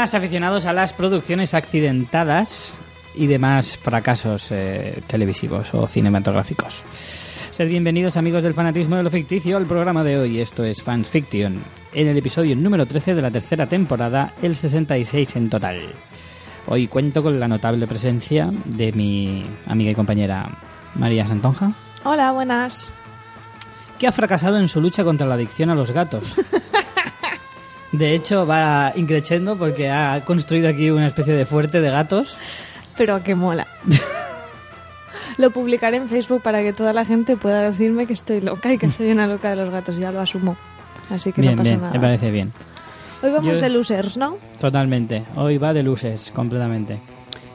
buenas aficionados a las producciones accidentadas y demás fracasos eh, televisivos o cinematográficos. Sed bienvenidos amigos del fanatismo de lo ficticio al programa de hoy. Esto es Fans Fiction, en el episodio número 13 de la tercera temporada, el 66 en total. Hoy cuento con la notable presencia de mi amiga y compañera María Santonja, Hola, buenas. que ha fracasado en su lucha contra la adicción a los gatos. De hecho, va increciendo porque ha construido aquí una especie de fuerte de gatos. Pero que mola. lo publicaré en Facebook para que toda la gente pueda decirme que estoy loca y que soy una loca de los gatos. Ya lo asumo. Así que Bien, no pasa bien, nada. me parece bien. Hoy vamos Yo- de losers, ¿no? Totalmente. Hoy va de luces, completamente.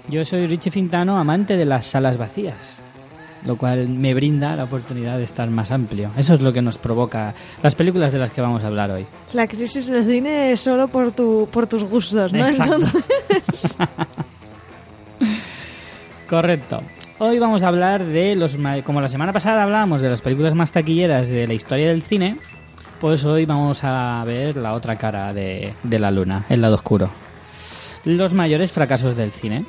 Yo soy Richie Fintano, amante de las salas vacías, lo cual me brinda la oportunidad de estar más amplio. Eso es lo que nos provoca las películas de las que vamos a hablar hoy. La crisis del cine es solo por, tu, por tus gustos, ¿no? Exacto. Entonces, Correcto. Hoy vamos a hablar de los... Como la semana pasada hablábamos de las películas más taquilleras de la historia del cine, pues hoy vamos a ver la otra cara de, de la luna, el lado oscuro. Los mayores fracasos del cine.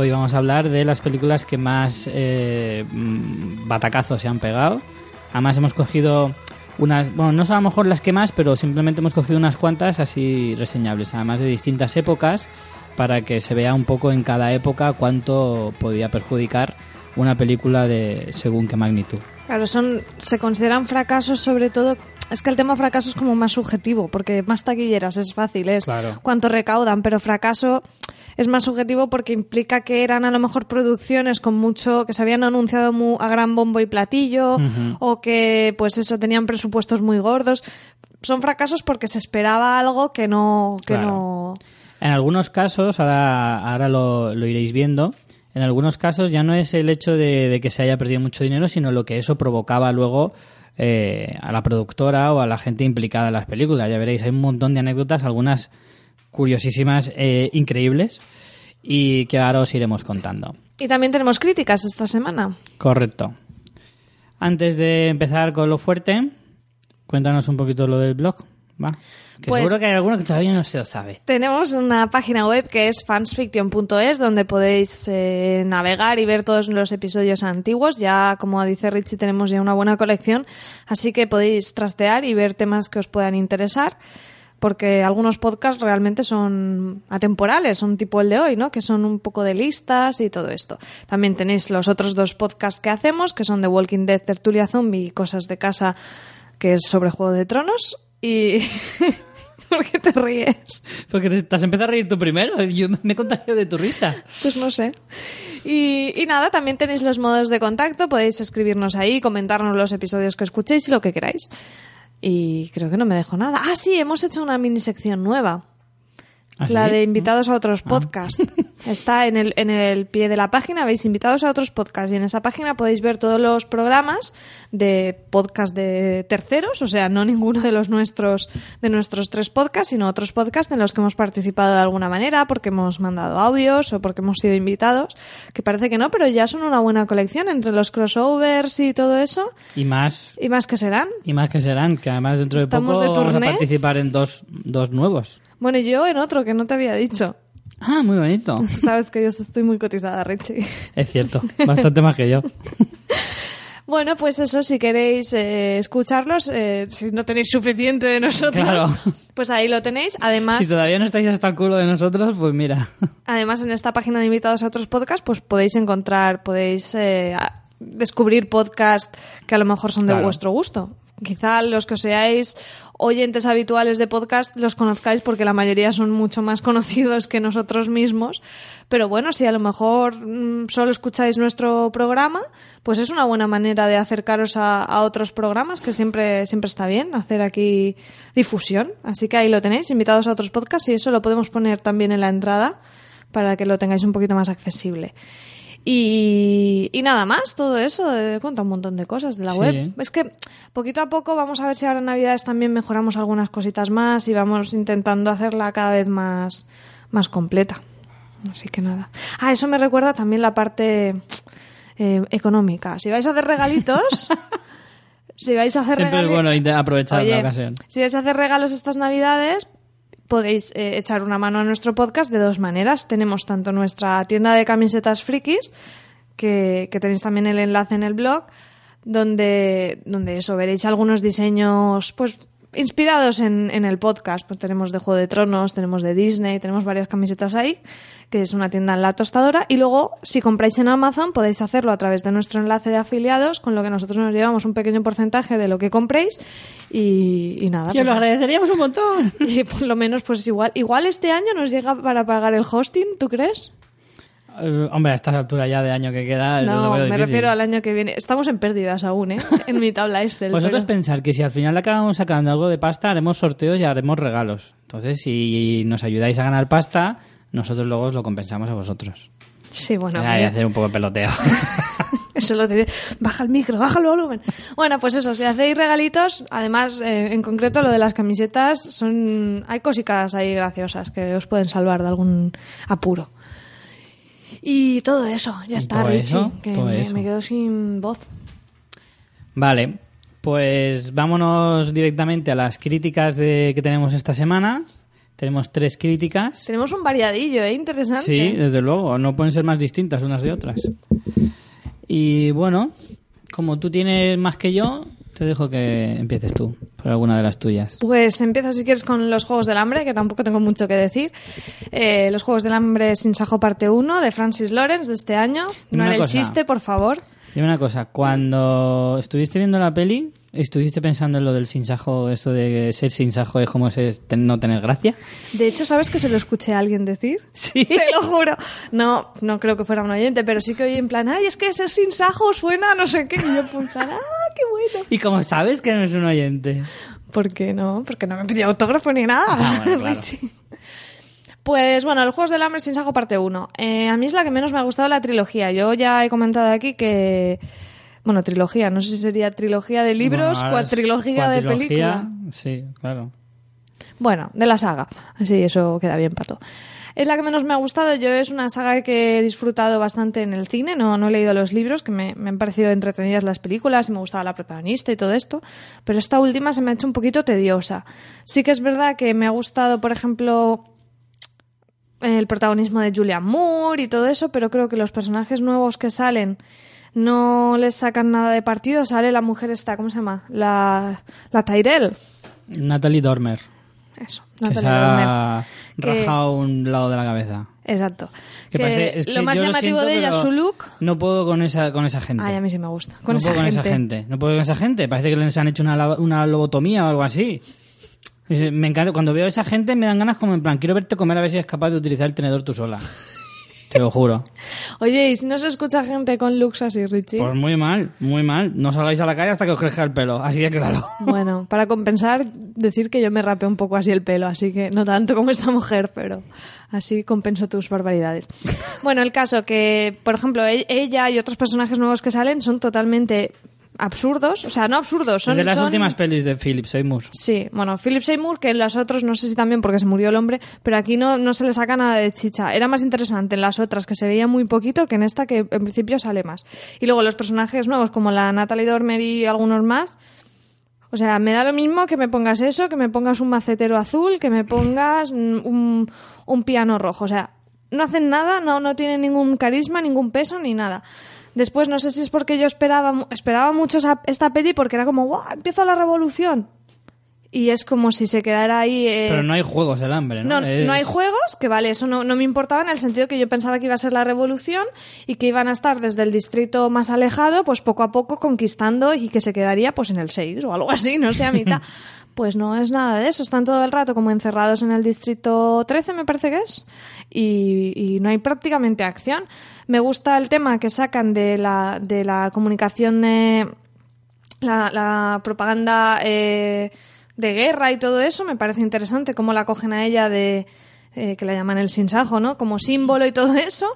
Hoy vamos a hablar de las películas que más eh, mm, batacazos se han pegado. Además hemos cogido unas... Bueno, no son a lo mejor las que más, pero simplemente hemos cogido unas cuantas así reseñables, además de distintas épocas, para que se vea un poco en cada época cuánto podía perjudicar una película de según qué magnitud. claro, son, se consideran fracasos sobre todo... Es que el tema fracaso es como más subjetivo, porque más taquilleras es fácil, es Claro. cuánto recaudan, pero fracaso es más subjetivo porque implica que eran a lo mejor producciones con mucho, que se habían anunciado a gran bombo y platillo, o que pues eso, tenían presupuestos muy gordos. Son fracasos porque se esperaba algo que no, que Claro. no. En algunos casos, ahora, ahora lo, lo iréis viendo, en algunos casos ya no es el hecho de, de que se haya perdido mucho dinero, sino lo que eso provocaba luego eh, a la productora o a la gente implicada en las películas. Ya veréis, hay un montón de anécdotas, algunas curiosísimas, eh, increíbles, y que ahora os iremos contando. Y también tenemos críticas esta semana. Correcto. Antes de empezar con lo fuerte, cuéntanos un poquito lo del blog. Va. Que Pues- seguro que hay alguno que todavía no se lo sabe. Tenemos una página web que es fansfiction.es donde podéis eh, navegar y ver todos los episodios antiguos. Ya, como dice Richie, tenemos ya una buena colección, así que podéis trastear y ver temas que os puedan interesar. Porque algunos podcasts realmente son atemporales, son tipo el de hoy, ¿no? Que son un poco de listas y todo esto. También tenéis los otros dos podcasts que hacemos, que son The Walking Dead, Tertulia Zombie y Cosas de Casa, que es sobre Juego de Tronos. Y... ¿Por qué te ríes? Porque te, has empezado a reír tú primero. Yo me he contagiado de tu risa. Pues no sé. Y, y nada, también tenéis los modos de contacto, podéis escribirnos ahí, comentarnos los episodios que escuchéis y lo que queráis. Y creo que no me dejo nada. Ah, sí, hemos hecho una mini sección nueva. ¿Ah, La sí? de invitados a otros podcasts. Está en el, en el pie de la página, veis invitados a otros podcasts. Y en esa página podéis ver todos los programas de podcast de terceros, o sea, no ninguno de los nuestros, de nuestros tres podcasts, sino otros podcasts en los que hemos participado de alguna manera, porque hemos mandado audios o porque hemos sido invitados. Que parece que no, pero ya son una buena colección entre los crossovers y todo eso. Y más, Y más que serán. y más que serán, que además dentro de poco de vamos a participar en dos, dos nuevos. Bueno, y yo en otro que no te había dicho. Ah, muy bonito. Sabes que yo estoy muy cotizada, Richie. Es cierto, bastante más que yo. Bueno, pues eso, si queréis eh, escucharlos, eh, si no tenéis suficiente de nosotros, Claro. pues ahí lo tenéis. Además, Si todavía no estáis hasta el culo de nosotros, pues mira. además en esta página de invitados a otros podcasts, pues podéis encontrar, podéis eh, descubrir podcasts que a lo mejor son de Claro. vuestro gusto. Quizá los que seáis oyentes habituales de podcast los conozcáis porque la mayoría son mucho más conocidos que nosotros mismos. Pero bueno, si a lo mejor mm, solo escucháis nuestro programa, pues es una buena manera de acercaros a, a otros programas que siempre, siempre está bien hacer aquí difusión. Así que ahí lo tenéis, invitados a otros podcasts y eso lo podemos poner también en la entrada para que lo tengáis un poquito más accesible. Y, y nada más, todo eso, eh, cuenta un montón de cosas de la Sí. web. Es que poquito a poco vamos a ver si ahora en Navidades también mejoramos algunas cositas más y vamos intentando hacerla cada vez más, más completa. Así que nada. Ah, eso me recuerda también la parte eh, económica. Si vais a hacer regalitos, si vais a hacer Siempre es regali- bueno aprovechar Oye, la ocasión. Si vais a hacer regalos estas navidades, podéis eh, echar una mano a nuestro podcast de dos maneras. Tenemos tanto nuestra tienda de camisetas frikis, que, que tenéis también el enlace en el blog, donde, donde eso veréis algunos diseños, pues inspirados en, en, el podcast. Pues tenemos de Juego de Tronos, tenemos de Disney, tenemos varias camisetas ahí, que es una tienda en la tostadora. Y luego, si compráis en Amazon, podéis hacerlo a través de nuestro enlace de afiliados, con lo que nosotros nos llevamos un pequeño porcentaje de lo que compréis. Y, y nada. Que pues, lo agradeceríamos un montón. Y por lo menos, pues igual, igual este año nos llega para pagar el hosting, ¿tú crees? Uh, hombre, a estas alturas ya de año que queda. No, me refiero al año que viene. Estamos en pérdidas aún, ¿eh? En mi tabla Excel. Vosotros pero... pensar que si al final acabamos sacando algo de pasta, haremos sorteos y haremos regalos. Entonces, si nos ayudáis a ganar pasta, nosotros luego os lo compensamos a vosotros. Sí, bueno. Hay que hacer un poco de peloteo. Eso lo. Baja el micro, baja el volumen. Bueno, pues eso, si hacéis regalitos, además, eh, en concreto lo de las camisetas, son hay cositas ahí graciosas que os pueden salvar de algún apuro. Y todo eso, ya está, todo Richie, eso, que todo me, eso. me quedo sin voz. Vale, pues vámonos directamente a las críticas de, que tenemos esta semana. Tenemos tres críticas. Tenemos un variadillo, ¿eh? Interesante. Sí, desde luego, no pueden ser más distintas unas de otras. Y bueno, como tú tienes más que yo, te dejo que empieces tú por alguna de las tuyas. Pues empiezo si quieres con los Juegos del Hambre, que tampoco tengo mucho que decir. Eh, los Juegos del Hambre sin Sajo parte 1 de Francis Lawrence de este año. Dime No haré el chiste, por favor. Dime una cosa, cuando estuviste viendo la peli, ¿estuviste pensando en lo del sinsajo, esto de ser sinsajo es como es no tener gracia? De hecho, ¿sabes que se lo escuché a alguien decir? Sí. Te lo juro. No, no creo que fuera un oyente, pero sí que oí en plan, ay, es que ser sin sajo suena a no sé qué. Y yo pensaba, ah, qué bueno. ¿Y cómo sabes que no es un oyente? ¿Por qué no? Porque no me pidió autógrafo ni nada. Ah, bueno, claro. Pues bueno, el Juegos del Hambre sin sajo parte 1. Eh, a mí es la que menos me ha gustado la trilogía. Yo ya he comentado aquí que... Bueno, trilogía, no sé si sería trilogía de libros, es cuatrilogía de película. Sí, claro. Bueno, de la saga. Así, eso queda bien, pato. Es la que menos me ha gustado. Yo es una saga que he disfrutado bastante en el cine. No, no he leído los libros, que me, me han parecido entretenidas las películas y me gustaba la protagonista y todo esto. Pero esta última se me ha hecho un poquito tediosa. Sí que es verdad que me ha gustado, por ejemplo, el protagonismo de Julian Moore y todo eso, pero creo que los personajes nuevos que salen no les sacan nada de partido. Sale la mujer esta, ¿cómo se llama? La, la Tyrell. Natalie Dormer, Eso, Natalie Dormer. ha Que- rajado un lado de la cabeza. Exacto. Que Que parece- es que lo más llamativo de ella es su look. No puedo con esa, con esa gente. Ay, a mí sí me gusta. Con, no esa, puedo con esa gente. No puedo con esa gente. Parece que les han hecho una, una lobotomía o algo así. Me encanta. Cuando veo a esa gente me dan ganas como en plan, quiero verte comer a ver si eres capaz de utilizar el tenedor tú sola. Te lo juro. Oye, ¿y si no se escucha gente con looks así, Richie? Pues muy mal, muy mal. No salgáis a la calle hasta que os crezca el pelo. Así de claro. Bueno, para compensar, decir que yo me rapeo un poco así el pelo, así que no tanto como esta mujer, pero así compenso tus barbaridades. Bueno, el caso que, por ejemplo, e- ella y otros personajes nuevos que salen son totalmente absurdos, o sea, no absurdos, son... Es de las son- últimas pelis de Philip Seymour. Sí, bueno, Philip Seymour, que en las otras, no sé si también porque se murió el hombre, pero aquí no, no se le saca nada de chicha. Era más interesante en las otras, que se veía muy poquito, que en esta, que en principio sale más. Y luego los personajes nuevos, como la Natalie Dormer y algunos más, o sea, me da lo mismo que me pongas eso, que me pongas un macetero azul, que me pongas mm, un, un piano rojo. O sea, no hacen nada, no, no tienen ningún carisma, ningún peso ni nada. Después, no sé si es porque yo esperaba, esperaba mucho esa- esta peli porque era como, ¡guau! Empieza la revolución. Y es como si se quedara ahí. eh, Pero no hay juegos del hambre, ¿no? no, Es- no hay juegos, que vale, eso no, no me importaba en el sentido que yo pensaba que iba a ser la revolución y que iban a estar desde el distrito más alejado, pues poco a poco conquistando y que se quedaría pues en el 6 o algo así, no sé, a mitad. pues no es nada de eso, están todo el rato como encerrados en el distrito 13, me parece que es, y, y no hay prácticamente acción. Me gusta el tema que sacan de la, de la comunicación de la, la propaganda eh, de guerra y todo eso, me parece interesante cómo la cogen a ella de eh, que la llaman el sinsajo, ¿no? Como símbolo y todo eso.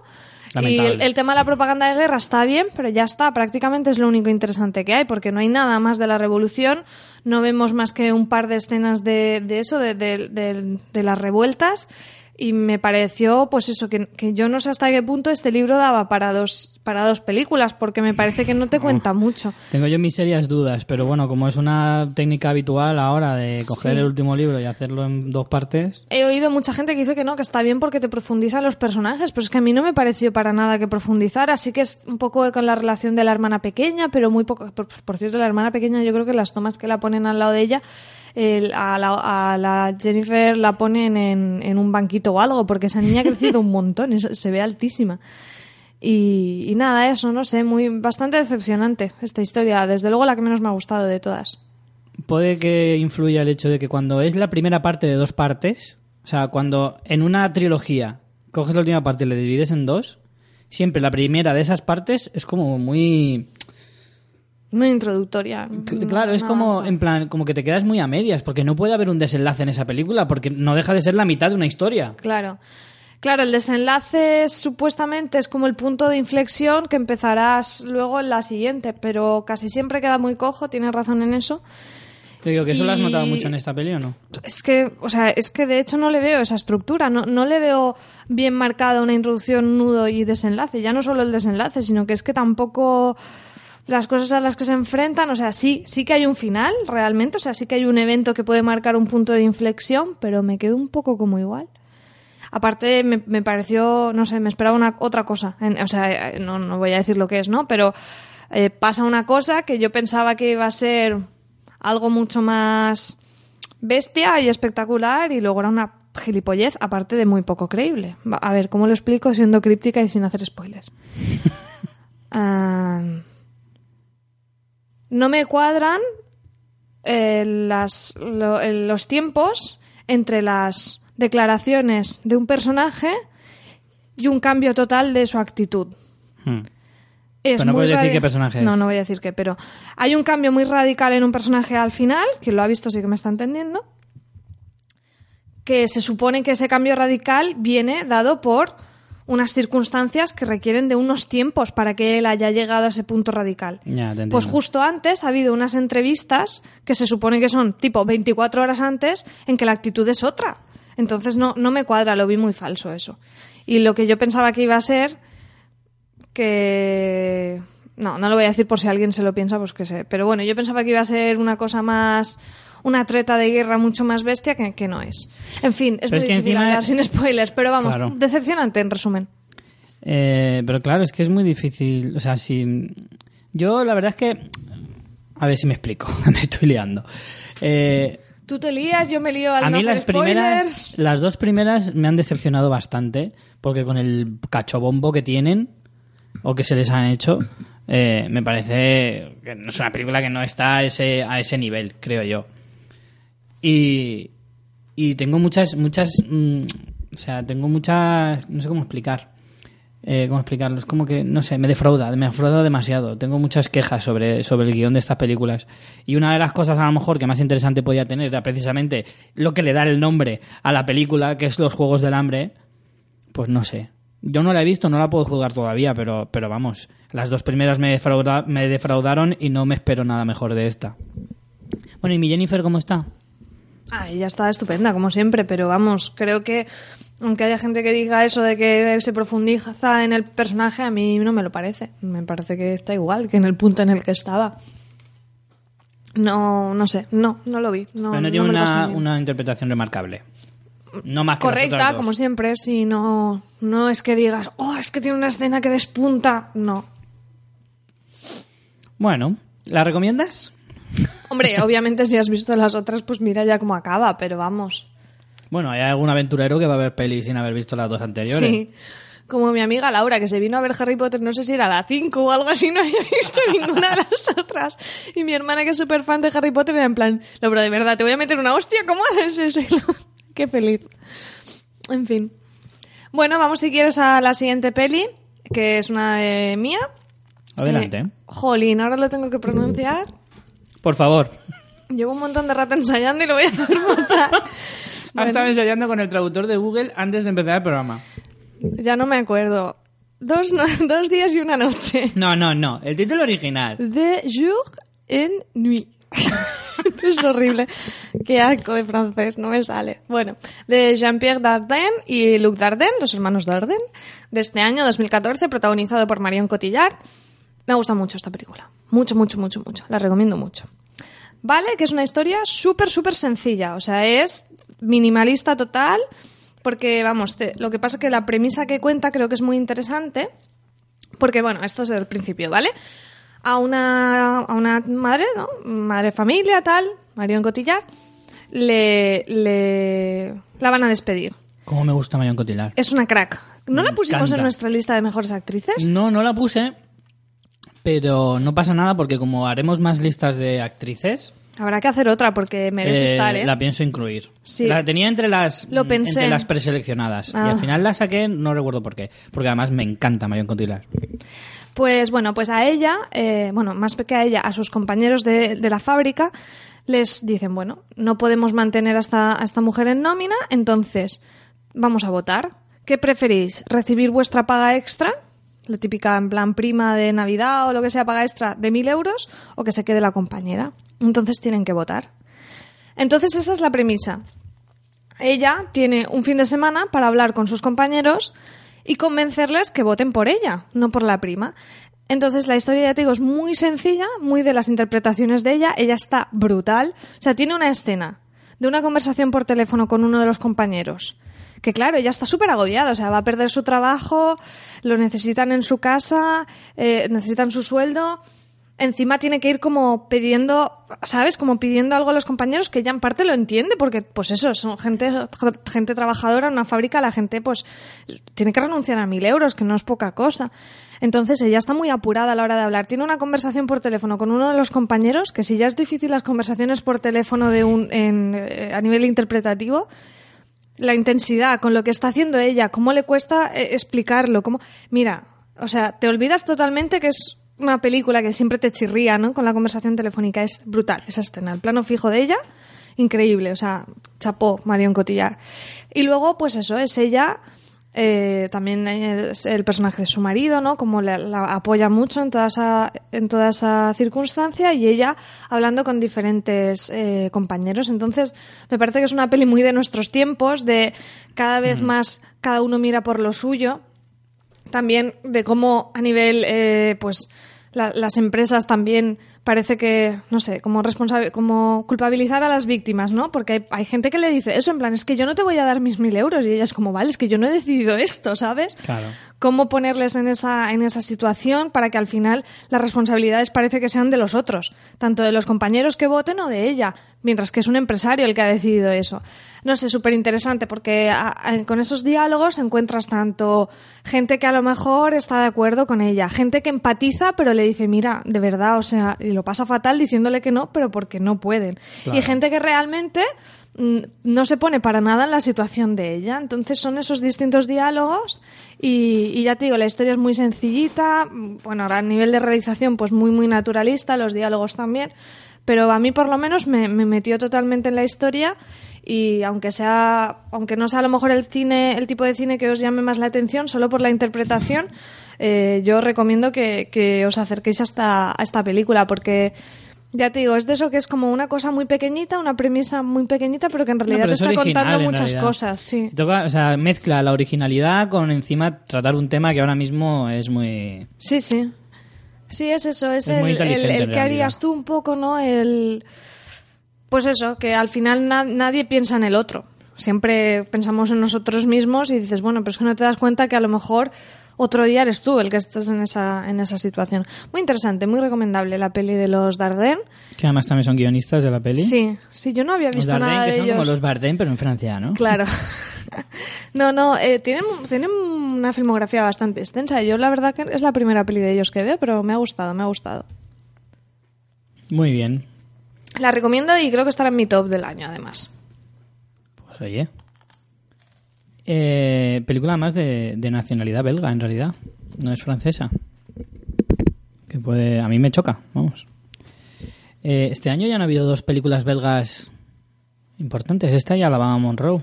Y el, el tema de la propaganda de guerra está bien, pero ya está, prácticamente es lo único interesante que hay, porque no hay nada más de la revolución, no vemos más que un par de escenas de, de eso, de, de- de- de las revueltas, y me pareció, pues eso, que, que yo no sé hasta qué punto este libro daba para dos, para dos películas, porque me parece que no te cuenta mucho. Tengo yo mis serias dudas, pero bueno, como es una técnica habitual ahora de coger Sí. el último libro y hacerlo en dos partes, He oído mucha gente que dice que no, que está bien porque te profundiza los personajes, pero es que a mí no me pareció para nada que profundizara. Así que es un poco con la relación de la hermana pequeña, pero muy poco. Por, por cierto, la hermana pequeña, yo creo que las tomas que la ponen al lado de ella, el- a, la, a la Jennifer la ponen en, en un banquito o algo, porque esa niña ha crecido un montón, se ve altísima. Y, y nada, eso, no sé, muy bastante decepcionante esta historia. Desde luego la que menos me ha gustado de todas. puede que influya el hecho de que cuando es la primera parte de dos partes, o sea, cuando en una trilogía coges la última parte y la divides en dos, siempre la primera de esas partes es como muy... Muy introductoria. Cl- Claro, es como en plan, como que te quedas muy a medias, porque no puede haber un desenlace en esa película, porque no deja de ser la mitad de una historia. Claro. Claro, el desenlace supuestamente es como el punto de inflexión que empezarás luego en la siguiente, pero casi siempre queda muy cojo, tienes razón en eso. Te digo que eso lo has notado mucho en esta peli, ¿o no? Es que, o sea, es que de hecho no le veo esa estructura, no, no le veo bien marcada una introducción, nudo y desenlace. Ya no solo el desenlace, sino que es que tampoco las cosas a las que se enfrentan, o sea, sí, sí que hay un final realmente, o sea, sí que hay un evento que puede marcar un punto de inflexión, pero me quedo un poco como igual. Aparte, me, me pareció, no sé, me esperaba una otra cosa. En- o sea, eh, no, no voy a decir lo que es, ¿no? Pero eh, pasa una cosa que yo pensaba que iba a ser algo mucho más bestia y espectacular y luego era una gilipollez, aparte de muy poco creíble. A ver, ¿cómo lo explico siendo críptica y sin hacer spoilers? Ah, no me cuadran eh, las, lo- eh, los tiempos entre las declaraciones de un personaje y un cambio total de su actitud. Hmm. Es Pero no muy puedes decir qué personaje es. No, no voy a decir qué, pero hay un cambio muy radical en un personaje al final, quien lo ha visto sí que me está entendiendo, que se supone que ese cambio radical viene dado por unas circunstancias que requieren de unos tiempos para que él haya llegado a ese punto radical. Ya, Pues justo antes ha habido unas entrevistas que se supone que son tipo 24 horas antes en que la actitud es otra. Entonces no, no me cuadra, lo vi muy falso eso. Y lo que yo pensaba que iba a ser que... No, no lo voy a decir por si alguien se lo piensa, pues que sé. Pero bueno, yo pensaba que iba a ser una cosa más... Una treta de guerra mucho más bestia que, que no es. En fin, es Pero es muy que difícil hablar sin spoilers, pero vamos, Claro. decepcionante en resumen. Eh, pero claro, es que es muy difícil. O sea, si. Yo, la verdad es que. A ver si me explico. me estoy liando. Eh, Tú te lías, yo me lío al a mí las primeras. spoilers. Las dos primeras me han decepcionado bastante. Porque con el cachobombo que tienen. O que se les han hecho. eh, me parece que no es una película que no está a ese, a ese nivel, creo yo. Y, y tengo muchas, muchas, mm, o sea, tengo muchas, no sé cómo explicar, eh, cómo explicarlo, es como que, no sé, me defrauda, me defrauda demasiado, tengo muchas quejas sobre, sobre el guion de estas películas. Y una de las cosas a lo mejor que más interesante podía tener era precisamente lo que le da el nombre a la película, que es los Juegos del Hambre, pues no sé. Yo no la he visto, no la puedo jugar todavía, pero, pero vamos, las dos primeras me, defrauda- me defraudaron y no me espero nada mejor de esta. Bueno, ¿y mi Jennifer cómo está? Ah, ella está estupenda, como siempre, pero vamos, creo que aunque haya gente que diga eso de que se profundiza en el personaje, a mí no me lo parece. Me parece que está igual que en el punto en el que estaba. No, no sé, no, no lo vi. No, Pero no no tiene pasé una, una interpretación remarcable. No más que Correcta, como siempre, si no, no es que digas, oh, es que tiene una escena que despunta. No. Bueno, ¿la recomiendas? Hombre, obviamente si has visto las otras, pues mira ya cómo acaba, pero vamos. Bueno, hay algún aventurero que va a ver pelis sin haber visto las dos anteriores. Sí. Como mi amiga Laura, que se vino a ver Harry Potter, no sé si era la 5 o algo así, no había visto ninguna de las otras. Y mi hermana, que es súper fan de Harry Potter, era en plan, Laura, de verdad, te voy a meter una hostia, ¿cómo haces eso? Qué feliz. En fin. Bueno, vamos si quieres a la siguiente peli, que es una de mía. Adelante. Eh, jolín, ahora lo tengo que pronunciar. Por favor. Llevo un montón de rato ensayando y lo voy a hacer fatal. Ha estado ensayando con el traductor de Google antes de empezar el programa. Ya no me acuerdo. Dos, no- dos días y una noche. No, no, no. El título original. De jour en nuit. es horrible. Qué asco de francés, no me sale. Bueno, de Jean-Pierre Dardenne y Luc Dardenne, los hermanos Dardenne, de este año 2014, protagonizado por Marion Cotillard. Me gusta mucho esta película. Mucho, mucho, mucho, mucho. La recomiendo mucho. Vale, que es una historia súper, súper sencilla. O sea, es minimalista total. Porque, vamos, te- lo que pasa es que la premisa que cuenta creo que es muy interesante. Porque, bueno, esto es del principio, ¿vale? A una, a una madre, ¿no? Madre familia, tal, Marion Cotillard, le, le, la van a despedir. Cómo me gusta Marion Cotillard. Es una crack. ¿No Me la pusimos encanta. en nuestra lista de mejores actrices? No, no la puse, pero no pasa nada porque como haremos más listas de actrices, Habrá que hacer otra porque merece eh, estar, ¿eh? la pienso incluir. Sí. La tenía entre las Lo pensé. entre las preseleccionadas y Ah. al final la saqué, no recuerdo por qué, porque además me encanta Marion Cotillard. Pues bueno, pues a ella, eh, bueno, más que a ella, a sus compañeros de, de la fábrica, les dicen, bueno, no podemos mantener a esta, a esta mujer en nómina, entonces vamos a votar. ¿Qué preferís? ¿Recibir vuestra paga extra? La típica en plan prima de Navidad o lo que sea, paga extra de mil euros, o que se quede la compañera. Entonces tienen que votar. Entonces esa es la premisa. Ella tiene un fin de semana para hablar con sus compañeros y convencerles que voten por ella, no por la prima. Entonces la historia, ya te es muy sencilla, muy de las interpretaciones de ella. Ella está brutal. O sea, tiene una escena de una conversación por teléfono con uno de los compañeros. Que claro, ella está súper agobiada, o sea, va a perder su trabajo, lo necesitan en su casa, eh, necesitan su sueldo encima tiene que ir como pidiendo, ¿sabes? Como pidiendo algo a los compañeros que ella en parte lo entiende, porque pues eso, son gente, gente trabajadora en una fábrica, la gente pues tiene que renunciar a mil euros, que no es poca cosa. Entonces ella está muy apurada a la hora de hablar. Tiene una conversación por teléfono con uno de los compañeros, que si ya es difícil las conversaciones por teléfono de un, en, eh, a nivel interpretativo, la intensidad con lo que está haciendo ella, cómo le cuesta eh, explicarlo, cómo... Mira, o sea, te olvidas totalmente que es una película que siempre te chirría, ¿no? Con la conversación telefónica. Es brutal esa escena. El plano fijo de ella, increíble. O sea, chapó Marion Cotillard. Y luego, pues eso, es ella... eh, también es el personaje de su marido, ¿no? Como la, la apoya mucho en toda esa, en toda esa circunstancia y ella hablando con diferentes eh, compañeros. Entonces, me parece que es una peli muy de nuestros tiempos, de cada vez más cada uno mira por lo suyo también de cómo a nivel eh, pues la- las empresas también parece que no sé como como culpabilizar a las víctimas no porque hay, hay gente que le dice eso en plan es que yo no te voy a dar mis mil euros y ella es como vale es que yo no he decidido esto sabes Claro. Cómo ponerles en esa, en esa situación para que al final las responsabilidades parece que sean de los otros, tanto de los compañeros que voten o de ella, mientras que es un empresario el que ha decidido eso. No sé, súper interesante porque a- a- con esos diálogos encuentras tanto gente que a lo mejor está de acuerdo con ella, gente que empatiza pero le dice, mira, de verdad, o sea, y lo pasa fatal diciéndole que no, pero porque no pueden. Claro. Y gente que realmente no se pone para nada en la situación de ella. Entonces son esos distintos diálogos y, ya te digo, la historia es muy sencillita, bueno, a nivel de realización pues muy muy naturalista, los diálogos también, pero a mí por lo menos me, me metió totalmente en la historia y aunque sea aunque no sea a lo mejor el cine el tipo de cine que os llame más la atención solo por la interpretación eh, yo recomiendo que, que os acerquéis a esta, a esta película porque ya te digo, es de eso que es como una cosa muy pequeñita, una premisa muy pequeñita, pero que en realidad te es está original, contando muchas realidad. cosas, sí. Toca, o sea, mezcla la originalidad con encima tratar un tema que ahora mismo es muy... Sí, sí. Sí, es eso, es, el, que harías tú un poco, ¿no? El... Pues eso, que al final na- nadie piensa en el otro. Siempre pensamos en nosotros mismos y dices, bueno, pero es que no te das cuenta que a lo mejor otro día eres tú el que estás en esa, en esa situación. Muy interesante, muy recomendable la peli de los Dardenne. Que además también son guionistas de la peli. Sí, sí, yo no había Los visto Dardenne, nada que de son ellos. como los Bardem, pero en Francia, ¿no? Claro. No, no, eh, tienen, tienen una filmografía bastante extensa. Yo la verdad que es la primera peli de ellos que veo, pero me ha gustado, me ha gustado. Muy bien. La recomiendo y creo que estará en mi top del año, además. Pues oye. Eh, película más de, de nacionalidad belga, en realidad. No es francesa. Que puede... A mí me choca, vamos. Eh, este año ya han habido dos películas belgas importantes. Esta y Alabama Monroe,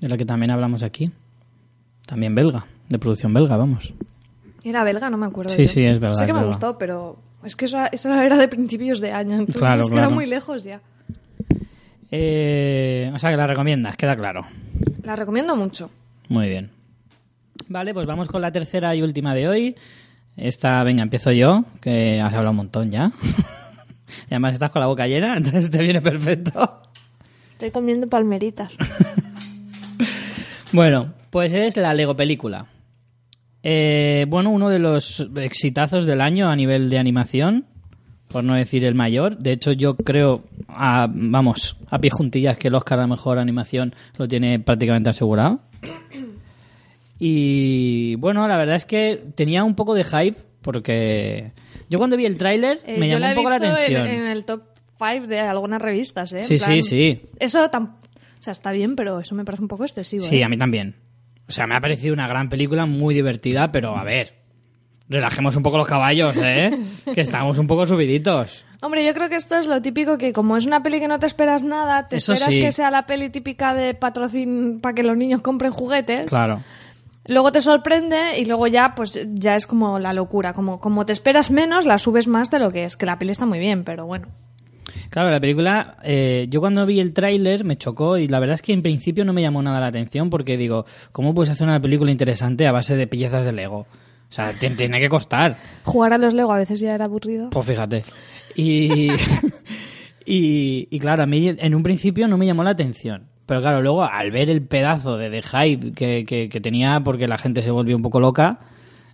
de la que también hablamos aquí. También belga, de producción belga, vamos. Era belga, no me acuerdo. Sí, yo. sí, es belga, Sé que es me belga. gustó, pero es que eso, eso era de principios de año, entonces Claro, queda claro. muy lejos ya. Eh, o sea que la recomiendas, queda claro. La recomiendo mucho. Muy bien. Vale, pues vamos con la tercera y última de hoy. Esta, venga, empiezo yo, que has hablado un montón ya. y además estás con la boca llena, entonces te viene perfecto. Estoy comiendo palmeritas. Bueno, pues es la Lego película. Eh, bueno, uno de los exitazos del año a nivel de animación, por no decir el mayor. De hecho, yo creo, a- vamos, a pie juntillas que el Oscar a mejor animación lo tiene prácticamente asegurado. Y bueno, la verdad es que tenía un poco de hype porque yo cuando vi el tráiler Eh, me llamó la un he poco la visto en, atención. en el top 5 de algunas revistas, ¿eh? En Sí, sí, sí. Eso o sea, está bien, pero eso me parece un poco excesivo. Sí, ¿eh? a mí también. O sea, me ha parecido una gran película, muy divertida, pero a ver, relajemos un poco los caballos, ¿eh? que estamos un poco subiditos. Hombre, yo creo que esto es lo típico que como es una peli que no te esperas nada, te Eso esperas sí. que sea la peli típica de patrocin para que los niños compren juguetes. Claro. Luego te sorprende y luego ya pues ya es como la locura, como como te esperas menos, la subes más de lo que es, que la peli está muy bien, pero bueno. Claro, la película, eh, yo cuando vi el tráiler me chocó y la verdad es que en principio no me llamó nada la atención porque digo, ¿cómo puedes hacer una película interesante a base de piezas de Lego? O sea, ti- tiene que costar. Jugar a los Lego a veces ya era aburrido. Pues fíjate. Y, y, y claro, a mí en un principio no me llamó la atención. Pero claro, luego al ver el pedazo de, de hype que, que- que tenía porque la gente se volvió un poco loca,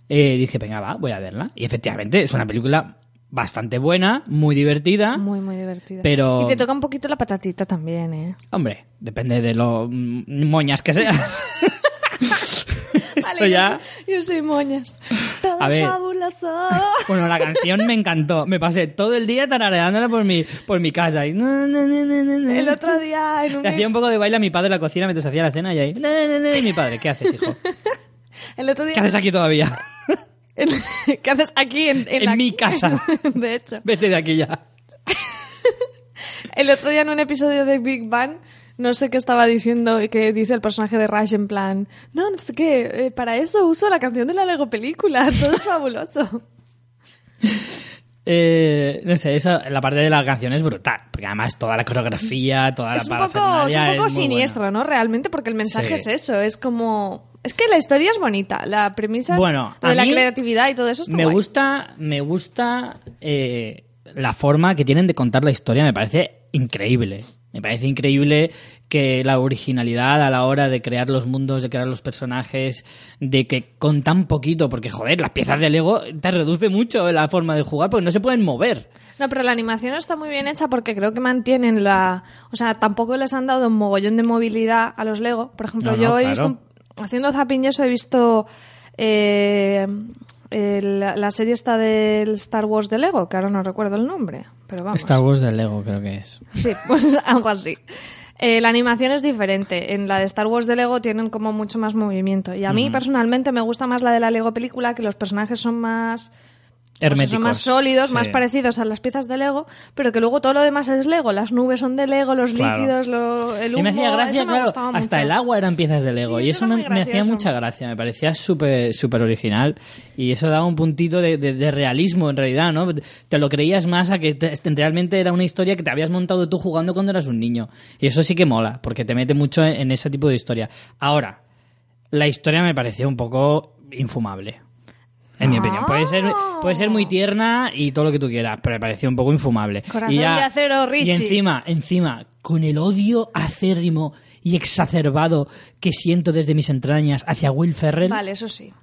eh, dije, venga, va, voy a verla. Y efectivamente es una película bastante buena, muy divertida. Muy, muy divertida. Pero- Y te toca un poquito la patatita también, ¿eh? Hombre, depende de lo mm, moñas que seas. Esto ya... yo, soy, yo soy moñas. A ver. Bueno, la canción me encantó. Me pasé todo el día tarareándola por mi, por mi casa. Y... El otro día en un Le hacía un poco de baile a mi padre en la cocina mientras hacía la cena y ahí... Y mi padre, ¿qué haces, hijo? el otro día ¿Qué haces aquí todavía? ¿Qué haces aquí en, en En la- mi casa. de hecho. Vete de aquí ya. El otro día en un episodio de Big Bang, no sé qué estaba diciendo, y que dice el personaje de Rush en plan, no, no sé qué, eh, para eso uso la canción de la Lego película, todo es fabuloso. Eh, no sé, eso, la parte de la canción es brutal. Porque además toda la coreografía, toda es la un poco, es un poco es siniestro. ¿no? Realmente, porque el mensaje Sí. es eso, es como... Es que la historia es bonita, la premisa es Bueno, a de la creatividad y todo eso está Me guay. gusta, me gusta eh, la forma que tienen de contar la historia, me parece increíble. Me parece increíble que la originalidad a la hora de crear los mundos, de crear los personajes, de que con tan poquito, porque joder, las piezas de Lego te reduce mucho la forma de jugar porque no se pueden mover. No, pero la animación está muy bien hecha porque creo que mantienen la... O sea, tampoco les han dado un mogollón de movilidad a los Lego. Por ejemplo, No, no, yo he visto... Haciendo zapping y eso he visto... eh, el- la serie esta del Star Wars de Lego, que ahora no recuerdo el nombre, pero vamos. Star Wars de Lego creo que es. Sí, pues algo así. Eh, la animación es diferente. En la de Star Wars de Lego tienen como mucho más movimiento. Y a mí personalmente me gusta más la de la Lego película, que los personajes son más... pues Herméticos. más sólidos, Sí. más parecidos a las piezas de Lego, pero que luego todo lo demás es Lego. Las nubes son de Lego, los Claro. líquidos, lo- el humo... Y me hacía gracia, me claro, hasta mucho. el agua eran piezas de Lego. Sí, y eso me, hacía mucha gracia, me parecía súper súper original. Y eso daba un puntito de, de- de realismo, en realidad, ¿no? Te lo creías más a que te- realmente era una historia que te habías montado tú jugando cuando eras un niño. Y eso sí que mola, porque te mete mucho en, en ese tipo de historia. Ahora, la historia me pareció un poco infumable. En mi opinión. Puede ser, puede ser muy tierna y todo lo que tú quieras, pero me pareció un poco infumable. Corazón y ya- de acero, Y Richie. encima, encima, con el odio acérrimo y exacerbado que siento desde mis entrañas hacia Will Ferrell, Vale, eso sí.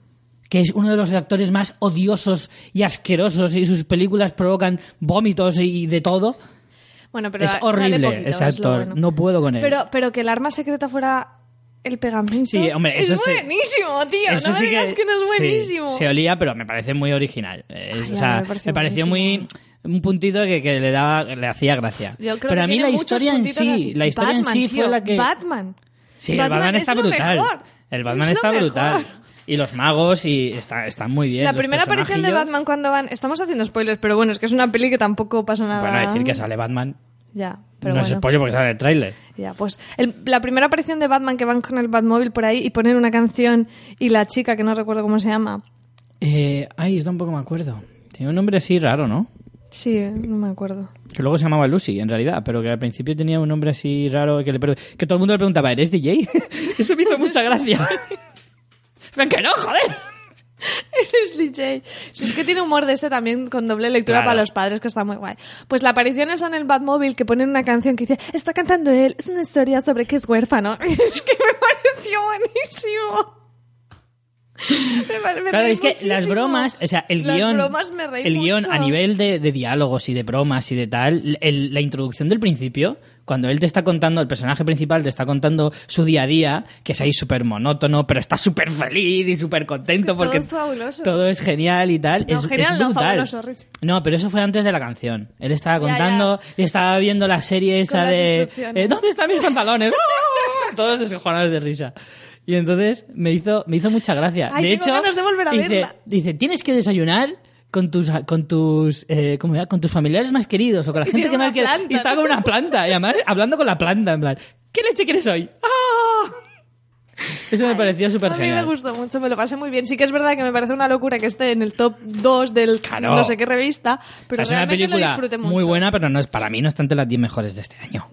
que es uno de los actores más odiosos y asquerosos y sus películas provocan vómitos y de todo. Bueno, pero es horrible poquito, ese actor. bueno. No puedo con él. Pero, pero que el arma secreta fuera el pegamento. Sí, hombre, eso es sí. buenísimo, tío. Eso no me sí digas que, no es sí, buenísimo. se olía, pero me parece muy original. Es- Ay, o sea, me me pareció muy un puntito que, que le daba, le hacía gracia. Yo creo pero que a mí la historia en sí, así. la historia Batman, en sí tío, fue la que Batman. Sí, el Batman está es brutal. mejor. El Batman Es está mejor. brutal. Y los magos y está, están muy bien. La primera aparición de. Batman cuando van... Estamos haciendo spoilers, pero bueno, es que es una peli que tampoco pasa nada. Bueno, decir que sale Batman Ya, pero no es spoiler porque sale el tráiler. Ya, pues el- la primera aparición de Batman que van con el Batmóvil por ahí y ponen una canción y la chica, que no recuerdo cómo se llama, Eh, ay, yo tampoco me acuerdo. Tiene un nombre así raro, ¿no? Sí, no me acuerdo. Que luego se llamaba Lucy, en realidad, pero que al principio tenía un nombre así raro que, le pre- que todo el mundo le preguntaba, ¿eres DJ? Eso me hizo mucha gracia. Pero que no, joder. Eres DJ. Si es que tiene humor de ese también con doble lectura Claro. para los padres, que está muy guay. Pues la aparición es en el Batmóvil que ponen una canción que dice, está cantando él, es una historia sobre que es huérfano. es que me pareció buenísimo. Me pare- me Claro, es que muchísimo. las bromas, o sea, el Las guion, bromas me reí el guion a nivel de, de diálogos y de bromas y de tal, el- la introducción del principio, cuando él te está contando, el personaje principal te está contando su día a día, que es ahí súper monótono, pero está súper feliz y súper contento Todo porque es fabuloso. todo es genial y tal. No, es, genial, es no, fabuloso, Rich. No, pero eso fue antes de la canción. Él estaba Ya, contando y estaba viendo la serie esa de eh, ¿Dónde están mis pantalones? ¡Ah! Todos descojonados de risa. Y entonces me hizo, me hizo mucha gracia. Ay, de hecho, ganas de volver a dice, verla. dice, tienes que desayunar con tus con tus eh, ¿cómo era? con tus familiares más queridos o con la gente que más una quieres. Y estaba con una planta y además hablando con la planta en plan, ¿qué leche quieres hoy? ¡Ah! Eso me pareció súper A mí me genial. gustó mucho, me lo pasé muy bien. Sí que es verdad que me parece una locura que esté en el top 2 del Claro. no sé qué revista, O pero sea, es una realmente lo película disfruté mucho. muy buena, pero no es para mí no está entre las 10 mejores de este año.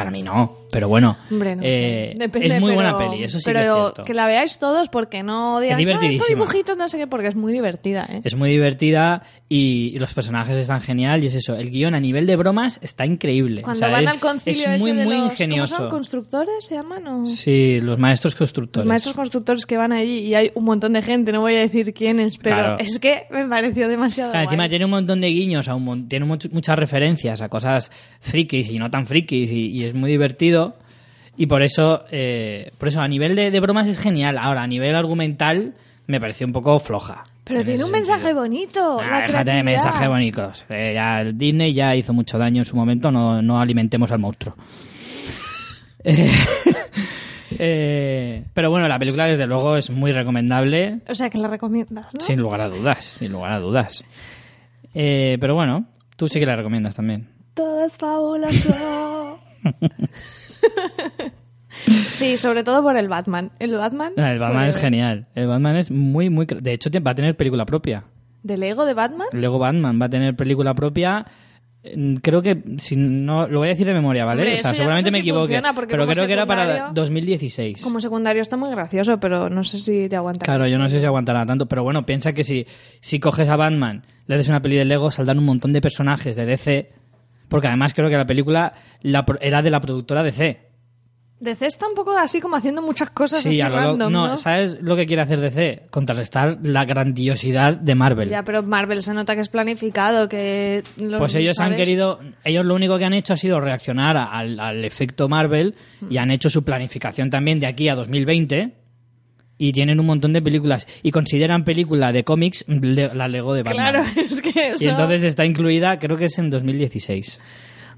Para mí no, pero bueno. Hombre, no eh, sé. Depende, es muy pero- buena peli, eso sí que es pero cierto. la veáis todos porque no digáis, "Ah, divertidísima. dibujitos no sé qué, porque es muy divertida, ¿eh? Es muy divertida y, y los personajes están genial y es eso. El guion a nivel de bromas está increíble. Cuando O sea, van es, al concilio es ese muy, de muy los, ingenioso. ¿cómo son? ¿Constructores se llaman? o? Sí, los maestros constructores. Los maestros constructores que van allí y hay un montón de gente, no voy a decir quiénes, pero Claro. es que me pareció demasiado encima tiene un montón de guiños, a un tiene much- muchas referencias a cosas frikis y no tan frikis y, y es muy divertido. Y por eso, eh, por eso a nivel de, de bromas es genial. Ahora, a nivel argumental me pareció un poco floja. Pero en tiene un mensaje bonito. Ah, la déjate de mensajes bonitos. Eh, ya el Disney ya hizo mucho daño en su momento, no, no alimentemos al monstruo. Eh, eh, pero bueno, la película desde luego es muy recomendable, O sea, que la recomiendas, ¿no? sin lugar a dudas, sin lugar a dudas. Eh, pero bueno, tú sí que la recomiendas también. Todo es fabuloso. sí, sobre todo por el Batman. El Batman. Ah, El Batman es genial. El Batman es muy, muy... De hecho, va a tener película propia. ¿Del ego de Batman? Luego Batman va a tener película propia. Mm, Creo que, si no, lo voy a decir de memoria, ¿vale? Hombre, o sea, no seguramente sé me equivoque. Pero creo que era para secundario- 2016. Como secundario está muy gracioso, pero no sé si te aguanta. Claro, yo no sé si aguantará tanto, pero bueno, piensa que si, si coges a Batman, le haces una peli de Lego, saldrán un montón de personajes de DC, porque además creo que la película la era de la productora DC. DC está un poco así como haciendo muchas cosas así a lo random, ¿no? no, ¿sabes lo que quiere hacer DC? Contrarrestar la grandiosidad de Marvel. Ya, pero Marvel se nota que es planificado, que... lo- Pues ellos han querido, ellos lo único que han hecho ha sido reaccionar al, al efecto Marvel y han hecho su planificación también de aquí a 2020 y tienen un montón de películas y consideran película de cómics le- la Lego de Batman. Claro, es que eso... Y entonces está incluida, creo que es en 2016.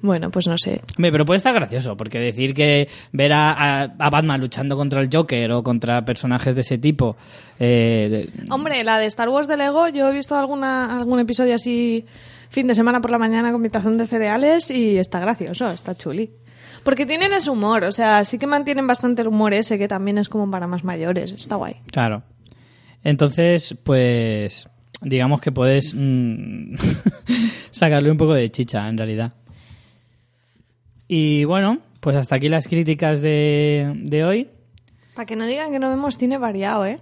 Bueno, pues no sé. Hombre, pero puede estar gracioso, porque decir que ver a, a- a Batman luchando contra el Joker o contra personajes de ese tipo. eh, Hombre, la de Star Wars de Lego, yo he visto alguna, algún episodio así fin de semana por la mañana con mi tazón de cereales y está gracioso, está chuli. Porque tienen ese humor, o sea, sí que mantienen bastante el humor ese que también es como para más mayores, está guay. Claro. Entonces, pues. Digamos que puedes mm, sacarle un poco de chicha, en realidad. Y bueno, pues hasta aquí las críticas de, de hoy. Para que no digan que no vemos cine variado, ¿eh?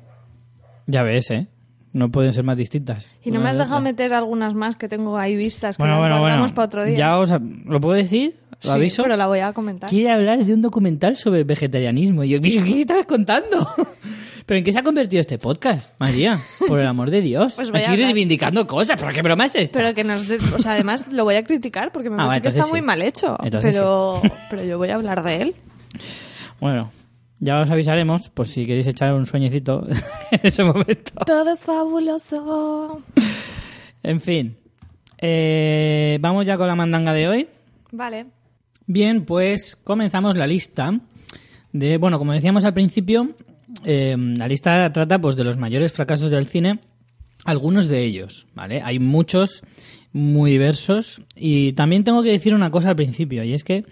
Ya ves, ¿eh? No pueden ser más distintas. Y no me has de dejado meter algunas más que tengo ahí vistas que Bueno, bueno, guardamos bueno. para otro día. Ya os... ¿Lo puedo decir? ¿Lo Sí, aviso? pero la voy a comentar. Quiere hablar de un documental sobre vegetarianismo. Y yo, ¿qué estabas contando? ¿Pero en qué se ha convertido este podcast, María? Por el amor de Dios. Pues voy a Aquí hablar. reivindicando cosas. ¿Pero qué broma es esta? Pero que nos... O sea, además lo voy a criticar porque me Ah, parece vale, que está entonces muy sí. mal hecho. Entonces Pero, pero yo voy a hablar de él. Bueno, ya os avisaremos por si queréis echar un sueñecito en ese momento. Todo es fabuloso. En fin, eh, vamos ya con la mandanga de hoy. Vale. Bien, pues comenzamos la lista de, bueno, como decíamos al principio, eh, la lista trata pues de los mayores fracasos del cine, algunos de ellos, ¿vale? Hay muchos muy diversos y también tengo que decir una cosa al principio y es que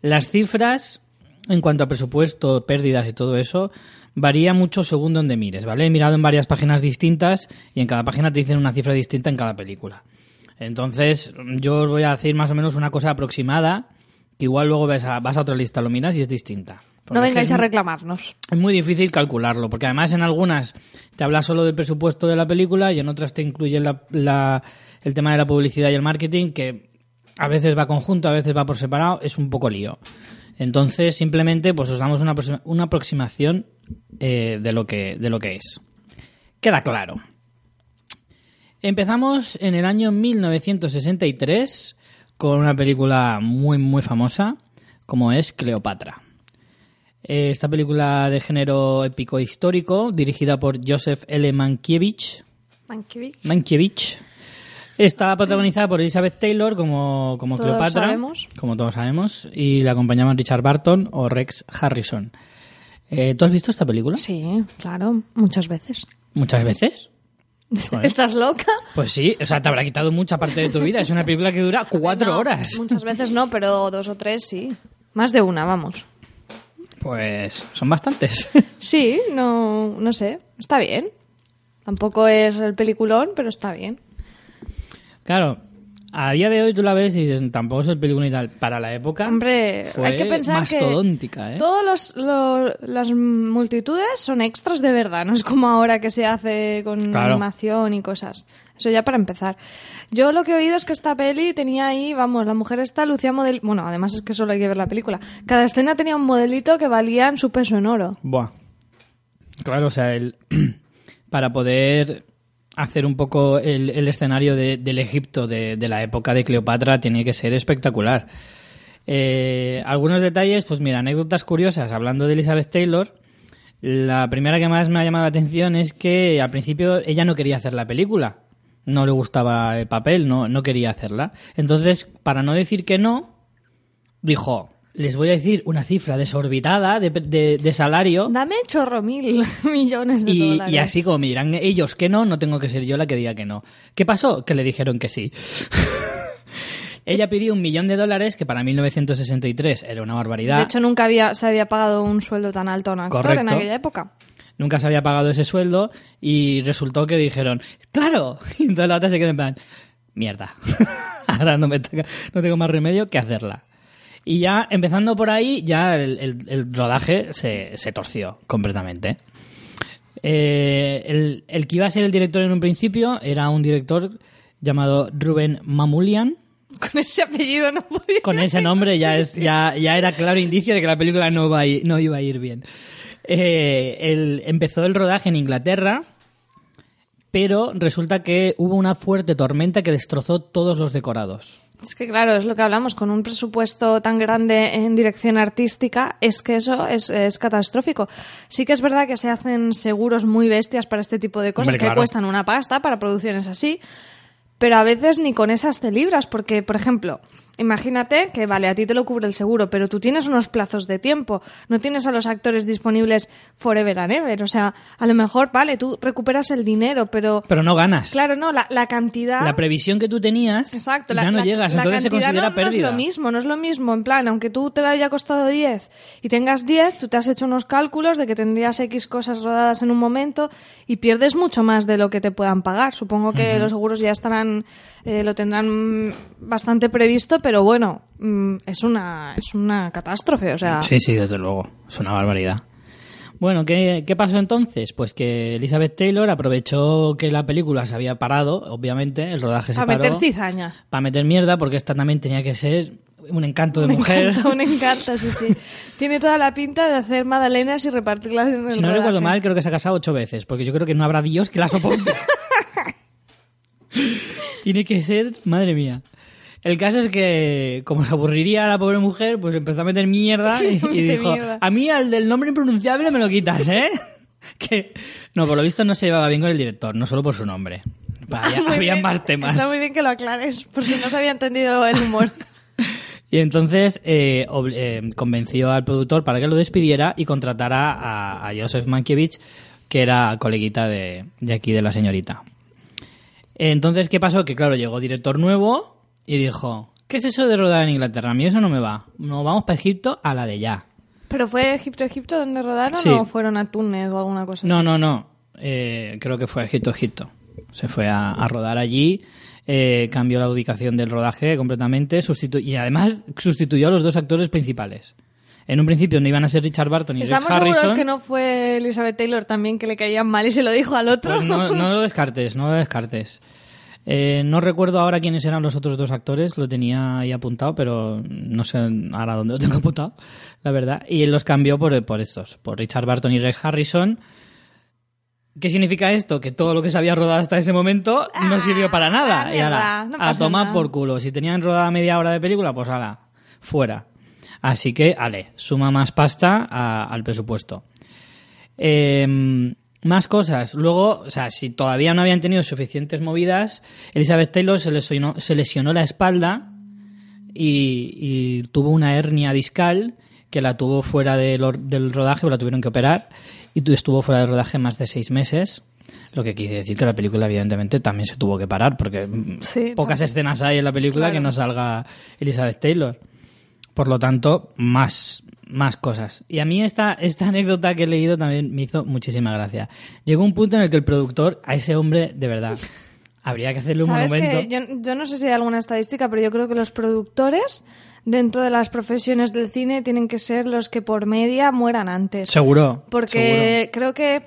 las cifras en cuanto a presupuesto, pérdidas y todo eso varía mucho según donde mires, ¿vale? He mirado en varias páginas distintas y en cada página te dicen una cifra distinta en cada película. Entonces, yo os voy a decir más o menos una cosa aproximada, igual luego vas a, vas a otra lista, lo miras y es distinta. Porque No vengáis a reclamarnos. Es muy difícil calcularlo, porque además en algunas te habla solo del presupuesto de la película y en otras te incluye la- la- el tema de la publicidad y el marketing, que a veces va conjunto, a veces va por separado, es un poco lío. Entonces, simplemente, pues os damos una, una aproximación eh, de, lo que, de lo que es. Queda claro. Empezamos en el año 1963 con una película muy, muy famosa, como es Cleopatra. Esta película de género épico histórico, dirigida por Joseph L. Mankiewicz, Mankiewicz. Mankiewicz. Está protagonizada por Elizabeth Taylor como, como Todos Cleopatra, sabemos. como todos sabemos, y la acompañaban Richard Barton o Rex Harrison. Eh, ¿Tú has visto esta película? Sí, claro, muchas veces. ¿Muchas veces? Joder. ¿Estás loca? Pues sí, o sea, te habrá quitado mucha parte de tu vida. Es una película que dura cuatro No, horas. Muchas veces no, pero dos o tres sí. Más de una, vamos. Pues son bastantes. Sí, no, no sé, está bien. Tampoco es el peliculón, pero está bien. Claro, a día de hoy tú la ves y dices, tampoco es el película y tal. Para la época, Hombre, fue hay que pensar mastodóntica, que ¿eh? todas las multitudes son extras de verdad, no es como ahora que se hace con Claro. animación y cosas. Eso ya para empezar. Yo lo que he oído es que esta peli tenía ahí, vamos, la mujer esta lucía model... Bueno, además es que solo hay que ver la película. Cada escena tenía un modelito que valía en su peso en oro. Buah. Claro, o sea, el, para poder hacer un poco el, escenario de- del Egipto de, de la época de Cleopatra tiene que ser espectacular. Eh, algunos detalles, pues mira, anécdotas curiosas. Hablando de Elizabeth Taylor, la primera que más me ha llamado la atención es que al principio ella no quería hacer la película. No le gustaba el papel, no, no quería hacerla. Entonces, para no decir que no, dijo, les voy a decir una cifra desorbitada de, de- de salario Dame chorro mil millones de y, dólares. y así como me dirán ellos que no, no tengo que ser yo la que diga que no. ¿Qué pasó? Que le dijeron que sí. Ella pidió un millón de dólares, que para 1963 era una barbaridad. De hecho, nunca había, se había pagado un sueldo tan alto a un actor Correcto. en aquella época. Nunca se había pagado ese sueldo y resultó que dijeron, ¡claro! Y entonces la otra se quedó en plan, ¡mierda! Ahora no, me toca- no tengo más remedio que hacerla. Y ya, empezando por ahí, ya el, el- el rodaje se, se torció completamente. Eh, el, el que iba a ser el director en un principio era un director llamado Ruben Mamulian. Con ese apellido no podía. Con ese nombre ya, es, ya, ya era claro indicio de que la película no, iba a ir, no iba a ir bien. Eh, empezó el rodaje en Inglaterra, pero resulta que hubo una fuerte tormenta que destrozó todos los decorados. Es que claro, es lo que hablamos, con un presupuesto tan grande en dirección artística, es que eso es, es catastrófico. Sí que es verdad que se hacen seguros muy bestias para este tipo de cosas Hombre, que claro. cuestan una pasta para producciones así, pero a veces ni con esas te libras, porque, por ejemplo, imagínate que, vale, a ti te lo cubre el seguro, pero tú tienes unos plazos de tiempo, no tienes a los actores disponibles forever and ever, o sea, a lo mejor, vale, tú recuperas el dinero, pero... Pero no ganas. Claro, no, la, la cantidad... La previsión que tú tenías Exacto, ya la, no la- llegas, la entonces se considera no, pérdida. No es lo mismo, no es lo mismo. En plan, aunque tú te haya costado 10 y tengas 10, tú te has hecho unos cálculos de que tendrías X cosas rodadas en un momento y pierdes mucho más de lo que te puedan pagar. Supongo que los seguros ya estarán, eh, lo tendrán bastante previsto, pero bueno, mm, es una, es una catástrofe, o sea. Sí, sí, desde luego. Es una barbaridad. Bueno, ¿qué, qué pasó entonces? Pues que Elizabeth Taylor aprovechó que la película se había parado, obviamente, el rodaje se A paró. meter cizaña. Para meter mierda, porque esta también tenía que ser un encanto de Me mujer. encanta, me encanta, sí, sí. Tiene toda la pinta de hacer magdalenas y repartirlas en el Si no recuerdo rodaje. mal, creo que se ha casado ocho veces, porque yo creo que no habrá Dios que la soporte. Tiene que ser, madre mía. El caso es que, como se aburriría a la pobre mujer, pues empezó a meter mierda y, dijo, mierda. a mí al del nombre impronunciable me lo quitas, ¿eh? que no, por lo visto no se llevaba bien con el director, no solo por su nombre. Había, Ah, había más temas. Está muy bien que lo aclares, por si no se había entendido el humor. Y entonces eh, eh, convenció al productor para que lo despidiera y contratara a, a Joseph Mankiewicz, que era coleguita de, de aquí de la señorita. Entonces, ¿qué pasó? Que claro, llegó director nuevo y dijo, ¿qué es eso de rodar en Inglaterra? A mí eso no me va. Nos vamos para Egipto a la de ya. ¿Pero fue Egipto, Egipto donde rodaron Sí. o fueron a Túnez o alguna cosa? No, no, no. Eh, creo que fue a Egipto, Egipto. Se fue a, a rodar allí. eh, cambió la ubicación del rodaje completamente sustitu- y además sustituyó a los dos actores principales. En un principio no iban a ser Richard Barton y Rex Estamos Harrison. seguros que no fue Elizabeth Taylor también que le caían mal y se lo dijo al otro. Pues no, no lo descartes, no lo descartes. Eh, no recuerdo ahora quiénes eran los otros dos actores, lo tenía ahí apuntado, pero no sé ahora dónde lo tengo apuntado, la verdad. Y él los cambió por, por estos, por Richard Barton y Rex Harrison. ¿Qué significa esto? Que todo lo que se había rodado hasta ese momento no sirvió para nada. ah, y no a tomar por culo. Si tenían rodada media hora de película, pues ala, fuera. Así que, ale, suma más pasta a- al presupuesto. Eh, más cosas. Luego, o sea, si todavía no habían tenido suficientes movidas, Elizabeth Taylor se lesionó, se lesionó la espalda y, y tuvo una hernia discal que la tuvo fuera del, rodaje, o la tuvieron que operar, y tu- estuvo fuera del rodaje más de seis meses. Lo que quiere decir que la película, evidentemente, también se tuvo que parar, porque mm, Sí, pocas también. escenas hay en la película Claro. que no salga Elizabeth Taylor. Por lo tanto, más, más cosas. Y a mí esta, esta anécdota que he leído también me hizo muchísima gracia. Llegó un punto en el que el productor, a ese hombre, de verdad, habría que hacerle un ¿Sabes monumento. que yo, yo no sé si hay alguna estadística, pero yo creo que los productores dentro de las profesiones del cine tienen que ser los que por media mueran antes. Seguro. Porque creo que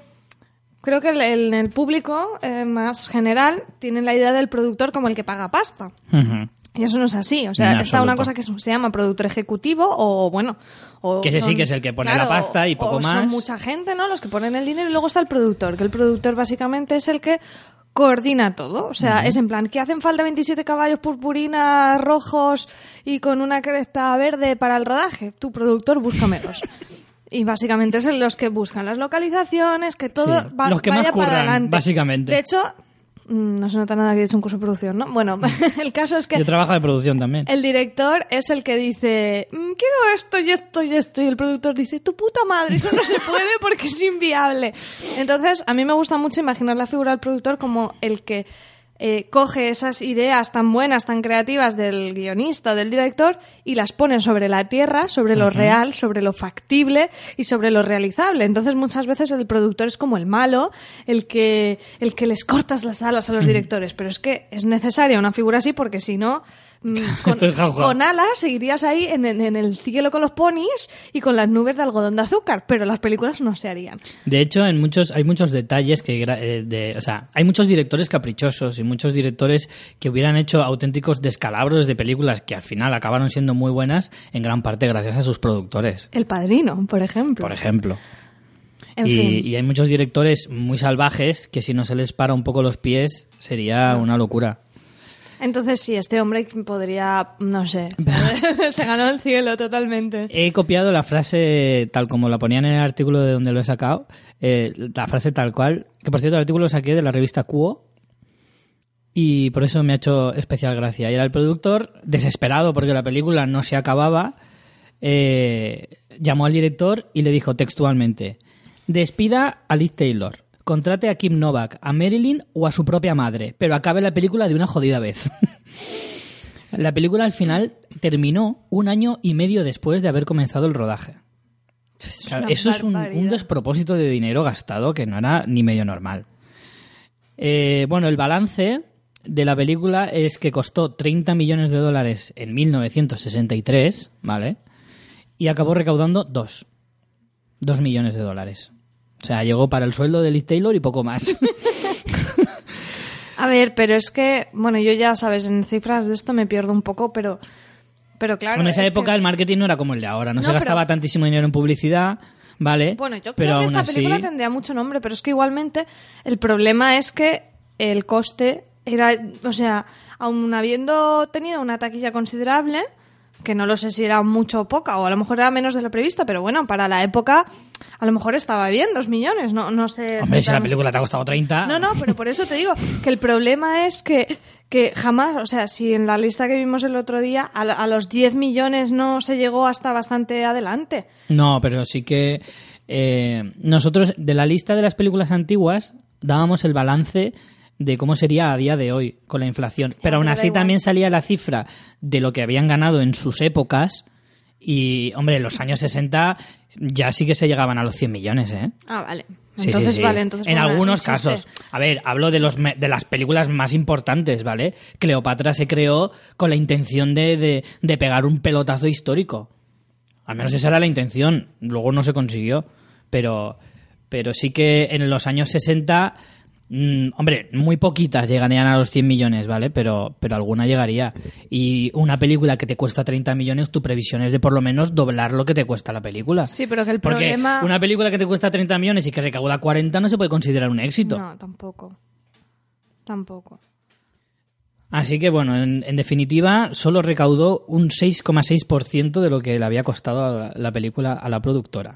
creo que el, el- el público eh, más general tiene la idea del productor como el que paga pasta. Y eso no es así. O sea, está una cosa que se llama productor ejecutivo o, bueno... O Que ese sí son- que es el que pone la pasta y poco o más. Son mucha gente, ¿no? Los que ponen el dinero y luego está el productor, que el productor básicamente es el que coordina todo. O sea, es en plan, que hacen falta 27 caballos purpurinas rojos y con una cresta verde para el rodaje? Tu productor, búscamelos. Y básicamente es los que buscan las localizaciones, que todo Sí, va- los que más vaya para curran, adelante. básicamente. De hecho, no se nota nada que he hecho un curso de producción, ¿no? Bueno, el caso es que Yo trabajo de producción también. el director es el que dice, "Mm, quiero esto y esto y esto. Y el productor dice, tu puta madre, eso no se puede porque es inviable. Entonces, a mí me gusta mucho imaginar la figura del productor como el que eh, coge esas ideas tan buenas, tan creativas del guionista del director y las pone sobre la tierra, sobre lo real, sobre lo factible y sobre lo realizable. Entonces, muchas veces el productor es como el malo, el que, el que les cortas las alas a los directores. Pero es que es necesaria una figura así porque si no, con, jauja. con alas seguirías ahí en, en- en el cielo con los ponis y con las nubes de algodón de azúcar, pero las películas no se harían. De hecho, en muchos, hay muchos detalles que, eh, de, o sea, hay muchos directores caprichosos y muchos directores que hubieran hecho auténticos descalabros de películas que al final acabaron siendo muy buenas, en gran parte gracias a sus productores, El padrino, por ejemplo. por ejemplo. En y, fin. y hay muchos directores muy salvajes que si no se les para un poco los pies sería una locura. Entonces sí, este hombre podría, no sé, se ganó el cielo totalmente. He copiado la frase tal como la ponían en el artículo de donde lo he sacado, eh, la frase tal cual, que por cierto el artículo lo saqué de la revista Cuo y por eso me ha hecho especial gracia. Y era el productor, desesperado porque la película no se acababa, eh, llamó al director y le dijo textualmente, despida a Liz Taylor, contrate a Kim Novak, a Marilyn o a su propia madre, pero acabe la película de una jodida vez. La película al final terminó un año y medio después de haber comenzado el rodaje. Claro, una eso es un despropósito de dinero gastado que no era ni medio normal. Eh, bueno, el balance de la película es que costó 30 millones de dólares en 1963, ¿vale? Y acabó recaudando 2. 2 millones de dólares. O sea, llegó para el sueldo de Liz Taylor y poco más. A ver, pero es que, bueno, yo ya sabes, en cifras de esto me pierdo un poco, pero, pero claro. en esa es época que- el marketing no era como el de ahora. No, No, se gastaba pero- tantísimo dinero en publicidad, ¿vale? Bueno, yo pero creo que esta así- película tendría mucho nombre, pero es que igualmente el problema es que el coste era, o sea, aun habiendo tenido una taquilla considerable, que no lo sé si era mucho o poca, o a lo mejor era menos de lo previsto, pero bueno, para la época a lo mejor estaba bien, dos millones, no, no sé. Hombre, si la película te ha costado 30... No, no, pero por eso te digo que el problema es que, que jamás, o sea, si en la lista que vimos el otro día, a, a los 10 millones no se llegó hasta bastante adelante. No, pero sí que eh, nosotros de la lista de las películas antiguas dábamos el balance de cómo sería a día de hoy con la inflación. Pero aún así también salía la cifra de lo que habían ganado en sus épocas Y, hombre, en los años 60 ya sí que se llegaban a los 100 millones, ¿eh? Ah, vale. Sí, Entonces, sí, sí. vale, entonces en algunos casos. A ver, hablo de, los, de las películas más importantes, ¿vale? Cleopatra se creó con la intención de, de- de pegar un pelotazo histórico. Al menos esa era la intención. Luego no se consiguió. Pero, pero sí que en los años 60, mm, hombre, muy poquitas llegarían a los 100 millones, ¿vale? Pero, pero alguna llegaría. Y una película que te cuesta 30 millones, tu previsión es de por lo menos doblar lo que te cuesta la película. Sí, pero que el Porque problema... una película que te cuesta 30 millones y que recauda 40 no se puede considerar un éxito. No, tampoco. Tampoco. Así que, bueno, en, en definitiva, solo recaudó un 6,6% de lo que le había costado la, la película a la productora.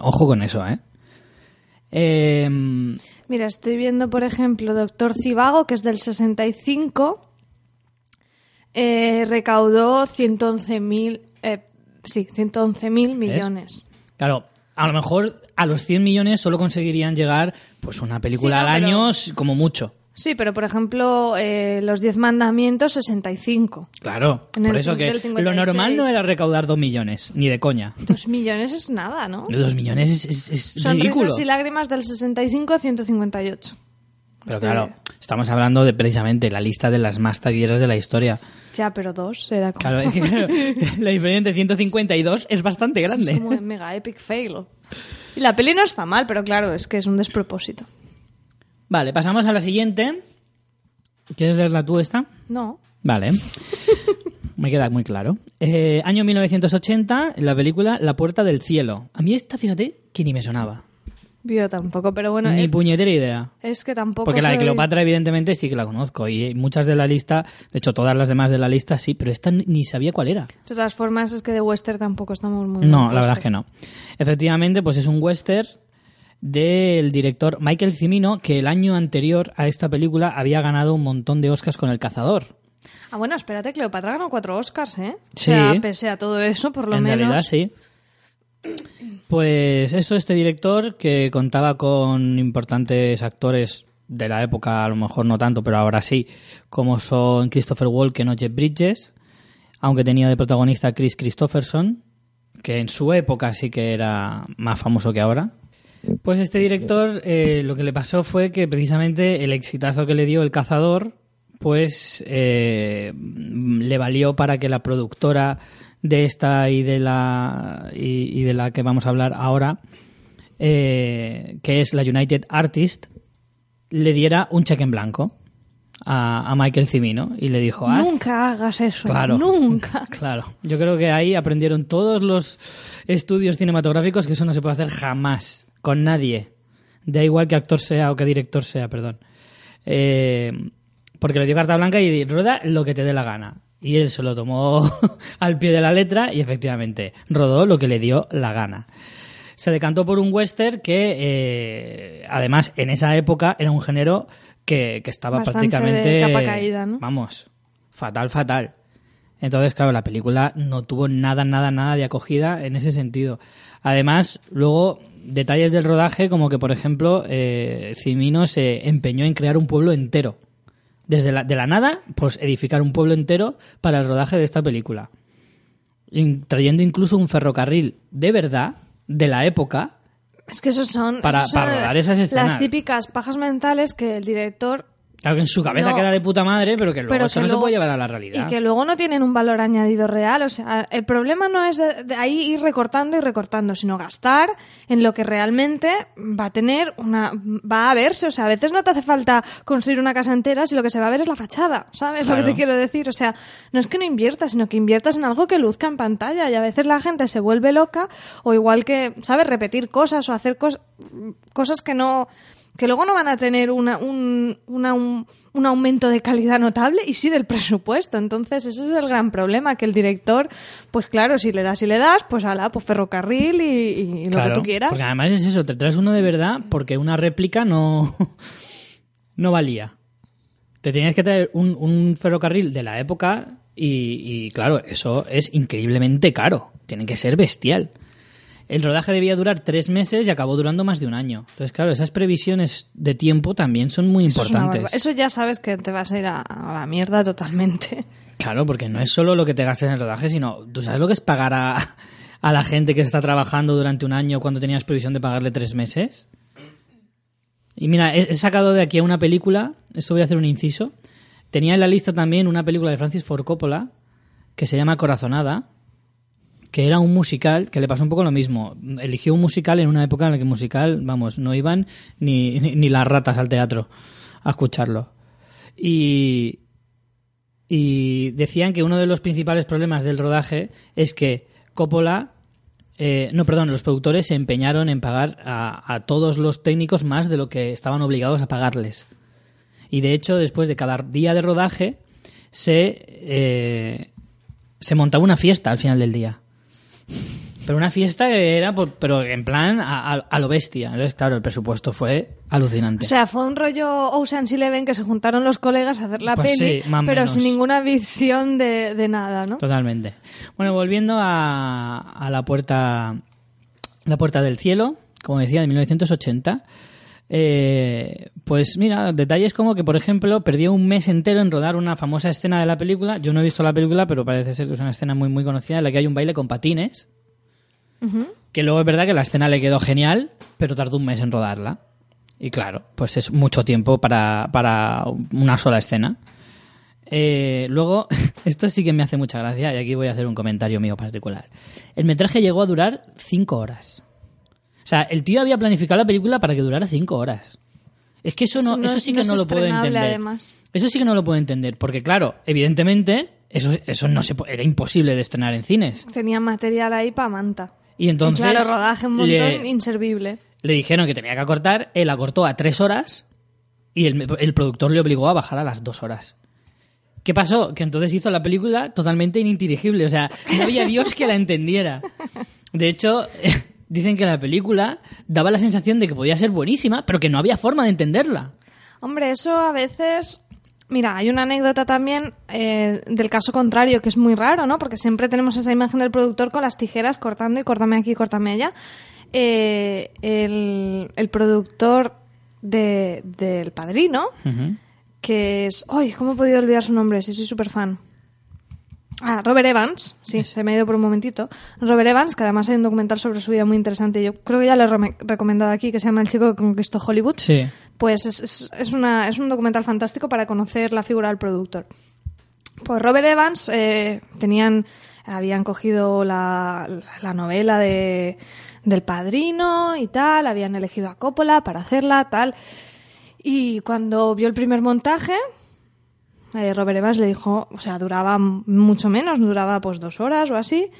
Ojo con eso, ¿eh? Em, Mira, estoy viendo, por ejemplo, Doctor Cibago, que es del 65, eh, recaudó 111.000, eh, sí, 111.000 millones. claro, a lo mejor a los 100 millones solo conseguirían llegar pues una película Sí, no, al pero- año como mucho. Sí, pero por ejemplo, eh, Los Diez Mandamientos, 65. Claro, En por el eso que lo 56. normal no era recaudar 2 millones, ni de coña. Dos millones es nada, ¿no? Dos millones es, es- es ridículo. Sonrisas y lágrimas del 65 a 158. Pero Este- claro, estamos hablando de precisamente la lista de las más taquilleras de la historia. Ya, pero dos era como, Claro, es que claro, la diferencia entre 152 es bastante es grande. como un mega epic fail. Y la peli no está mal, pero claro, es que es un despropósito. Vale, pasamos a la siguiente. ¿Quieres leerla tú esta? No. Vale. Me queda muy claro. Eh, año 1980, la película La Puerta del Cielo. A mí esta, fíjate, que ni me sonaba. Yo tampoco, pero bueno, ni eh, puñetera idea. es que tampoco Porque la de soy- Cleopatra, evidentemente, sí que la conozco. Y muchas de la lista, de hecho, todas las demás de la lista sí, pero esta ni- sabía cuál era. De todas formas, es que de western tampoco estamos muy No, la verdad es que no. Efectivamente, pues es un western del director Michael Cimino, que el año anterior a esta película había ganado un montón de Oscars con El Cazador. Ah, bueno, espérate, Cleopatra ganó cuatro Oscars, ¿eh? Sí. O sea, pese a todo eso, por lo en menos... realidad, sí. Pues eso, este director que contaba con importantes actores de la época, a lo mejor no tanto, pero ahora sí, como son Christopher Walken o Jeff Bridges, aunque tenía de protagonista a Chris Christopherson, que en su época sí que era más famoso que ahora. Pues este director eh, lo que le pasó fue que precisamente el exitazo que le dio El Cazador, pues eh, le valió para que la productora de esta y de la y, y de la que vamos a hablar ahora, eh, que es la United Artist, le diera un cheque en blanco a, a Michael Cimino y le dijo, "Haz Nunca hagas eso. Claro. Nunca. Claro, yo creo que ahí aprendieron todos los estudios cinematográficos que eso no se puede hacer jamás, con nadie. Da igual que actor sea o que director sea, perdón. Eh, porque le dio carta blanca y rueda lo que te dé la gana. Y él se lo tomó al pie de la letra y efectivamente rodó lo que le dio la gana. Se decantó por un western que, eh, además, en esa época era un género que, que estaba Bastante de prácticamente... capa caída, ¿no? Vamos, fatal, fatal. Entonces, claro, la película no tuvo nada, nada, nada de acogida en ese sentido. Además, luego, detalles del rodaje, como que, por ejemplo, eh, Cimino se empeñó en crear un pueblo entero. Desde la, de la nada, pues edificar un pueblo entero para el rodaje de esta película. In- trayendo incluso un ferrocarril de verdad, de la época, Es que esos son, Para- esos son para rodar esas escenas. las típicas pajas mentales que el director Claro que en su cabeza No. queda de puta madre, pero que luego pero eso que no se puede llevar a la realidad. Y que luego no tienen un valor añadido real. O sea, el problema no es de, de ahí ir recortando y recortando, sino gastar en lo que realmente va a tener una. va a verse. O sea, a veces no te hace falta construir una casa entera si lo que se va a ver es la fachada. ¿Sabes lo que te quiero decir? O sea, no es que no inviertas, sino que inviertas en algo que luzca en pantalla. Y a veces la gente se vuelve loca, o igual que, ¿sabes? Repetir cosas o hacer cos- cosas que no que luego no van a tener una- un, una- un, un aumento de calidad notable y sí del presupuesto. Entonces, ese es el gran problema, que el director, pues claro, si le das y le das, pues ala, pues ferrocarril y, y lo que tú quieras. Porque además es eso, te traes uno de verdad porque una réplica no, no valía. Te tenías que traer un, un ferrocarril de la época y, y, claro, eso es increíblemente caro. Tiene que ser bestial. El rodaje debía durar tres meses y acabó durando más de un año. Entonces, claro, esas previsiones de tiempo también son muy Eso importantes. Eso ya sabes que te vas a ir a, a la mierda totalmente. Claro, porque no es solo lo que te gastes en el rodaje, sino tú sabes lo que es pagar a, a la gente que está trabajando durante un año cuando tenías previsión de pagarle tres meses. Y mira, he, he sacado de aquí una película, esto voy a hacer un inciso. Tenía en la lista también una película de Francis Ford Coppola que se llama Corazonada, que era un musical que le pasó un poco lo mismo. Eligió un musical en una época en la que musical, vamos, no iban ni, ni, las ratas al teatro a escucharlo. Y, y decían que uno de los principales problemas del rodaje es que Coppola, eh, no, perdón, los productores se empeñaron en pagar a, a todos los técnicos más de lo que estaban obligados a pagarles. Y de hecho, después de cada día de rodaje, se, eh, se montaba una fiesta al final del día. Pero una fiesta que era, por- pero en plan a, a- a lo bestia. Entonces, claro, el presupuesto fue alucinante. O sea, fue un rollo Ocean's Eleven que se juntaron los colegas a hacer la Pues peli, sí, pero menos. sin ninguna visión de, de nada, ¿no? Totalmente. Bueno, volviendo a, a la puerta la puerta del cielo, como decía, de 1980. Eh, pues mira, detalles como que, por ejemplo, perdió un mes entero en rodar una famosa escena de la película. Yo no he visto la película, pero parece ser que es una escena muy, muy conocida en la que hay un baile con patines. Que luego es verdad que la escena le quedó genial, pero tardó un mes en rodarla. Y claro, pues es mucho tiempo para, para una sola escena. Eh, luego, esto sí que me hace mucha gracia y aquí voy a hacer un comentario mío particular. El metraje llegó a durar cinco horas. O sea, el tío había planificado la película para que durara cinco horas. Es que eso no, no eso es- sí que no lo puedo entender. además. Eso sí que no lo puedo entender, porque claro, evidentemente eso, eso no se era imposible de estrenar en cines. Tenía material ahí para manta. Y entonces y claro, rodaje un montón, le, inservible. le dijeron que tenía que acortar, él acortó a tres horas y el, el productor le obligó a bajar a las dos horas. ¿Qué pasó? Que entonces hizo la película totalmente ininteligible, o sea, no había Dios que la entendiera. De hecho, dicen que la película daba la sensación de que podía ser buenísima, pero que no había forma de entenderla. Hombre, eso a veces... Mira, hay una anécdota también eh, del caso contrario, que es muy raro, ¿no? Porque siempre tenemos esa imagen del productor con las tijeras cortando y córtame aquí, córtame allá. Eh, el, el productor de, del Padrino, que es... ¡Ay! ¿Cómo he podido olvidar su nombre? Sí, soy súper fan. Ah, Robert Evans, sí, se me ha ido por un momentito. Robert Evans, que además hay un documental sobre su vida muy interesante. Yo creo que ya lo he recomendado aquí, que se llama El chico que conquistó Hollywood. Sí. Pues es, es, es una, es un documental fantástico para conocer la figura del productor. Pues Robert Evans eh, tenían, habían cogido la, la novela de, del padrino y tal, habían elegido a Coppola para hacerla, tal. Y cuando vio el primer montaje, eh, Robert Evans le dijo, o sea, duraba mucho menos, duraba pues dos horas o así.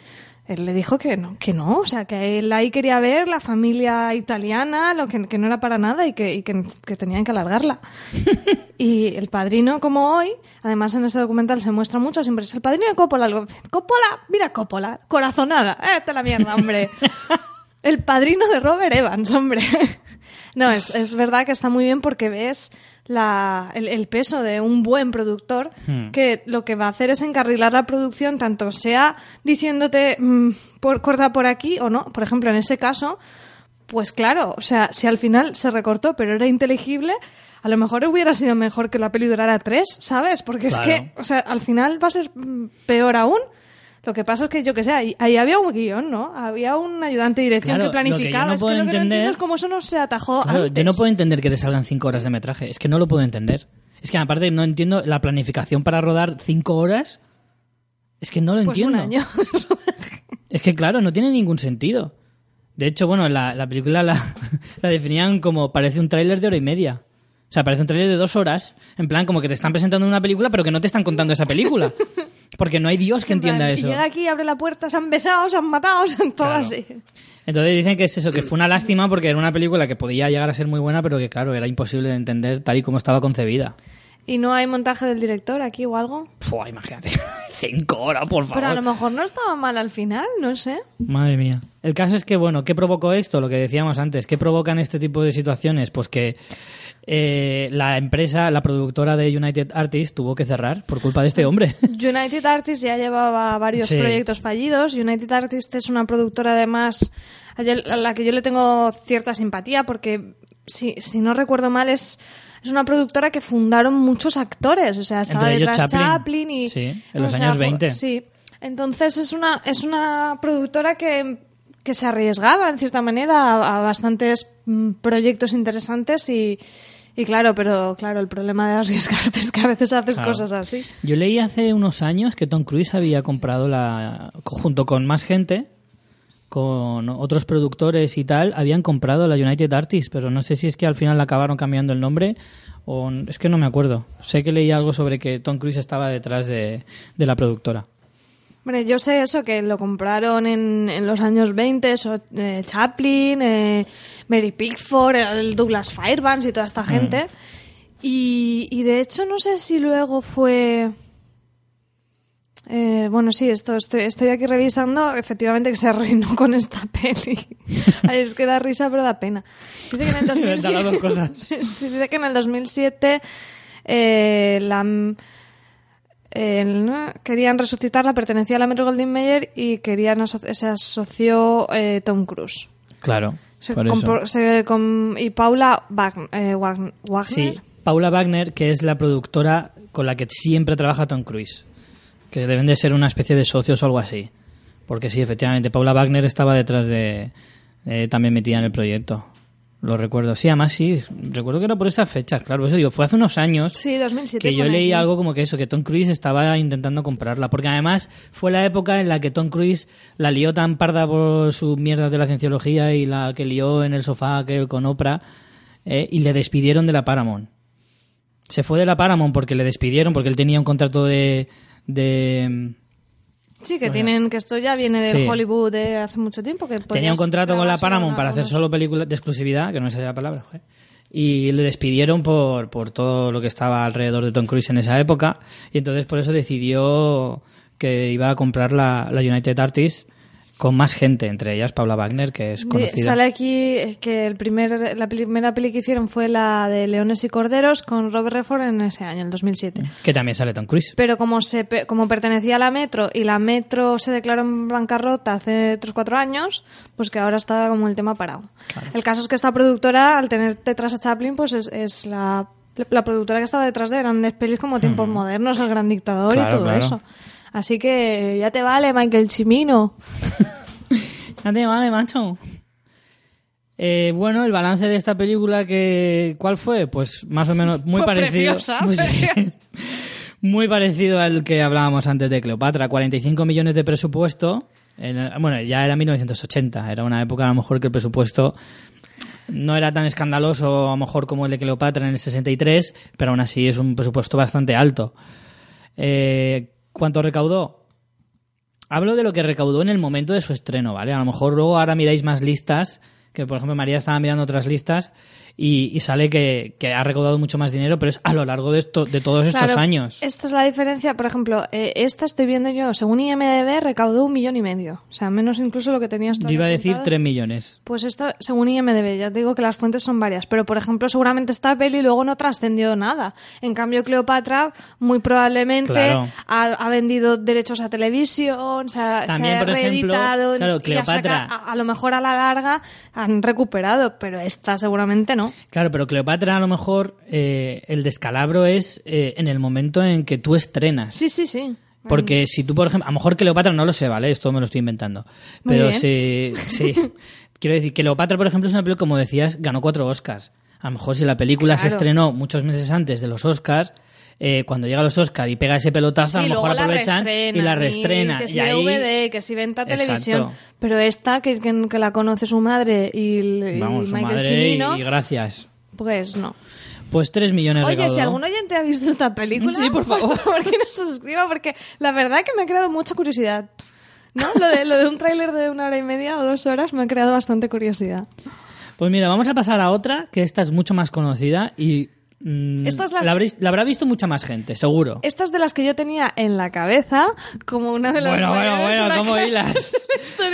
Él le dijo que no, que no, o sea, que él ahí quería ver la familia italiana, lo que, que no era para nada y que, y que, que tenían que alargarla. y el padrino, como hoy, además en este documental se muestra mucho, siempre es el padrino de Coppola. algo, Coppola, mira Coppola, corazonada, eh, te la mierda, hombre. el padrino de Robert Evans, hombre. No, es, es verdad que está muy bien porque ves la, el, el peso de un buen productor que lo que va a hacer es encarrilar la producción, tanto sea diciéndote mm, por, corta por aquí o no. Por ejemplo, en ese caso, pues claro, o sea, si al final se recortó pero era inteligible, a lo mejor hubiera sido mejor que la peli durara tres, ¿sabes? Porque es que, o sea, al final va a ser mm, peor aún. Lo que pasa es que, yo que sé, ahí, ahí había un guion, ¿no? Había un ayudante de dirección Claro, que lo que yo planificaba. no es que lo que no entender- entiendo es cómo eso no se atajó Claro, antes. yo no puedo entender que te salgan cinco horas de metraje. Es que no lo puedo entender. Es que aparte no entiendo la planificación para rodar cinco horas. Es que no lo Pues entiendo. un año. Es que claro, no tiene ningún sentido. De hecho, bueno, la, la película la, la definían como parece un tráiler de hora y media. O sea, parece un tráiler de dos horas. En plan, como que te están presentando una película, pero que no te están contando esa película. Porque no hay Dios que entienda eso. llega aquí, abre la puerta, se han besado, se han matado, se han todo Claro. así. Entonces dicen que es eso, que fue una lástima porque era una película que podía llegar a ser muy buena, pero que claro, era imposible de entender tal y como estaba concebida. ¿Y no hay montaje del director aquí o algo? Fua, imagínate. Cinco horas, por favor. Pero a lo mejor no estaba mal al final, no sé. Madre mía. El caso es que, bueno, ¿qué provocó esto? Lo que decíamos antes. ¿Qué provocan este tipo de situaciones? Pues que eh, la empresa, la productora de United Artists tuvo que cerrar por culpa de este hombre. United Artists ya llevaba varios Sí. proyectos fallidos. United Artists es una productora además a la que yo le tengo cierta simpatía porque si, si no recuerdo mal es es una productora que fundaron muchos actores. O sea, estaba Entre detrás Chaplin. Chaplin, y. Sí, en los sea, años fue- 20. Sí. Entonces es una, es una productora que, que se arriesgaba, en cierta manera, a, a bastantes mm, proyectos interesantes y. Y claro, pero claro, el problema de arriesgarte es que a veces haces Claro. cosas así. Yo leí hace unos años que Tom Cruise había comprado la. junto con más gente, con otros productores y tal, habían comprado la United Artists, pero no sé si es que al final acabaron cambiando el nombre o. es que no me acuerdo. Sé que leí algo sobre que Tom Cruise estaba detrás de, de la productora. Bueno, yo sé eso, que lo compraron en, en los años 20, eso, eh, Chaplin, eh, Mary Pickford, el Douglas Fairbanks y toda esta gente. Y, y de hecho no sé si luego fue... eh, bueno, sí, esto estoy, estoy aquí revisando, efectivamente que se arruinó con esta peli. Ay, es que da risa, pero da pena. Dice que en el Da 2007... las dos cosas. Sí, dice que en el 2007 eh, la, eh, querían resucitarla, pertenecía a la Metro Goldwyn Mayer y querían aso- se asoció eh, Tom Cruise. Claro. Se por eso. compro- se com- y Paula eh, Wag- Wagner. Sí, Paula Wagner, que es la productora con la que siempre trabaja Tom Cruise. Que deben de ser una especie de socios o algo así. Porque sí, efectivamente, Paula Wagner estaba detrás de... eh, también metida en el proyecto. Lo recuerdo. Sí, además sí. Recuerdo que era por esas fechas, claro. Eso digo, fue hace unos años Sí, 2007. que yo leí algo como que eso, que Tom Cruise estaba intentando comprarla. Porque además fue la época en la que Tom Cruise la lió tan parda por sus mierdas de la cienciología y la que lió en el sofá aquel con Oprah eh, y le despidieron de la Paramount. Se fue de la Paramount porque le despidieron, porque él tenía un contrato de... de Sí, que tienen que esto ya viene de Sí. Hollywood de hace mucho tiempo. Que tenía un contrato con la Paramount para hacer solo películas de exclusividad, que no salía la palabra, joder. Y le despidieron por, por todo lo que estaba alrededor de Tom Cruise en esa época. Y entonces por eso decidió que iba a comprar la, la United Artists con más gente, entre ellas Paula Wagner, que es conocida. Sale aquí eh, que el primer, la primera peli que hicieron fue la de Leones y Corderos con Robert Redford en ese año, el 2007. Que también sale Tom Cruise. Pero como, se, como pertenecía a la Metro y la Metro se declaró en bancarrota hace 3-4 años, pues que ahora está como el tema parado. El caso es que esta productora, al tener detrás a Chaplin, pues es, es la, la productora que estaba detrás de grandes pelis como Tiempos Modernos, El Gran Dictador y Claro, todo claro. eso. Así que ya te vale, Michael Chimino. Ya te vale, macho. Eh, bueno, el balance de esta película, que ¿cuál fue? Pues más o menos muy parecido. Pues sí. muy parecido al que hablábamos antes de Cleopatra. 45 millones de presupuesto. En bueno, ya era 1980. Era una época a lo mejor que el presupuesto no era tan escandaloso a lo mejor como el de Cleopatra en el 63, pero aún así es un presupuesto bastante alto. Eh, ¿Cuánto recaudó? Hablo de lo que recaudó en el momento de su estreno, ¿vale? A lo mejor luego ahora miráis más listas, que por ejemplo María estaba mirando otras listas y, y sale que, que ha recaudado mucho más dinero, pero es a lo largo de, esto, de todos estos años. Esta es la diferencia. Por ejemplo, eh, esta estoy viendo yo, según IMDB, recaudó un millón y medio. O sea, menos incluso lo que tenías tú Yo iba a decir. 3 millones. Pues esto, según IMDB, ya te digo que las fuentes son varias, pero por ejemplo, seguramente esta peli luego no trascendió nada. En cambio, Cleopatra, muy probablemente Claro. ha, ha vendido derechos a televisión, se ha, También, se ha por ejemplo, reeditado, claro, y saca- Cleopatra- a, a lo mejor a la larga han recuperado, pero esta seguramente no. Claro, pero Cleopatra a lo mejor eh, el descalabro es eh, en el momento en que tú estrenas. Sí, sí, sí. Porque si tú, por ejemplo, a lo mejor Cleopatra no lo sé, ¿vale? Esto me lo estoy inventando. Muy Pero bien. sí, sí. Quiero decir, Cleopatra, por ejemplo, es una película, como decías, ganó cuatro Oscars. A lo mejor si la película se estrenó muchos meses antes de los Oscars, eh, cuando llega a los Oscars y pega ese pelotazo, a Sí, lo mejor luego la aprovechan y la reestrenan. Que y si ahí, DVD, que si venta televisión. Pero esta, que, que, que la conoce su madre y, y vamos, su Michael madre Cimino, y gracias. pues no. Pues tres millones Oye, recaudó. si algún oyente ha visto esta película, Sí, por favor. que nos escriba, porque la verdad que me ha creado mucha curiosidad. ¿No? Lo de, lo de un tráiler de una hora y media o dos horas me ha creado bastante curiosidad. Pues mira, vamos a pasar a otra, que esta es mucho más conocida y... mm, Esta es la- la, habréis- la habrá visto mucha más gente, seguro. Esta es de las que yo tenía en la cabeza como una de las Bueno, bueno, bueno, ¿cómo hilas?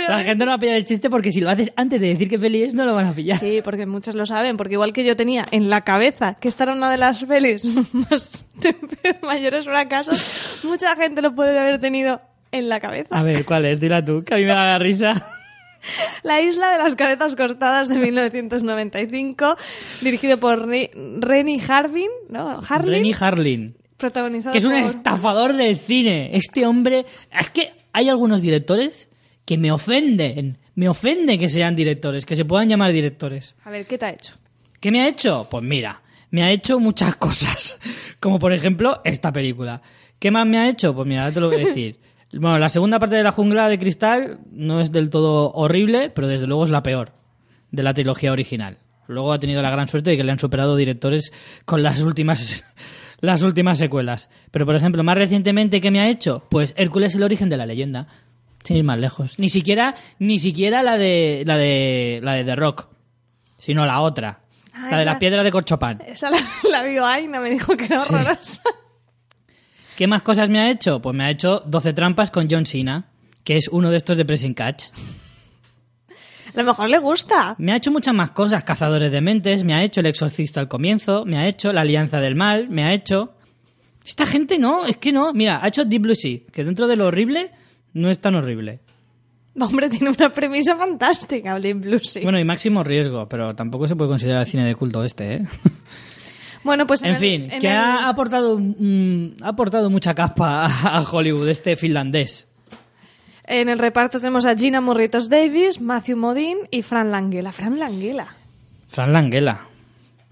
la La gente no va a pillar el chiste porque si lo haces antes de decir qué peli es, no lo van a pillar. Sí, porque muchos lo saben, porque igual que yo tenía en la cabeza que esta era una de las pelis más de mayores fracasos, mucha gente lo puede haber tenido en la cabeza. A ver, ¿cuál es? Dila tú, que a mí me da la risa. La isla de las cabezas cortadas de 1995, dirigido por Re- Renny Harvin, ¿no? Harlin, Renny Harlin, protagonizado que es un por... estafador del cine. Este hombre... Es que hay algunos directores que me ofenden. Me ofende que sean directores, que se puedan llamar directores. A ver, ¿qué te ha hecho? ¿Qué me ha hecho? Pues mira, me ha hecho muchas cosas. Como por ejemplo esta película. ¿Qué más me ha hecho? Pues mira, ahora te lo voy a decir. Bueno, la segunda parte de la jungla de cristal no es del todo horrible, pero desde luego es la peor de la trilogía original. Luego ha tenido la gran suerte de que le han superado directores con las últimas las últimas secuelas. Pero por ejemplo, más recientemente ¿qué me ha hecho? Pues Hércules el origen de la leyenda. Sin ir más lejos. Ni siquiera ni siquiera la de la de la de The Rock, sino la otra. Ah, la de las piedras de corchopán. Esa la, la vio Aina, me dijo que era horrorosa. ¿Qué más cosas me ha hecho? Pues me ha hecho 12 trampas con John Cena, que es uno de estos de Pressing Catch. A lo mejor le gusta. Me ha hecho muchas más cosas, Cazadores de Mentes, me ha hecho El Exorcista al comienzo, me ha hecho La Alianza del Mal, me ha hecho... Esta gente no, es que no. Mira, ha hecho Deep Blue Sea, que dentro de lo horrible no es tan horrible. Hombre, tiene una premisa fantástica, Deep Blue Sea. Bueno, y máximo riesgo, pero tampoco se puede considerar cine de culto este, ¿eh? Bueno, pues en, En el- fin, en que el- ha aportado, mm, ha aportado mucha caspa a Hollywood, este finlandés. En el reparto tenemos a Gina Morritos Davis, Matthew Modine y Fran Langella. Fran Langella, Fran Langella.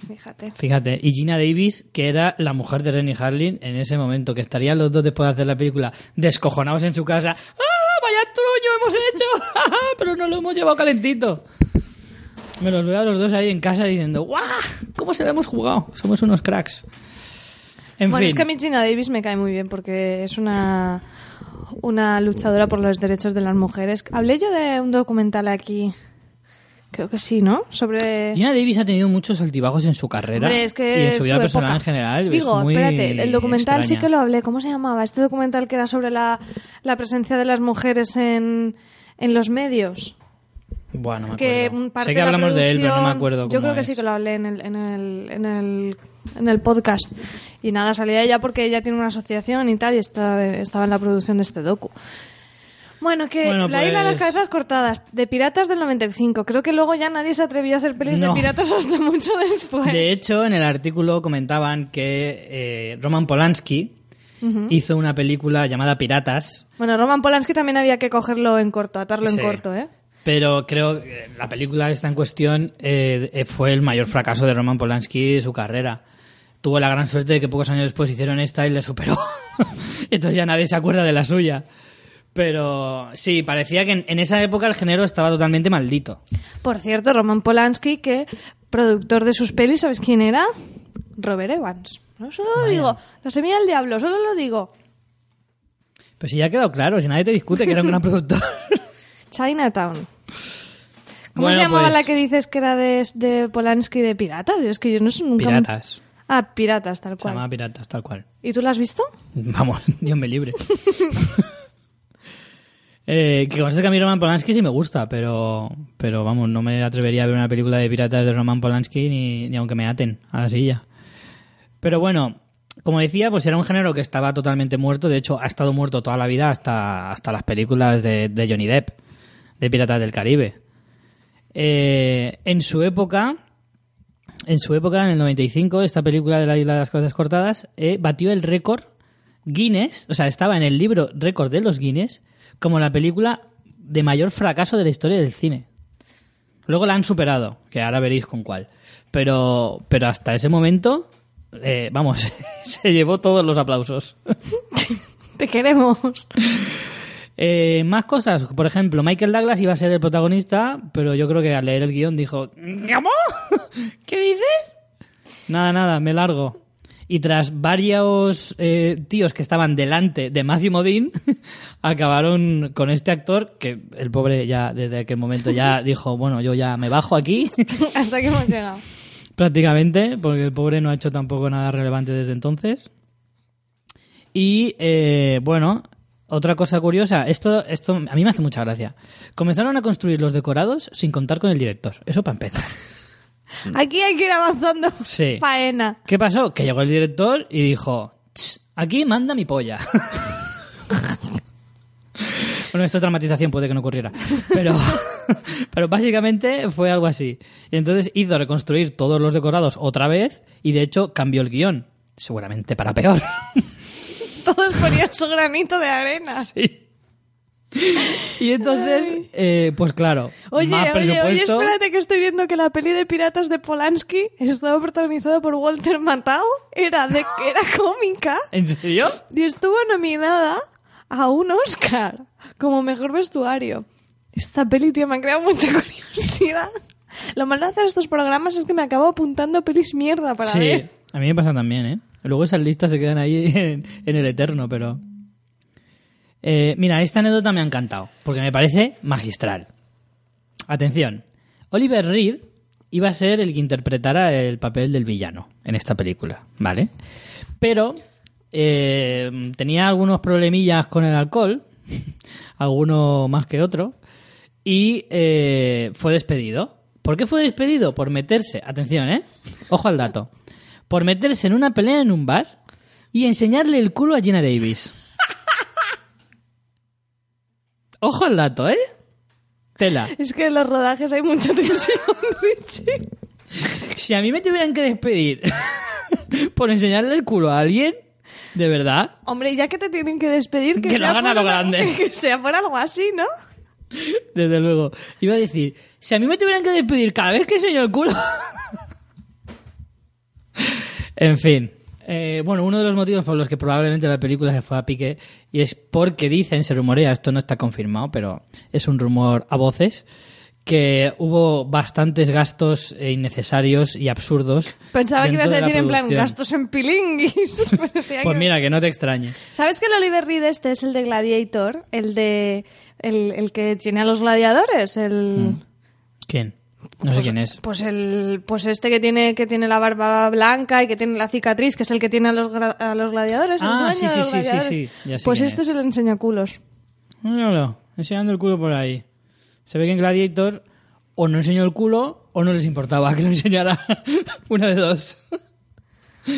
fíjate. Fíjate, y Gina Davis, que era la mujer de Rennie Harlin en ese momento, que estarían los dos después de hacer la película descojonados en su casa. ¡Ah, vaya truño hemos hecho! Pero no lo hemos llevado calentito. Me los veo a los dos ahí en casa diciendo, ¡guau! ¿Cómo se la hemos jugado? Somos unos cracks. En bueno, fin, es que a mí Gina Davis me cae muy bien porque es una, una luchadora por los derechos de las mujeres. Hablé yo de un documental aquí, creo que sí, ¿no? Sobre... Gina Davis ha tenido muchos altibajos en su carrera Hombre, es que y en su vida su personal época. en general. Digo, es muy espérate, el documental sí que lo hablé. ¿Cómo se llamaba? Este documental que era sobre la, la presencia de las mujeres en, en los medios. Bueno, no me que parte sé que de la hablamos de él, pero no me acuerdo Yo cómo creo que es. sí que lo hablé en el, en el, en el, en el podcast. Y nada, salía ella porque ella tiene una asociación y tal, y está, estaba en la producción de este docu. Bueno, que Bueno, la isla de las pues- cabezas cortadas, de piratas del 95. Creo que luego ya nadie se atrevió a hacer pelis No. de piratas hasta mucho después. De hecho, en el artículo comentaban que eh, Roman Polanski hizo una película llamada Piratas, Bueno, Roman Polanski también había que cogerlo en corto, atarlo Sí. en corto, ¿eh? Pero creo que la película esta en cuestión eh, eh, fue el mayor fracaso de Roman Polanski de su carrera. Tuvo la gran suerte de que pocos años después hicieron esta y le superó. Entonces ya nadie se acuerda de la suya. Pero sí, parecía que en, en esa época el género estaba totalmente maldito. Por cierto, Roman Polanski, que productor de sus pelis, ¿sabes quién era? Robert Evans. No solo lo digo, la semilla del diablo, solo lo digo. Pues sí, ya ha quedado claro, si nadie te discute que era un gran productor. Chinatown. ¿Cómo Bueno, se llamaba pues- la que dices que era de, de Polanski de piratas? Es que yo no sé nunca. Piratas. Ah, piratas, tal Se cual. llama Piratas, tal cual. ¿Y tú la has visto? Vamos, Dios me libre. eh, que conste que a mí Roman Polanski sí me gusta, pero, pero vamos, no me atrevería a ver una película de piratas de Roman Polanski ni, ni aunque me aten a la silla. Pero bueno, como decía, pues era un género que estaba totalmente muerto. De hecho, ha estado muerto toda la vida hasta, hasta las películas de, de Johnny Depp, de Piratas del Caribe. Eh, en su época, en su época, en el 95, esta película de la Isla de las Cabezas Cortadas eh, batió el récord Guinness, o sea, estaba en el libro récord de los Guinness como la película de mayor fracaso de la historia del cine. Luego la han superado, que ahora veréis con cuál. Pero, pero hasta ese momento, eh, vamos, se llevó todos los aplausos. Te queremos. Eh, más cosas, por ejemplo, Michael Douglas iba a ser el protagonista, pero yo creo que al leer el guion dijo, ¿cómo? ¿Qué dices? Nada, nada, me largo. Y tras varios eh, tíos que estaban delante de Matthew Modine, acabaron con este actor que el pobre ya desde aquel momento ya dijo, bueno, yo ya me bajo aquí Hasta que hemos llegado. prácticamente, porque el pobre no ha hecho tampoco nada relevante desde entonces. Y eh, bueno, otra cosa curiosa, esto, esto a mí me hace mucha gracia. Comenzaron a construir los decorados sin contar con el director. Eso para empezar. Aquí hay que ir avanzando. Sí. Faena. ¿Qué pasó? Que llegó el director y dijo, "Ch, aquí manda mi polla. Bueno, esto dramatización puede que no ocurriera. Pero, pero básicamente fue algo así. Y entonces hizo reconstruir todos los decorados otra vez y de hecho cambió el guion. Seguramente para peor. Todos ponían su granito de arena. Sí. Y entonces, eh, pues claro, Oye, más oye, oye, espérate que estoy viendo que la peli de piratas de Polanski estaba protagonizada por Walter Matthau, era de era cómica ¿En serio? y estuvo nominada a un Oscar como mejor vestuario. Esta peli, tío, me ha creado mucha curiosidad. Lo malo de hacer estos programas es que me acabo apuntando pelis mierda para sí, ver. a mí me pasa también, ¿eh? Luego esas listas se quedan ahí en, el eterno, pero... Eh, mira, esta anécdota me ha encantado, porque me parece magistral. Atención, Oliver Reed iba a ser el que interpretara el papel del villano en esta película, ¿vale? Pero eh, tenía algunos problemillas con el alcohol, alguno más que otro, y eh, fue despedido. ¿Por qué fue despedido? Por meterse, atención, ¿eh? Ojo al dato. Por meterse en una pelea en un bar y enseñarle el culo a Gina Davis. Ojo al dato, ¿eh? Tela. Es que en los rodajes hay mucha tensión, Richie. Si a mí me tuvieran que despedir por enseñarle el culo a alguien, de verdad, Hombre, ya que te tienen que despedir, que, Que lo sea hagan a por lo grande. Que sea por algo así, ¿no? desde luego. Iba a decir, si a mí me tuvieran que despedir cada vez que enseño el culo. En fin. Eh, bueno, uno de los motivos por los que probablemente la película se fue a pique y es porque dicen, se rumorea, esto no está confirmado, pero es un rumor a voces, que hubo bastantes gastos eh, innecesarios y absurdos. Pensaba que ibas a de decir en plan gastos en pilinguis. Pues mira, que no te extrañe. ¿Sabes que el Oliver Reed este es el de Gladiator? El de... El, el que tiene a los gladiadores, el... ¿Quién? No sé quién es. Pues el, pues este que tiene, que tiene la barba blanca y que tiene la cicatriz, que es el que tiene a los, gra- a los gladiadores. Ah, sí, sí, sí, sí, sí, ya sé Pues este es. es el enseñaculos. Míralo, enseñando el culo por ahí. Se ve que en Gladiator o no enseñó el culo o no les importaba que lo enseñara. Una de dos.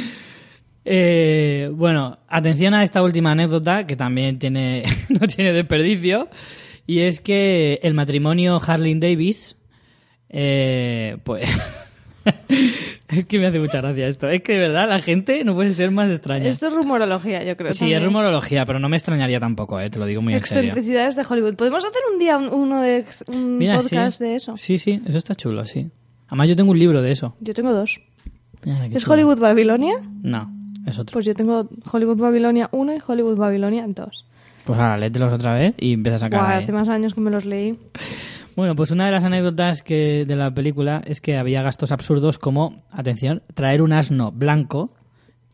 Eh, bueno, atención a esta última anécdota que también tiene no tiene desperdicio y es que el matrimonio Harley Davis eh, pues es que me hace mucha gracia esto es que de verdad la gente no puede ser más extraña Esto es rumorología, yo creo. sí también. es rumorología pero no me extrañaría tampoco eh, te lo digo muy en serio Excentricidades de Hollywood. ¿Podemos hacer un día un- uno de un Mira, podcast sí. de eso? Sí, sí, eso está chulo, sí. Además yo tengo un libro de eso. Yo tengo dos. Mira, ¿Es chulo. Hollywood Babilonia? No, es otro. Pues yo tengo Hollywood Babilonia 1 y Hollywood Babilonia 2. Pues ahora, léetelos otra vez y empieza a sacar hace más años que me los leí. Bueno, pues una de las anécdotas que de la película es que había gastos absurdos como, atención, traer un asno blanco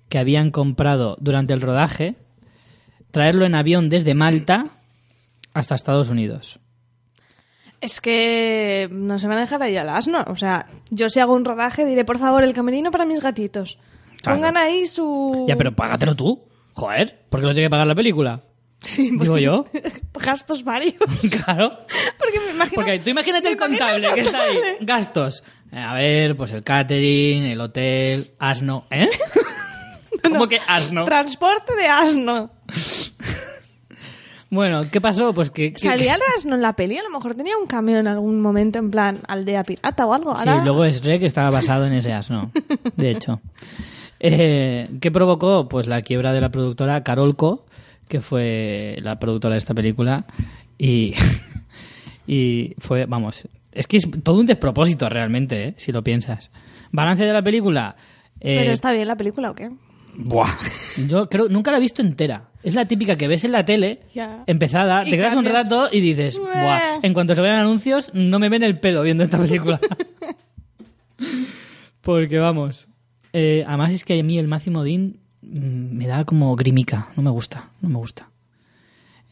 que habían comprado durante el rodaje, traerlo en avión desde Malta hasta Estados Unidos. Es que no se van a dejar ahí al asno. O sea, yo si hago un rodaje diré, por favor, el camerino para mis gatitos. Claro. Pongan ahí su... Ya, pero págatelo tú. Joder, ¿por qué lo tiene que pagar la película? Digo yo. Gastos varios. claro. Porque imagino... Porque tú imagínate el contable que está ahí. Gastos. Eh, A ver, pues el catering, el hotel, asno. ¿Eh? ¿Cómo que asno? Transporte de asno. Bueno, ¿qué pasó? Pues que... que- ¿Salía el asno en la peli? A lo mejor tenía un cambio en algún momento en plan aldea pirata o algo. Sí, luego es Rec estaba basado en ese asno. De hecho. Eh, ¿Qué provocó? Pues la quiebra de la productora Carolco, que fue la productora de esta película. Y, y fue, vamos, es que es todo un despropósito realmente, ¿eh? si lo piensas. Balance de la película. eh, ¿Pero está bien la película o qué? Buah. Yo creo, nunca la he visto entera. Es la típica que ves en la tele, empezada, Y te quedas un rato y dices, Bueh. Buah. En cuanto se vean anuncios, no me ven el pelo viendo esta película. Porque vamos. eh, además es que a mí el Máximo Dean mm, me da como grimica. No me gusta, no me gusta.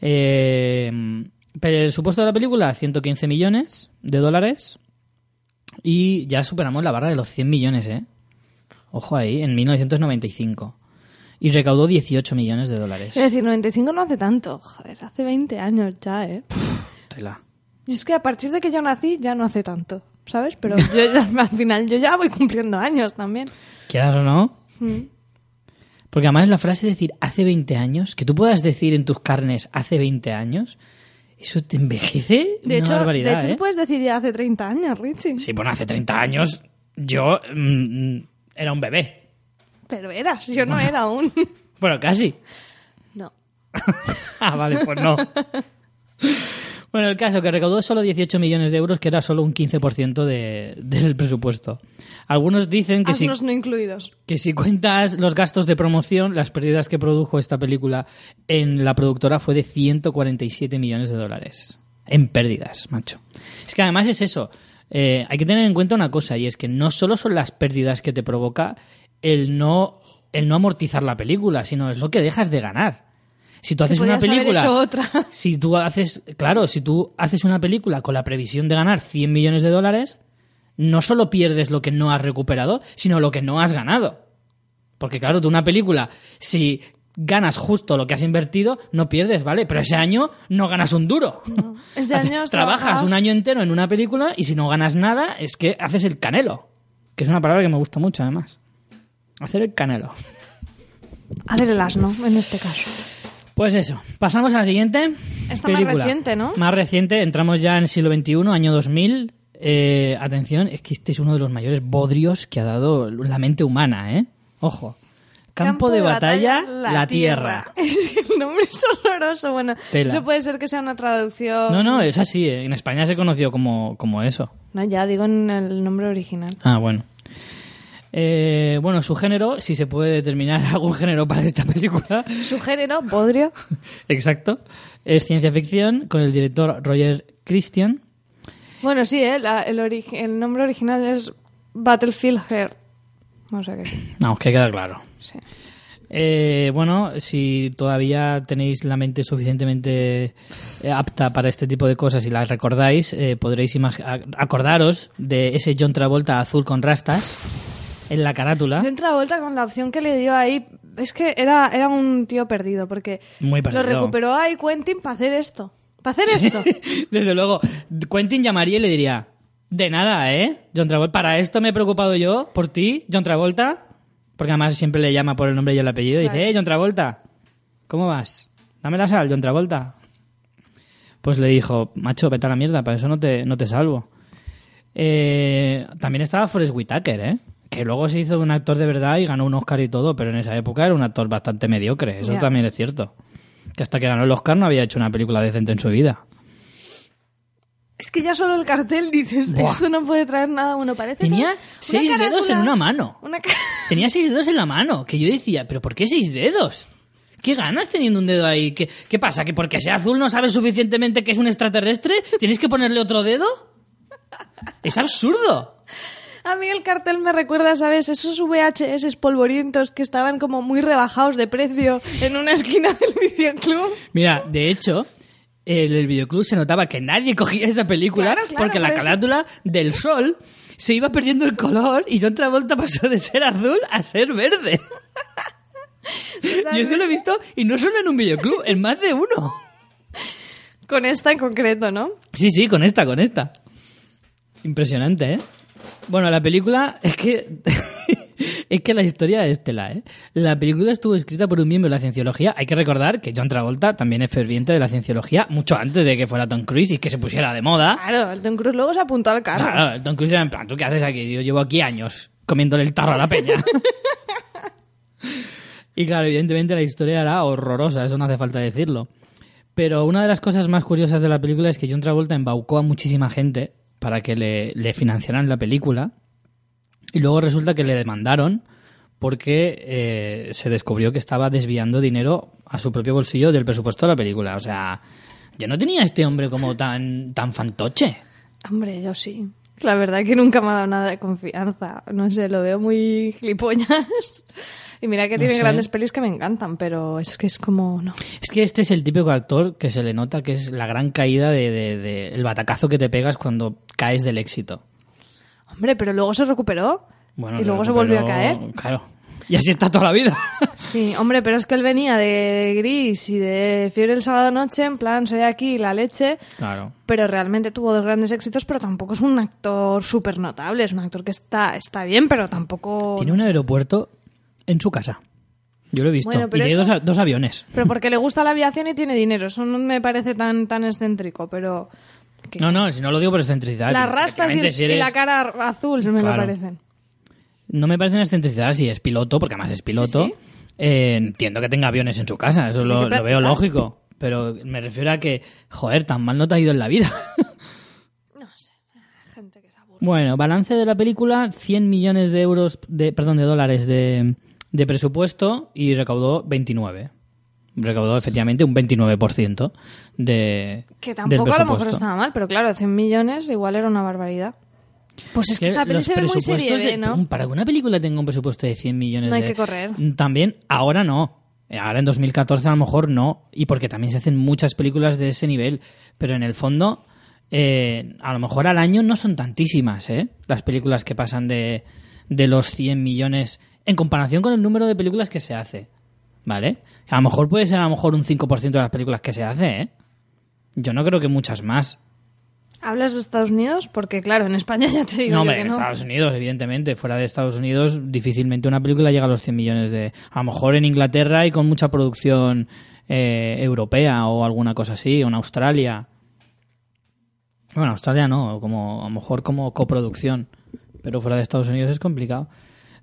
Eh, el supuesto de la película, 115 millones de dólares. Y ya superamos la barra de los 100 millones, ¿eh? Ojo ahí, en 1995. Y recaudó 18 millones de dólares. Es decir, 95 no hace tanto. Joder, hace 20 años ya, ¿eh? Tela. Y es que a partir de que yo nací ya no hace tanto, ¿sabes? Pero yo ya- al final yo ya voy cumpliendo años también. Quieras o no. Mm. Porque además la frase de decir hace 20 años, que tú puedas decir en tus carnes hace 20 años, Eso te envejece De una hecho, barbaridad, de hecho ¿eh? tú puedes decir ya hace 30 años, Richie. Sí, bueno, hace 30 años yo mm, era un bebé. Pero eras, yo no era aún. Bueno, casi. No. Ah, vale, pues no. Bueno, el caso que recaudó solo 18 millones de euros, que era solo un 15% de, del presupuesto. Algunos dicen que si, Asnos no incluidos. que si cuentas los gastos de promoción, las pérdidas que produjo esta película en la productora fue de 147 millones de dólares. En pérdidas, macho. Es que además es eso. Eh, hay que tener en cuenta una cosa, y es que no solo son las pérdidas que te provoca el no, el no amortizar la película, sino es lo que dejas de ganar. Si tú haces una película. hecho otra. Si tú haces. Claro, si tú haces una película con la previsión de ganar 100 millones de dólares, no solo pierdes lo que no has recuperado, sino lo que no has ganado. Porque claro, tú una película, si ganas justo lo que has invertido, no pierdes, ¿vale? Pero ese año no ganas un duro. Ese año Trabajas trabajado- un año entero en una película y si no ganas nada, es que haces el canelo. Que es una palabra que me gusta mucho, además. Hacer el canelo. Hacer el asno, en este caso. Pues eso, pasamos a la siguiente Esta más película. reciente, ¿no? Más reciente, entramos ya en el siglo XXI, año 2000. Eh, atención, es que este es uno de los mayores bodrios que ha dado la mente humana, ¿eh? Ojo. Campo, de, batalla, la, tierra. Es que el nombre es horroroso. Bueno, Tela. eso puede ser que sea una traducción. No, no, es así. eh. En España se conoció como, como eso. No, ya digo en el nombre original. Ah, bueno. Eh, bueno, su género, si se puede determinar algún género para esta película, Su género, bodrio. exacto, es ciencia ficción con el director Roger Christian. Bueno, sí, ¿eh? La- el, el nombre original es Battlefield Earth. O sea que sí. Vamos, que queda claro. sí. Eh, bueno, si todavía tenéis la mente suficientemente eh, apta para este tipo de cosas y las recordáis, eh, podréis acordaros de ese John Travolta azul con rastas en la carátula. Yo entré a vuelta con la opción que le dio ahí. Es que era, era un tío perdido, porque Muy lo recuperó ahí Quentin para hacer esto. Para hacer esto. Desde luego, Quentin llamaría y le diría, de nada, ¿eh? John Travolta, para esto me he preocupado yo, por ti, John Travolta. Porque además siempre le llama por el nombre y el apellido. Y dice, eh, John Travolta, ¿cómo vas? Dame la sal, John Travolta. Pues le dijo, macho, vete a la mierda, para eso no te, no te salvo. Eh, también estaba Forrest Whitaker, ¿eh? Que luego se hizo un actor de verdad y ganó un Oscar y todo, pero en esa época era un actor bastante mediocre. Eso también es cierto. Que hasta que ganó el Oscar no había hecho una película decente en su vida. es que ya solo el cartel dices, Buah. esto no puede traer nada bueno. Parece Tenía ser seis una dedos en una mano. Una Tenía seis dedos en la mano. Que yo decía, ¿pero por qué seis dedos? ¿Qué ganas teniendo un dedo ahí? ¿Qué, qué pasa? ¿Que porque sea azul no sabes suficientemente que es un extraterrestre? ¿Tienes que ponerle otro dedo? Es absurdo. A mí el cartel me recuerda, ¿sabes? Esos VHS polvorientos que estaban como muy rebajados de precio en una esquina del videoclub. Mira, de hecho, en el videoclub se notaba que nadie cogía esa película Claro, claro, porque la carátula del sol se iba perdiendo el color y John Travolta pasó de ser azul a ser verde. Yo eso lo he visto y no solo en un videoclub, en más de uno. Con esta en concreto, ¿no? Sí, sí, con esta, con esta. Impresionante, ¿eh? Bueno, la película es que es que la historia es tela, ¿eh? La película estuvo escrita por un miembro de la cienciología. Hay que recordar que John Travolta también es ferviente de la cienciología mucho antes de que fuera Tom Cruise y que se pusiera de moda. Claro, el Tom Cruise luego se apuntó al carro. Claro, el Tom Cruise era en plan, ¿tú qué haces aquí? Yo llevo aquí años comiéndole el tarro a la peña. y claro, evidentemente la historia era horrorosa, eso no hace falta decirlo. Pero una de las cosas más curiosas de la película es que John Travolta embaucó a muchísima gente para que le, financiaran la película. Y luego resulta que le demandaron porque eh, se descubrió que estaba desviando dinero a su propio bolsillo del presupuesto de la película. O sea, yo no tenía a este hombre como tan, tan fantoche. Hombre, yo sí. La verdad que nunca me ha dado nada de confianza. No sé, lo veo muy gilipollas. Y mira que No tiene sé. grandes pelis que me encantan, pero es que es como... No. Es que este es el típico actor que se le nota que es la gran caída de, de- de- el batacazo que te pegas cuando caes del éxito. Hombre, pero luego se recuperó. Bueno, y luego se volvió a caer. Claro. Y así está toda la vida. Sí, hombre, pero es que él venía de Gris y de Fiebre el sábado noche, en plan, soy aquí, la leche. Claro. Pero realmente tuvo dos grandes éxitos, pero tampoco es un actor súper notable. Es un actor que está, está bien, pero tampoco... Tiene un aeropuerto en su casa. Yo lo he visto. Bueno, y tiene eso- dos, dos aviones. Pero porque le gusta la aviación y tiene dinero. Eso no me parece tan, tan excéntrico, pero... No, no, si no lo digo por excentricidad. Las rastas y, efectivamente, el- si y eres- la cara azul me Claro. lo parecen. No me parece una excentricidad si es piloto, porque además es piloto. Sí, sí. Eh, entiendo que tenga aviones en su casa, eso lo, veo lógico. Pero me refiero a que, joder, tan mal no te ha ido en la vida. No sé, gente que se aburre. bueno, balance de la película, 100 millones de euros, de, perdón, de dólares de, de presupuesto y recaudó 29. Recaudó efectivamente un 29% de, Que del tampoco a lo mejor estaba mal, pero claro, 100 millones igual era una barbaridad. Pues es que esta peli los se ve muy serie de- B, ¿no? Para que una película tenga un presupuesto de 100 millones No hay de- que correr. También, ahora no. Ahora en 2014 a lo mejor no. Y porque también se hacen muchas películas de ese nivel. Pero en el fondo, eh, a lo mejor al año no son tantísimas, ¿eh? Las películas que pasan de, de los 100 millones en comparación con el número de películas que se hace. ¿Vale? A lo mejor puede ser a lo mejor un 5% de las películas que se hace, ¿eh? Yo no creo que muchas más. ¿Hablas de Estados Unidos? Porque claro, en España ya te digo No, hombre, que en no. Estados Unidos, evidentemente. Fuera de Estados Unidos, difícilmente una película llega a los 100 millones de... A lo mejor en Inglaterra y con mucha producción eh, europea o alguna cosa así, o en Australia. Bueno, Australia no, como, a lo mejor como coproducción. Pero fuera de Estados Unidos es complicado.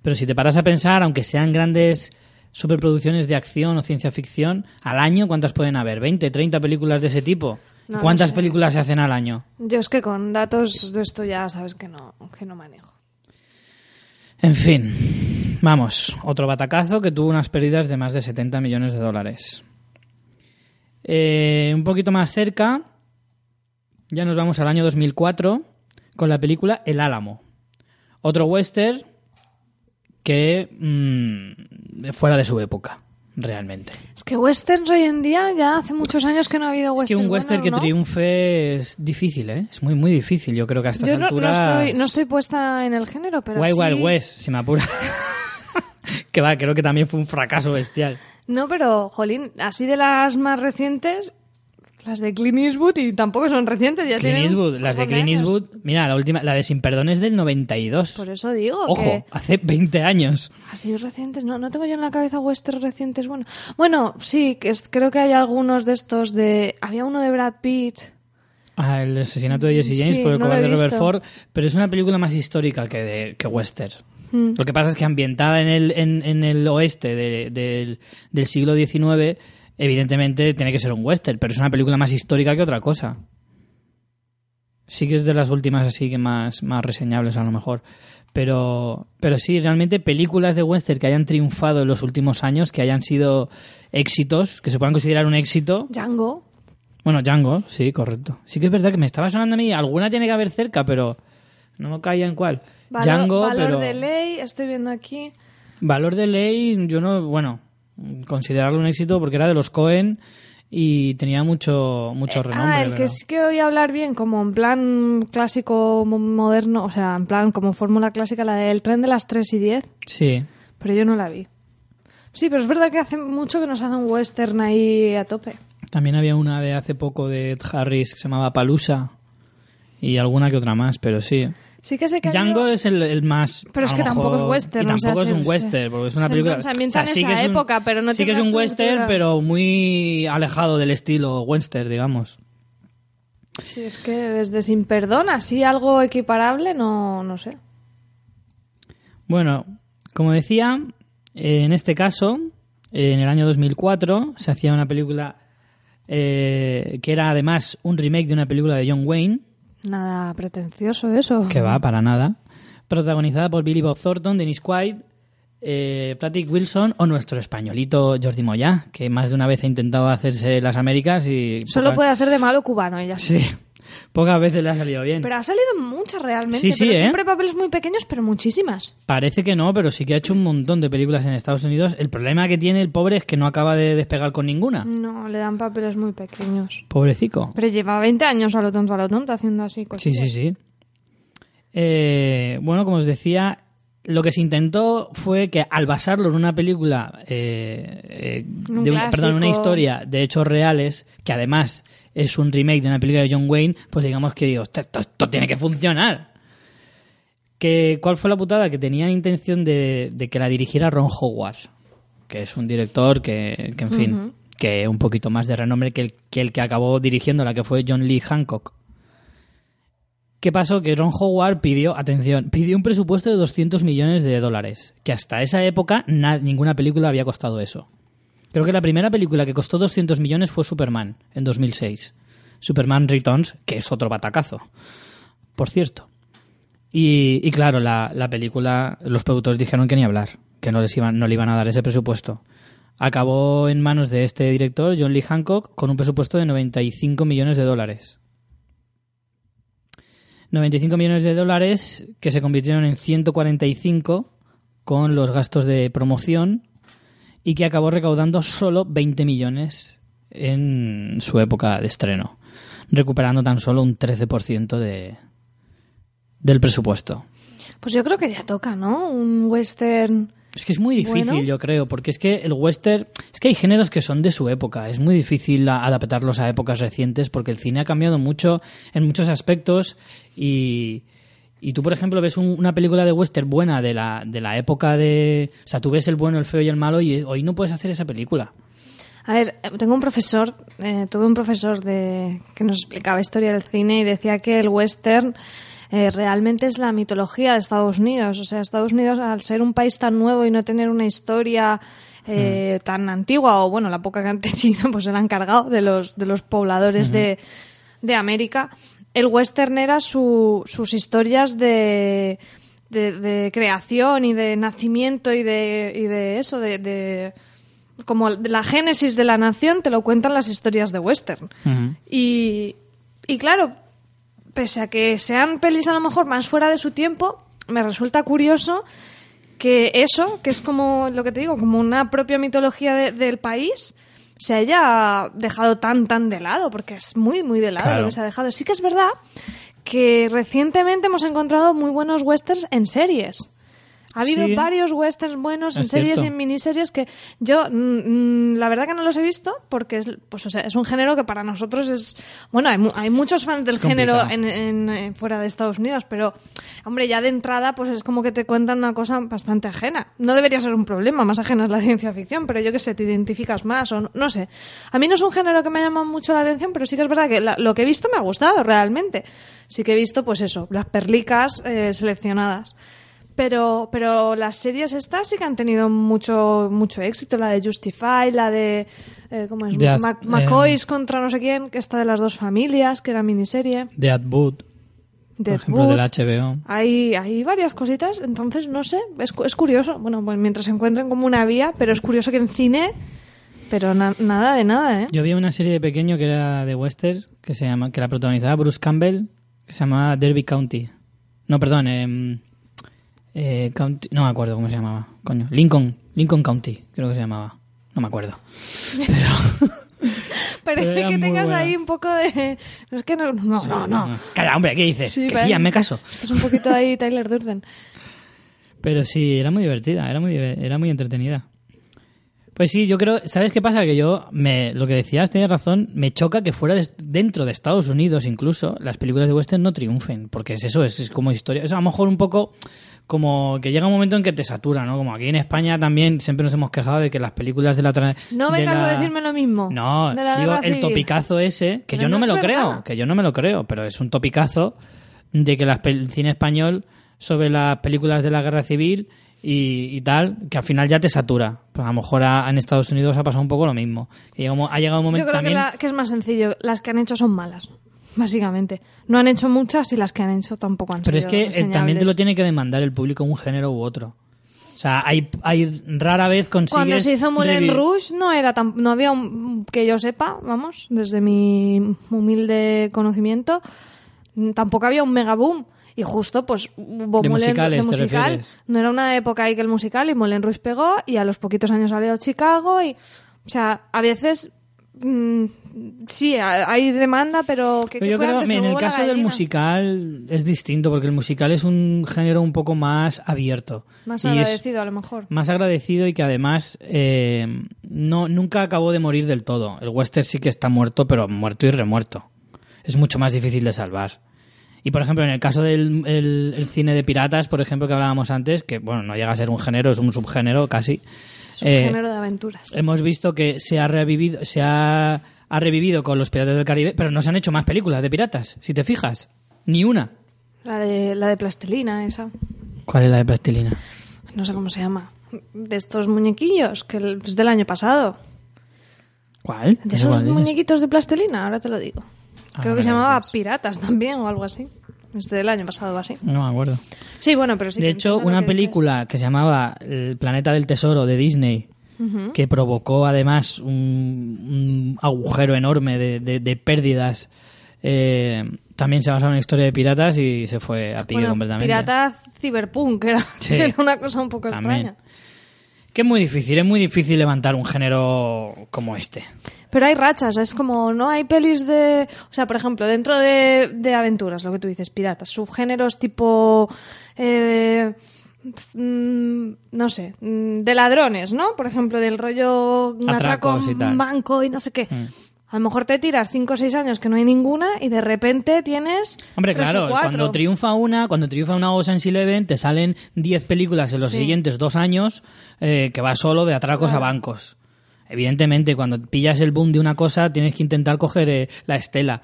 Pero si te paras a pensar, aunque sean grandes superproducciones de acción o ciencia ficción, al año, ¿cuántas pueden haber? ¿20, 30 películas de ese tipo? No ¿Cuántas sé. películas se hacen al año? Yo es que con datos de esto ya sabes que no, que no manejo. En fin, vamos, otro batacazo que tuvo unas pérdidas de más de 70 millones de dólares. Eh, un poquito más cerca, ya nos vamos al año 2004 con la película El Álamo. Otro western que mm, fuera de su época, realmente. Es que westerns hoy en día ya hace muchos años que no ha habido Es que westerns. un western que triunfe es difícil, ¿eh? Es muy, muy difícil. Yo creo que a estas Yo no, no alturas... estoy, no estoy puesta en el género, pero Wild así- Wild West, si me apura. que va, creo que también fue un fracaso bestial. No, pero, jolín, así de las más recientes, las de Clint Eastwood, y tampoco son recientes, ya Clint. Eastwood, las de Clint años. Eastwood, mira, la última, la de Sin Perdón es del 92. Por eso digo Ojo, que hace 20 años. así recientes, no, no tengo yo en la cabeza westerns recientes. Bueno, bueno sí, que es- creo que hay algunos de estos de... Había uno de Brad Pitt... Ah, el asesinato de Jesse James Sí, por el no cobarde de Robert. Ford, pero es una película más histórica que, de, que western. Mm. Lo que pasa es que ambientada en el, en, en el oeste de- del- del siglo XIX, evidentemente tiene que ser un western, pero es una película más histórica que otra cosa. Sí que es de las últimas así que más, más reseñables a lo mejor. Pero, pero sí, realmente películas de western que hayan triunfado en los últimos años, que hayan sido éxitos, que se puedan considerar un éxito, Django. bueno, Django, sí, correcto. Sí que es verdad que me estaba sonando a mí, alguna tiene que haber cerca, pero no me caía en cuál. Valor, Django, valor pero de ley, estoy viendo aquí. valor de ley, yo no, bueno, considerarlo un éxito porque era de los Cohen y tenía mucho mucho renombre. ah, el pero- que sí que oí hablar bien, como en plan clásico mo- moderno, o sea, en plan como fórmula clásica, la del tren de las 3 y 10, Sí, pero yo no la vi. Sí, pero es verdad que hace mucho que nos hace un western ahí a tope. también había una de hace poco de Ed Harris que se llamaba Palusa y alguna que otra más, pero sí. Sí que sé que ha Django es el, el más. Pero es que lo tampoco mejor- es western, y o sea, tampoco es se- un se- western, porque es una se película. se ambienta en sí esa que es un- época, pero no Sí que es un western, estructura. pero muy alejado del estilo western, digamos. Sí, es que desde Sin Perdón, así algo equiparable, no, no sé. Bueno, como decía, eh, en este caso, en el año 2004, se hacía una película eh, que era además un remake de una película de John Wayne, Nada pretencioso eso. que va para nada, protagonizada por Billy Bob Thornton, Dennis Quaid, eh, Patrick Wilson o nuestro españolito Jordi Moya, que más de una vez ha intentado hacerse las Américas y Solo puede hacer de malo cubano ella. sí, pocas veces le ha salido bien. Pero ha salido muchas realmente, Sí, sí, pero ¿eh? siempre papeles muy pequeños, pero muchísimas. Parece que no, pero sí que ha hecho un montón de películas en Estados Unidos. El problema que tiene el pobre es que no acaba de despegar con ninguna. No, le dan papeles muy pequeños. Pobrecico. Pero lleva 20 años a lo tonto, a lo tonto, haciendo así Sí, cosillas. sí, sí. Eh, bueno, como os decía, lo que se intentó fue que al basarlo en una película, eh, eh, Un de una, perdón, una clásico. historia de hechos reales, que además es un remake de una película de John Wayne, pues digamos que digo, "Hostia, esto, esto tiene que funcionar. Que, ¿Cuál fue la putada? Que tenían intención de, de que la dirigiera Ron Howard, que es un director que, que en fin, que un poquito más de renombre que el, que el que acabó dirigiendo la que fue John Lee Hancock. ¿Qué pasó? Que Ron Howard pidió, atención, pidió un presupuesto de 200 millones de dólares, que hasta esa época na- ninguna película había costado eso. Creo que la primera película que costó 200 millones fue Superman, en 2006. Superman Returns, que es otro batacazo, por cierto. Y, claro, la, la película, los productores dijeron que ni hablar, que no, les iban, no le iban a dar ese presupuesto. Acabó en manos de este director, John Lee Hancock, con un presupuesto de 95 millones de dólares. 95 millones de dólares que se convirtieron en 145 con los gastos de promoción y que acabó recaudando solo 20 millones en su época de estreno, recuperando tan solo un 13% de, del presupuesto. Pues yo creo que ya toca, ¿no? Un western. Es que es muy difícil, Bueno. yo creo, porque es que el western, es que hay géneros que son de su época, es muy difícil adaptarlos a épocas recientes porque el cine ha cambiado mucho en muchos aspectos y, y tú, por ejemplo, ves un- una película de western buena de la, de la época de... O sea, tú ves el bueno, el feo y el malo y hoy no puedes hacer esa película. A ver, eh, tengo un profesor, eh, tuve un profesor de, que nos explicaba historia del cine y decía que el western eh, realmente es la mitología de Estados Unidos. O sea, Estados Unidos, al ser un país tan nuevo y no tener una historia eh, tan antigua, o bueno, la poca que han tenido, pues se la han cargado de los, de los pobladores de, de América, el western era su, sus historias de, de, de creación y de nacimiento y de, y de eso, de, de como la génesis de la nación te lo cuentan las historias de western. Y, y claro, pese a que sean pelis a lo mejor más fuera de su tiempo, me resulta curioso que eso, que es como lo que te digo, como una propia mitología de- del país, se haya dejado tan, tan de lado, porque es muy, muy de lado Claro. lo que se ha dejado. Sí que es verdad que recientemente hemos encontrado muy buenos westerns en series. Ha habido Sí. varios westerns buenos en Es series cierto. y en miniseries que yo, mm, mm, la verdad que no los he visto porque es, pues, o sea, es un género que para nosotros es... Bueno, hay, mu- hay muchos fans del género en, en- en- fuera de Estados Unidos, pero, hombre, ya de entrada pues es como que te cuentan una cosa bastante ajena. No debería ser un problema, más ajena es la ciencia ficción, pero yo que sé, te identificas más o no, no sé. A mí no es un género que me llama mucho la atención, pero sí que es verdad que la- lo que he visto me ha gustado realmente. Sí que he visto, pues eso, las perlicas eh, seleccionadas. Pero, pero las series estas sí que han tenido mucho, mucho éxito. La de Justify, la de. eh, ¿Cómo es? Mac- McCoys contra no sé quién, que está de las dos familias, que era miniserie. De Ed Wood, por ejemplo, del HBO. Hay, hay varias cositas, entonces no sé, es, es curioso. Bueno, pues mientras se encuentren como una vía, pero es curioso que en cine. Pero na- nada de nada, ¿eh? Yo vi una serie de pequeño que era de western, que se llama, que la protagonizaba Bruce Campbell, que se llamaba Derby County. No, perdón, em, eh, County, no me acuerdo cómo se llamaba, coño. Lincoln, Lincoln County, creo que se llamaba. No me acuerdo. Pero Parece que tengas buena. ahí un poco de. No, es que no, no, no. no. Calla, hombre, ¿qué dices? Sí, que sí, hazme caso. Es un poquito ahí Tyler Durden. Pero sí, era muy divertida, era muy, era muy entretenida. Pues sí, yo creo, ¿sabes qué pasa? Que yo, me, lo que decías, tenías razón, me choca que fuera de- dentro de Estados Unidos incluso, las películas de western no triunfen, porque es eso, es, es como historia, es a lo mejor un poco como que llega un momento en que te satura, ¿no? Como aquí en España también siempre nos hemos quejado de que las películas de la... tra- No vengas la- a decirme lo mismo. No, digo, el topicazo ese, que yo no, no me lo verdad. creo, que yo no me lo creo, pero es un topicazo de que las el cine español sobre las películas de la guerra civil y, y tal, que al final ya te satura. Pues a lo mejor a- en Estados Unidos ha pasado un poco lo mismo. Que ha llegado un momento Yo creo que, la- que es más sencillo. Las que han hecho son malas, básicamente. No han hecho muchas y las que han hecho tampoco han Pero es sido que eh, también te lo tiene que demandar el público un género u otro. O sea, hay, hay rara vez consigues... Cuando se hizo Moulin Rouge no era tan, no había un, que yo sepa, vamos, desde mi humilde conocimiento, tampoco había un mega boom. Y justo, pues, hubo De Moulin- musicales, de ¿te musical. No era una época ahí que el musical y Moulin Rouge pegó y a los poquitos años salió Chicago y, o sea, a veces, mm, sí, ha- hay demanda, pero que Pero yo creo en el caso del musical es distinto, porque el musical es un género un poco más abierto. Más agradecido, a lo mejor. más agradecido y que además eh, no nunca acabó de morir del todo. El western sí que está muerto, pero muerto y remuerto. Es mucho más difícil de salvar. Y por ejemplo, en el caso del el- el cine de piratas, por ejemplo, que hablábamos antes, que bueno, no llega a ser un género, es un subgénero casi. Es un Eh, género de aventuras. Hemos visto que se ha revivido, se ha, ha revivido con los Piratas del Caribe, pero no se han hecho más películas de piratas, si te fijas. Ni una. La de, la de plastilina, esa. ¿Cuál es la de plastilina? No sé cómo se llama. De estos muñequillos, que es del año pasado. ¿Cuál? De esos muñequitos de plastilina, ahora te lo digo. Ah, Creo que se llamaba pues. Piratas también o algo así. Es del año pasado así. No me acuerdo. Sí, bueno, pero sí. de hecho, una que dices. película que se llamaba El planeta del tesoro de Disney, que provocó además un, un agujero enorme de, de- de pérdidas, eh, también se basaba en una historia de piratas y se fue a pique Bueno, completamente. Pirata Cyberpunk, era, Sí. era una cosa un poco También. extraña. Que es muy difícil, es muy difícil levantar un género como este. Pero hay rachas, es como, no hay pelis de... O sea, por ejemplo, dentro de, de aventuras, lo que tú dices, piratas, subgéneros tipo... eh, mm, no sé, mm, de ladrones, ¿no? Por ejemplo, del rollo atraco a. Mm. un banco y no sé qué. A lo mejor te tiras 5 o 6 años que no hay ninguna y de repente tienes. Hombre, tres claro, cuando triunfa una, cuando triunfa una Ocean's Eleven, te salen 10 películas en los Sí. siguientes dos años eh, que va solo de atracos a bancos. Evidentemente, cuando pillas el boom de una cosa, tienes que intentar coger eh, la estela.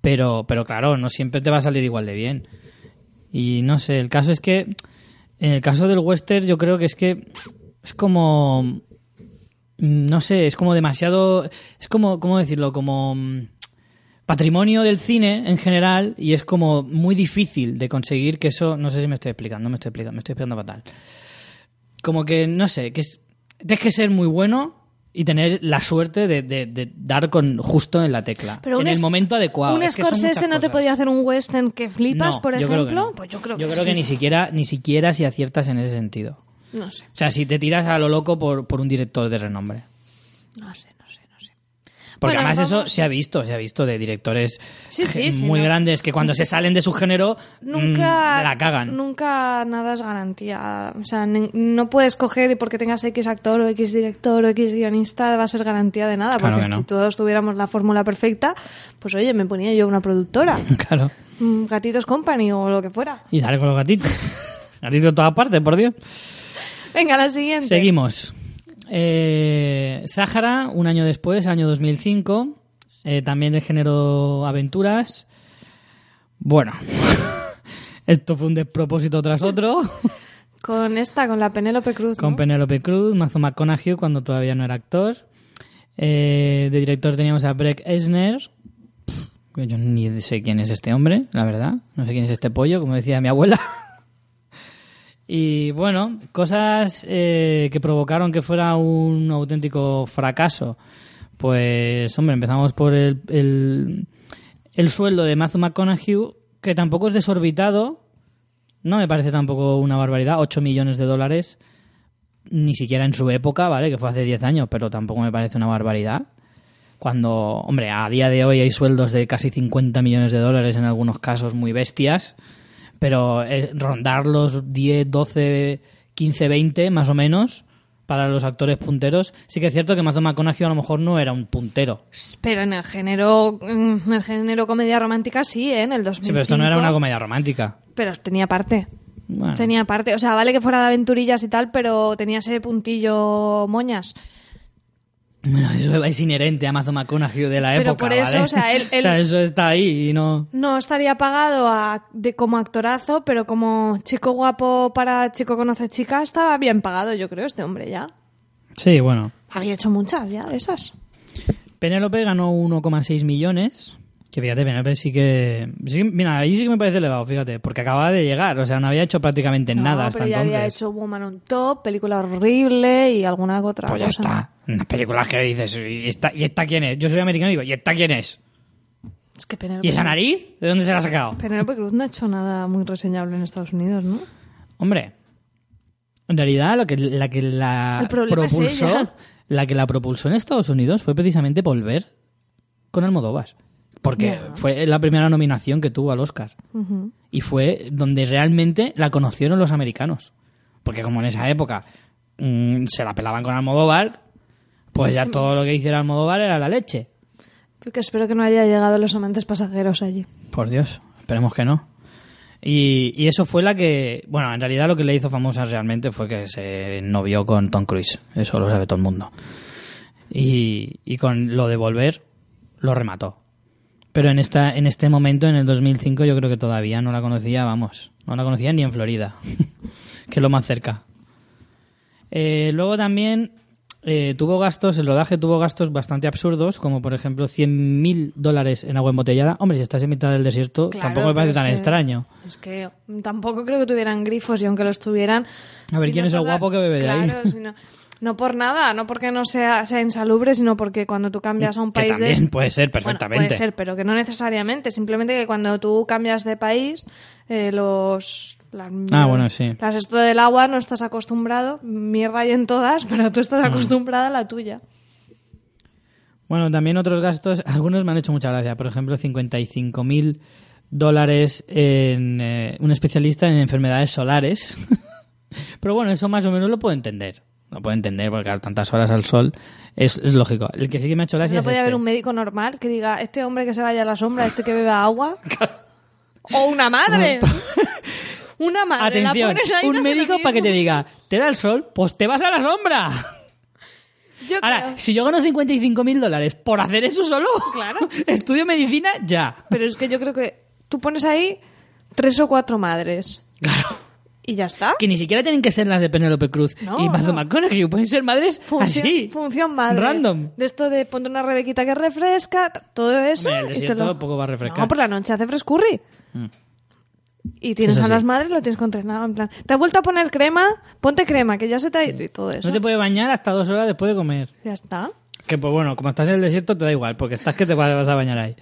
Pero, pero claro, no siempre te va a salir igual de bien. Y no sé, el caso es que, en el caso del western, yo creo que es que es como no sé, es como demasiado, es como, ¿cómo decirlo? Como mm, patrimonio del cine en general y es como muy difícil de conseguir que eso, no sé si me estoy explicando, no me estoy explicando, me estoy explicando fatal. Como que, no sé, que es, tienes que ser muy bueno y tener la suerte de, de- de dar con justo en la tecla, Pero en el momento adecuado. ¿Un Es Scorsese no te podía hacer un western que flipas, No, por yo creo ejemplo? que no. Pues yo creo Yo que creo que ni siquiera, ni siquiera si aciertas en ese sentido. No sé, O sea, si te tiras a lo loco por, por un director de renombre. no sé, no sé, no sé. Porque Bueno, además eso se ha visto, se ha visto de directores Sí, sí, ge- sí, muy no. grandes que cuando se salen de su género Nunca, mm, la cagan. nunca nada es garantía. O sea, no puedes coger y porque tengas X actor o X director o X guionista va a ser garantía de nada. Claro porque que no. si todos tuviéramos la fórmula perfecta, pues oye, me ponía yo una productora. Claro. mm, Gatitos Company o lo que fuera. Y dale con los gatitos. gatitos en todas partes, por Dios. Venga, la siguiente. Seguimos. Eh, Sáhara, un año después, año 2005. eh, también del género aventuras. Bueno. Esto fue un despropósito tras otro. Con esta, con la Penélope Cruz. con. Penélope Cruz, Matthew McConaughey cuando todavía no era actor. Eh, de director teníamos a Breck Eisner. Pff, Yo ni sé quién es este hombre, la verdad. No sé quién es este pollo, como decía mi abuela. y bueno, cosas eh, que provocaron que fuera un auténtico fracaso. Pues, hombre, empezamos por el, el, el sueldo de Matthew McConaughey, que tampoco es desorbitado. No me parece tampoco una barbaridad. 8 millones de dólares ni siquiera en su época, ¿vale? Que fue hace 10 años, pero tampoco me parece una barbaridad. Cuando, hombre, a día de hoy hay sueldos de casi 50 millones de dólares en algunos casos muy bestias, pero eh, rondar los 10, 12, 15, 20 más o menos para los actores punteros, sí que es cierto que Matthew McConaughey a lo mejor no era un puntero. Pero en el género, en el género comedia romántica sí, ¿eh? En el 2005. Sí, pero esto no era una comedia romántica. Pero tenía parte. Bueno, Tenía parte. O sea, vale que fuera de aventurillas y tal, pero tenía ese puntillo moñas. Bueno, eso es inherente a Matthew McConaughey de la Pero época, por eso, ¿vale? o sea, él- él- eso está ahí y no... No estaría pagado a- de, como actorazo, pero como chico guapo para chico conoce chica, estaba bien pagado, yo creo, este hombre ya. Sí, bueno. Había hecho muchas ya de esas. Penélope ganó 1,6 millones. Que fíjate, Penélope sí que, sí que- Mira, ahí sí que me parece elevado, fíjate. Porque acababa de llegar, o sea, no había hecho prácticamente No, nada hasta pero ya entonces. había hecho Woman on Top, película horrible y alguna otra Pues ya cosa. está. Unas películas que dices, ¿y esta, ¿y esta quién es? Yo soy americano y digo, ¿y esta quién es? Es que Penélope, ¿Y esa nariz? ¿De dónde se la ha sacado? Penélope Cruz no ha hecho nada muy reseñable en Estados Unidos, ¿no? Hombre, en realidad lo que, la que la propulsó, la que la propulsó en Estados Unidos fue precisamente volver con Almodóvar. Porque fue la primera nominación que tuvo al Oscar. Y fue donde realmente la conocieron los americanos. Porque como en esa época mm, se la pelaban con Almodóvar, pues ya todo lo que hiciera Almodóvar era la leche. Porque espero que no haya llegado los amantes pasajeros allí. Por Dios, esperemos que no. Y, y eso fue la que, bueno, en realidad lo que le hizo famosa realmente fue que se novió con Tom Cruise, eso lo sabe todo el mundo. Y, y con lo de volver, lo remató. Pero en, esta, en este momento, en el 2005, yo creo que todavía no la conocía, vamos, no la conocía ni en Florida, que es lo más cerca. Eh, luego también eh, tuvo gastos, el rodaje tuvo gastos bastante absurdos, como por ejemplo 100.000 dólares en agua embotellada. Hombre, si estás en mitad del desierto, Claro, tampoco me parece tan que- extraño. Es que tampoco creo que tuvieran grifos y aunque los tuvieran... A ver, si ¿quién no es el a- guapo que bebe de ahí? Claro, si no, no por nada, no porque no sea, sea insalubre, sino porque cuando tú cambias a un Que país de... también puede ser Bueno, perfectamente. puede ser, pero que no necesariamente. Simplemente que cuando tú cambias de país, eh, los... Las, Ah, bueno, sí. Las esto del agua no estás acostumbrado. Mierda hay en todas, pero tú Mm. estás acostumbrada a la tuya. Bueno, también otros gastos, algunos me han hecho mucha gracia. Por ejemplo, 55.000 dólares en eh, un especialista en enfermedades solares. Pero bueno, eso más o menos lo puedo entender. Lo puedo entender porque tantas horas al sol es, es lógico. El que sí que me ha hecho gracia No es podía este. haber un médico normal que diga, este hombre que se vaya a la sombra, este que beba agua. o una madre. una madre. la Atención, pones ahí un médico para que te diga, ¿te da el sol? Pues te vas a la sombra. Yo Ahora, creo- si yo gano 55.000 dólares por hacer eso solo, Claro. estudio medicina ya. Pero es que yo creo que tú pones ahí tres o cuatro madres. Claro. Y ya está. Que ni siquiera tienen que ser las de Penélope Cruz No, y Matthew no. McConaughey, pueden ser madres Función, así. función madre. Random. De esto de ponte una rebequita que refresca, todo eso. Y te desierto poco va a refrescar. No, por la noche hace frescurri. Y tienes a las madres, lo tienes contrenado. En plan, te has vuelto a poner crema, ponte crema, que ya se te ha ido y todo eso. No te puedes bañar hasta dos horas después de comer. Ya está. Que pues bueno, como estás en el desierto te da igual, porque estás que te vas a bañar ahí.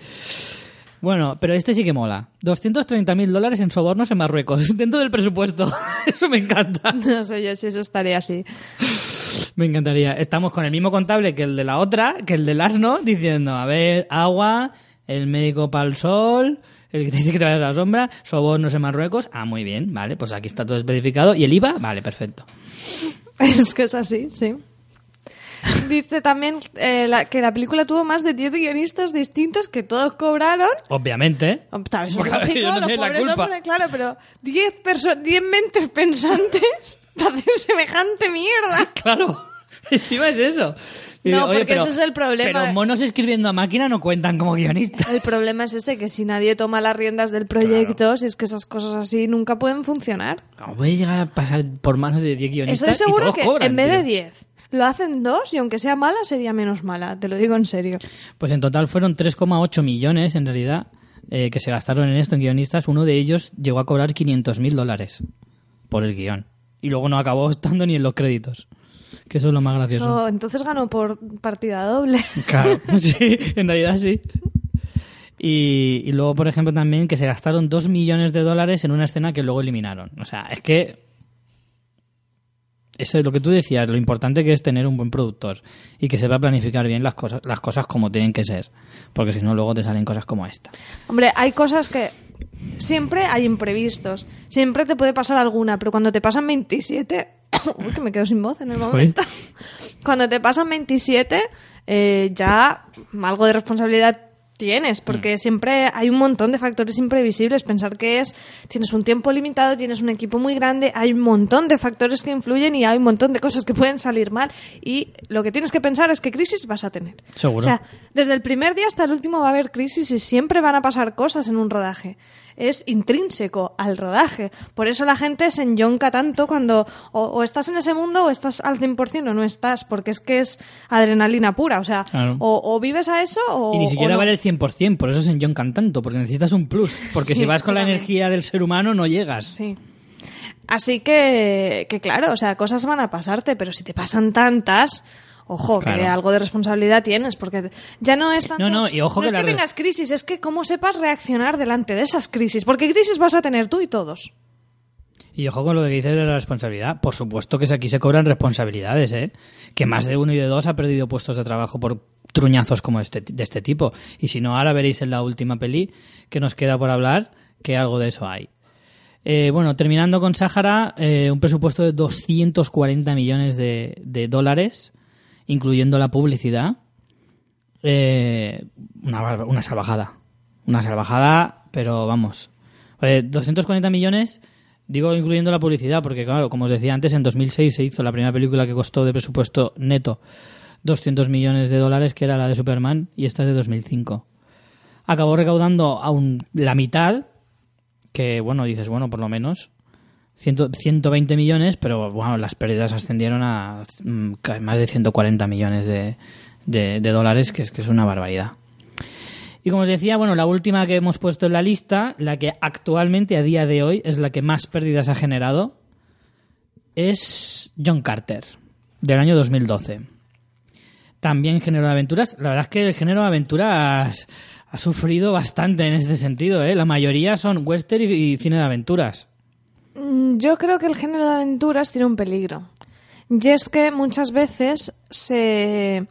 Bueno, pero este sí que mola. 230.000 dólares en sobornos en Marruecos, dentro del presupuesto. Eso me encanta. No sé yo si eso estaría así. Me encantaría. Estamos con el mismo contable que el de la otra, que el del asno, diciendo, a ver, agua, el médico para el sol, el que te dice que te vayas a la sombra, sobornos en Marruecos. Ah, muy bien, vale, pues aquí está todo especificado. ¿Y el IVA? Vale, perfecto. Es que es así, sí. Dice también eh, la- que la película tuvo más de 10 guionistas distintos que todos cobraron. Obviamente. Tal vez es lógico, ellos no los la hombres, claro, pero 10 perso- 10 mentes pensantes para hacer semejante mierda. Claro, encima es eso. Y No, digo, porque ese es el problema. Pero monos escribiendo a máquina no cuentan como guionistas. El problema es ese, que si nadie toma las riendas del proyecto, si es que esas cosas así nunca pueden funcionar. ¿Cómo puede llegar a pasar por manos de 10 guionistas Estoy y seguro todos que cobran, en vez de tío? 10 lo hacen dos y aunque sea mala, sería menos mala. Te lo digo en serio. Pues en total fueron 3,8 millones, en realidad, eh, que se gastaron en esto en guionistas. Uno de ellos llegó a cobrar 500.000 dólares por el guion. Y luego no acabó estando ni en los créditos. Que eso es lo más gracioso. Eso, entonces ganó por partida doble. Claro, sí, en realidad sí. Y, y luego, por ejemplo, también que se gastaron 2 millones de dólares en una escena que luego eliminaron. O sea, es que... Eso es lo que tú decías, lo importante que es tener un buen productor y que sepa planificar bien las cosas, las cosas como tienen que ser. Porque si no, luego te salen cosas como esta. Hombre, hay cosas que siempre hay imprevistos. Siempre te puede pasar alguna, pero cuando te pasan 27... Uy, que me quedo sin voz en el momento. Cuando te pasan 27, eh, ya algo de responsabilidad tienes, porque siempre hay un montón de factores imprevisibles. Pensar que es, tienes un tiempo limitado, tienes un equipo muy grande, hay un montón de factores que influyen y hay un montón de cosas que pueden salir mal. Y lo que tienes que pensar es qué crisis vas a tener. Seguro. O sea, desde el primer día hasta el último va a haber crisis y siempre van a pasar cosas en un rodaje. Es intrínseco al rodaje. Por eso la gente se enyonca tanto cuando o, o estás en ese mundo o estás al 100% o no estás, porque es que es adrenalina pura. O sea, Claro. o, o vives a eso o. Y ni siquiera no. vale el 100%, por eso se enjoncan tanto, porque necesitas un plus. Porque Sí, si vas con la energía del ser humano no llegas. Sí. Así que, que claro, o sea, cosas van a pasarte, pero si te pasan tantas, ojo, que algo de responsabilidad tienes, porque ya no es tanto... No, no, y ojo no que es que tengas crisis, es que cómo sepas reaccionar delante de esas crisis, porque crisis vas a tener tú y todos. Y ojo con lo que dices de la responsabilidad. Por supuesto que aquí se cobran responsabilidades, ¿eh? Que más de uno y de dos ha perdido puestos de trabajo por truñazos como este, de este tipo. Y si no, ahora veréis en la última peli que nos queda por hablar que algo de eso hay. Eh, bueno, terminando con Sáhara, eh, un presupuesto de 240 millones de, de dólares, incluyendo la publicidad. Eh, una, una salvajada. Una salvajada, pero vamos, Eh, 240 millones, digo incluyendo la publicidad, porque claro, como os decía antes, en 2006 se hizo la primera película que costó de presupuesto neto 200 millones de dólares, que era la de Superman, y esta es de 2005. Acabó recaudando aún la mitad, que bueno, dices, bueno, por lo menos 100 120 millones, pero bueno, las pérdidas ascendieron a mm, más de 140 millones de, dólares, que es, que es una barbaridad. Y como os decía, bueno, la última que hemos puesto en la lista, la que actualmente a día de hoy es la que más pérdidas ha generado, es John Carter, del año 2012. También género de aventuras. La verdad es que el género de aventuras ha sufrido bastante en este sentido. ¿eh? La mayoría son western y cine de aventuras. Mm, Yo creo que el género de aventuras tiene un peligro. Y es que muchas veces se...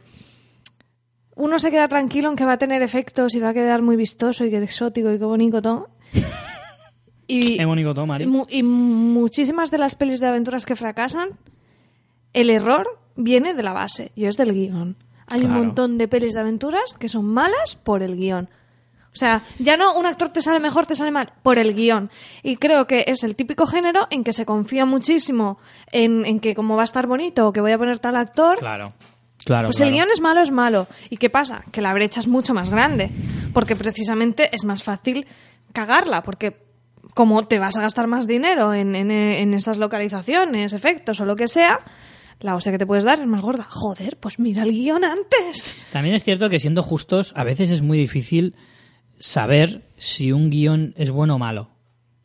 Uno se queda tranquilo en que va a tener efectos y va a quedar muy vistoso y que exótico y qué bonito todo. Y, Qué bonito todo, Mari. y mu- y muchísimas de las pelis de aventuras que fracasan, el error viene de la base y es del guion. Hay Claro. un montón de pelis de aventuras que son malas por el guion. O sea, ya no un actor te sale mejor, te sale mal, por el guion. Y creo que es el típico género en que se confía muchísimo en, en que como va a estar bonito o que voy a poner tal actor, Claro. Claro, pues claro. el guion es malo, es malo. ¿Y qué pasa? Que la brecha es mucho más grande. Porque precisamente es más fácil cagarla. Porque como te vas a gastar más dinero en, en, en esas localizaciones, efectos o lo que sea, la hostia que te puedes dar es más gorda. Joder, pues mira el guion antes. También es cierto que siendo justos, a veces es muy difícil saber si un guion es bueno o malo.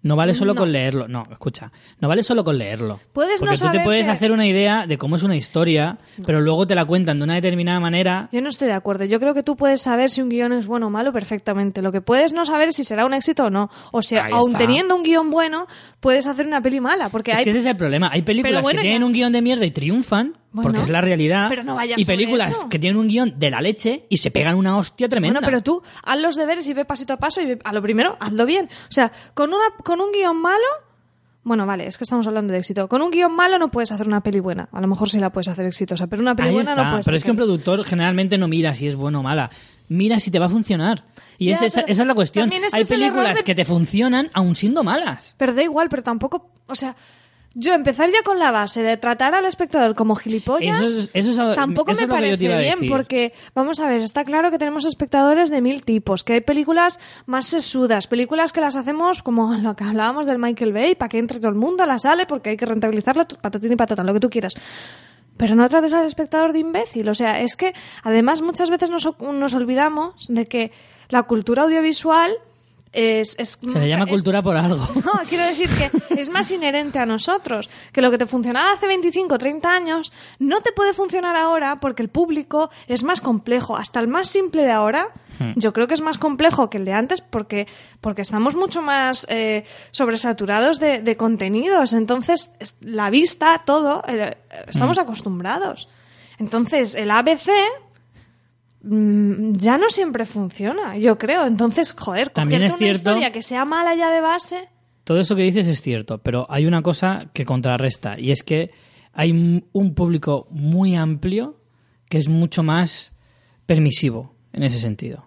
No vale solo No. con leerlo. No, escucha. No vale solo con leerlo. Puedes no Porque tú te puedes que- hacer una idea de cómo es una historia, pero luego te la cuentan de una determinada manera. Yo no estoy de acuerdo. Yo creo que tú puedes saber si un guion es bueno o malo perfectamente. Lo que puedes no saber es si será un éxito o no. O sea, Ahí aun está. teniendo un guion bueno, puedes hacer una peli mala. Porque Es hay que ese es el problema. Hay películas bueno, que tienen ya. un guion de mierda y triunfan, Bueno, porque es la realidad. pero no vayas y sobre películas eso. que tienen un guion de la leche y se pegan una hostia tremenda. Bueno, pero tú haz los deberes y ve pasito a paso y ve- a lo primero, hazlo bien. O sea, con, una, con un guion malo... Bueno, vale, es que estamos hablando de éxito. Con un guion malo no puedes hacer una peli buena. A lo mejor sí la puedes hacer exitosa, pero una peli Ahí buena está. no puedes pero es que un productor generalmente no mira si es bueno o mala. Mira si te va a funcionar. Y Ya, es esa, esa es la cuestión. Hay películas de- que te funcionan aún siendo malas. Pero da igual, pero tampoco... O sea, yo empezar ya con la base de tratar al espectador como gilipollas... Eso es- eso es- tampoco eso me parece bien, decir. porque, vamos a ver, está claro que tenemos espectadores de mil tipos, que hay películas más sesudas, películas que las hacemos como lo que hablábamos del Michael Bay, para que entre todo el mundo a la sala, porque hay que rentabilizarlo, patatín y patatán, lo que tú quieras. Pero no trates al espectador de imbécil. O sea, es que además muchas veces nos, nos olvidamos de que la cultura audiovisual es... es Se le llama es- cultura por algo. no, quiero decir que es más inherente a nosotros. Que lo que te funcionaba hace 25 o 30 años no te puede funcionar ahora porque el público es más complejo. Hasta el más simple de ahora, yo creo que es más complejo que el de antes porque, porque estamos mucho más eh, sobresaturados de, de contenidos. Entonces, es- la vista, todo, eh, estamos acostumbrados. Entonces, el ABC ya no siempre funciona, yo creo. Entonces, joder, También es una cierto- historia que sea mala ya de base. Todo eso que dices es cierto, pero hay una cosa que contrarresta y es que hay un público muy amplio que es mucho más permisivo en ese sentido.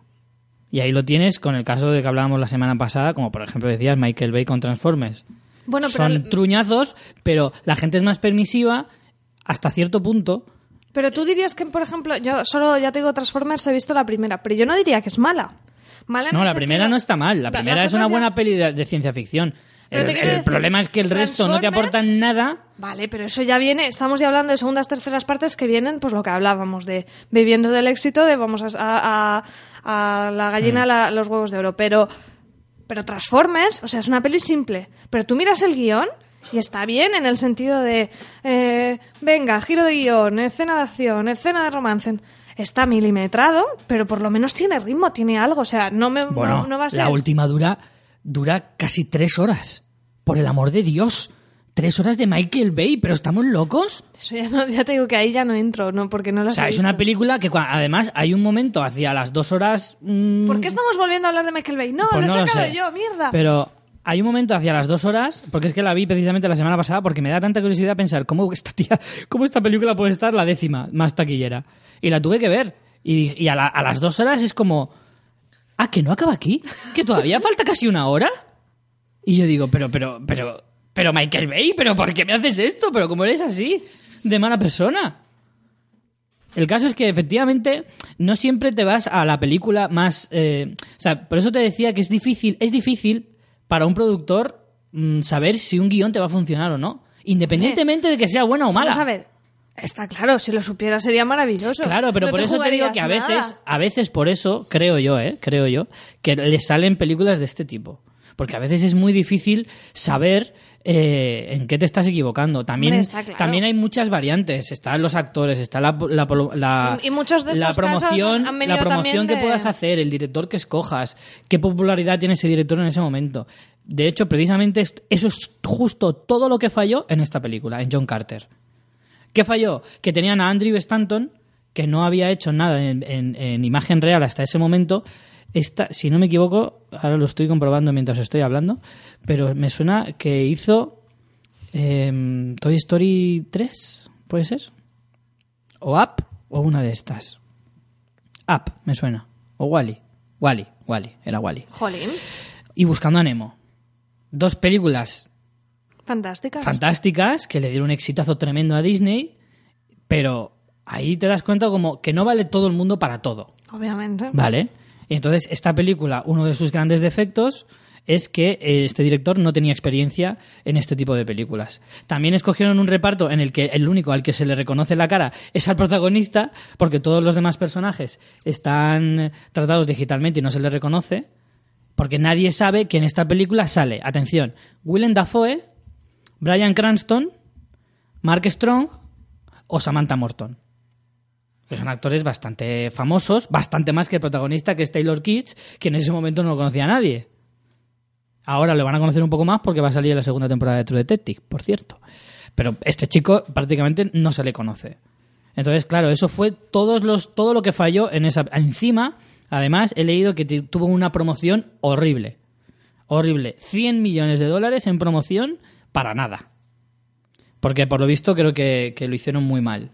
Y ahí lo tienes con el caso de que hablábamos la semana pasada, como por ejemplo decías Michael Bay con Transformers. Bueno, pero, Son truñazos, pero la gente es más permisiva hasta cierto punto. Pero tú dirías que, por ejemplo, yo solo ya te digo Transformers, he visto la primera, pero yo no diría que es mala. Mala No, la sentido- primera no está mal. La primera es una ya- buena peli de, de ciencia ficción. El, decir, problema es que el resto no te aportan nada. Vale, pero eso ya viene, estamos ya hablando de segundas, terceras partes que vienen, pues lo que hablábamos, de viviendo del éxito, de vamos a, a- a la gallina Mm. la- los huevos de oro. Pero, pero Transformers, o sea, es una peli simple. Pero tú miras el guion y está bien en el sentido de, eh, venga, giro de guion, escena de acción, escena de romance. Está milimetrado, pero por lo menos tiene ritmo, tiene algo. O sea, no, me, Bueno, no, no va a ser... la última dura, dura casi tres horas. Por el amor de Dios. Tres horas de Michael Bay, pero estamos locos. Eso ya, no- ya te digo que ahí ya no entro, no porque no O las sea, he es una película que además hay un momento hacia las dos horas. mm, ¿Por qué estamos volviendo a hablar de Michael Bay? No, pues lo he sacado yo, mierda. Pero hay un momento hacia las dos horas, porque es que la vi precisamente la semana pasada, porque me da tanta curiosidad pensar cómo esta tía, cómo esta película puede estar la décima más taquillera. Y la tuve que ver. Y, a las dos horas es como. Ah, que no acaba aquí. Que todavía falta casi una hora. Y yo digo, pero, pero, pero, pero Michael Bay, pero ¿por qué me haces esto? Pero ¿cómo eres así? De mala persona. El caso es que efectivamente no siempre te vas a la película más... eh, o sea, por eso te decía que es difícil, es difícil para un productor mm, saber si un guion te va a funcionar o no. Independientemente de que sea buena o mala. Vamos a ver. Está claro, si lo supiera sería maravilloso. Claro, pero No por te eso te digo que a veces, a veces por eso, creo yo, eh, creo yo, que le salen películas de este tipo. Porque a veces es muy difícil saber eh, en qué te estás equivocando. También, Hombre, está claro. también hay muchas variantes. Están los actores, está la, la, la- Y- y muchos de la estos casos promoción, la promoción que de- puedas hacer, el director que escojas, qué popularidad tiene ese director en ese momento. De hecho, precisamente eso es justo todo lo que falló en esta película, en John Carter. ¿Qué falló? Que tenían a Andrew Stanton, que no había hecho nada en, en- en imagen real hasta ese momento. Esta, si no me equivoco, ahora lo estoy comprobando mientras estoy hablando, pero me suena que hizo em, Toy Story 3, ¿puede ser? O Up, o una de estas. Up, me suena. O Wally. Wally, Wally, era Wally. Jolín. Y Buscando a Nemo. Dos películas Fantástica. fantásticas que le dieron un exitazo tremendo a Disney, pero ahí te das cuenta como que no vale todo el mundo para todo, Obviamente. ¿vale? Y entonces esta película, uno de sus grandes defectos es que eh, este director no tenía experiencia en este tipo de películas. También escogieron un reparto en el que el único al que se le reconoce la cara es al protagonista, porque todos los demás personajes están tratados digitalmente y no se les reconoce, porque nadie sabe que en esta película sale, atención, Willem Dafoe, Brian Cranston, Mark Strong o Samantha Morton. Que son actores bastante famosos, bastante más que el protagonista, que es Taylor Kitsch, que en ese momento no lo conocía a nadie. Ahora lo van a conocer un poco más porque va a salir la segunda temporada de True Detective, por cierto. Pero este chico prácticamente no se le conoce. Entonces, claro, eso fue todos los, todo lo que falló en esa. Encima, además, he leído que tuvo una promoción horrible. Horrible. 100 millones de dólares en promoción para nada. Porque por lo visto creo que lo hicieron muy mal.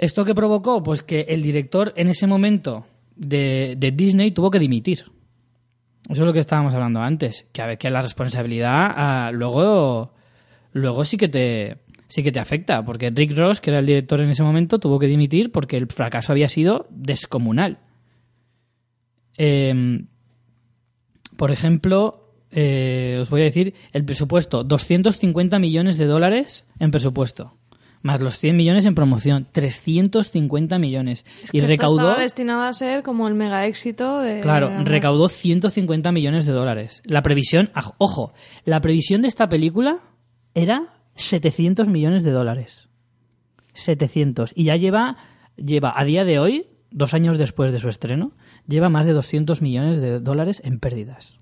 ¿Esto qué provocó? Pues que el director en ese momento de, de Disney tuvo que dimitir. Eso es lo que estábamos hablando antes. Que a ver, que la responsabilidad ah, luego, luego sí que te sí que te afecta. Porque Rick Ross, que era el director en ese momento, tuvo que dimitir porque el fracaso había sido descomunal. Em, por ejemplo, eh, os voy a decir el presupuesto: 250 millones de dólares en presupuesto. Más los 100 millones en promoción. 350 millones. y recaudó. estaba destinado a ser como el mega éxito de... Claro, recaudó 150 millones de dólares. La previsión, ojo, la previsión de esta película era 700 millones de dólares. 700. Y ya lleva, lleva a día de hoy, dos años después de su estreno, lleva más de 200 millones de dólares en pérdidas.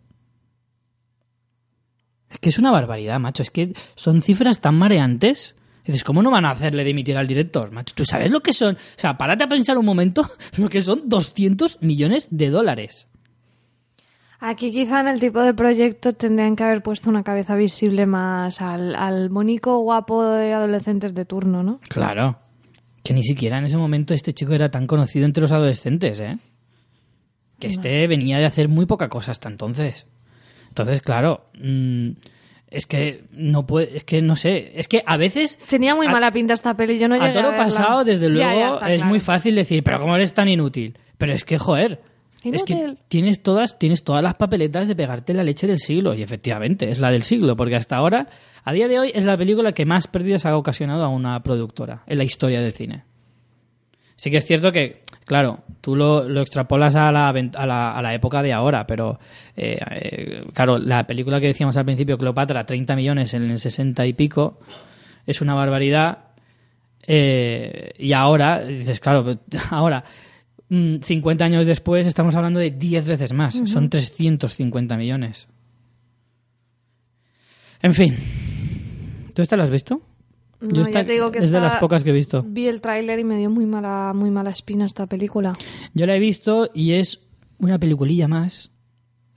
Es que es una barbaridad, macho. Es que son cifras tan mareantes. Dices, ¿cómo no van a hacerle dimitir al director? Macho, ¿tú sabes lo que son? O sea, párate a pensar un momento lo que son 200 millones de dólares. Aquí quizá en el tipo de proyecto tendrían que haber puesto una cabeza visible más al, al monico guapo de adolescentes de turno, ¿no? Claro. Que ni siquiera en ese momento este chico era tan conocido entre los adolescentes, ¿eh? Que este venía de hacer muy poca cosa hasta entonces. Entonces, claro, mm, es que no puede, es que no sé, es que a veces Tenía muy A- mala pinta esta peli, yo no llegué a todo lo pasado, desde luego, ya está es claro. muy fácil decir, pero ¿cómo eres tan inútil? Pero es que, joder, es que tienes todas, tienes todas las papeletas de pegarte la leche del siglo, y efectivamente, es la del siglo, porque hasta ahora, a día de hoy, es la película que más pérdidas ha ocasionado a una productora en la historia del cine. Sí que es cierto que, claro, tú lo, lo extrapolas a la, a, la, a la época de ahora, pero, eh, eh, claro, la película que decíamos al principio, Cleopatra, 30 millones en el 60 y pico, es una barbaridad. Eh, y ahora, dices, claro, ahora, mm, 50 años después, estamos hablando de 10 veces más. Son 350 millones. En fin. ¿Tú esta la has visto? No, esta ya te digo que es de las pocas que he visto. Vi el tráiler y me dio muy mala, muy mala espina esta película. Yo la he visto y es una peliculilla más.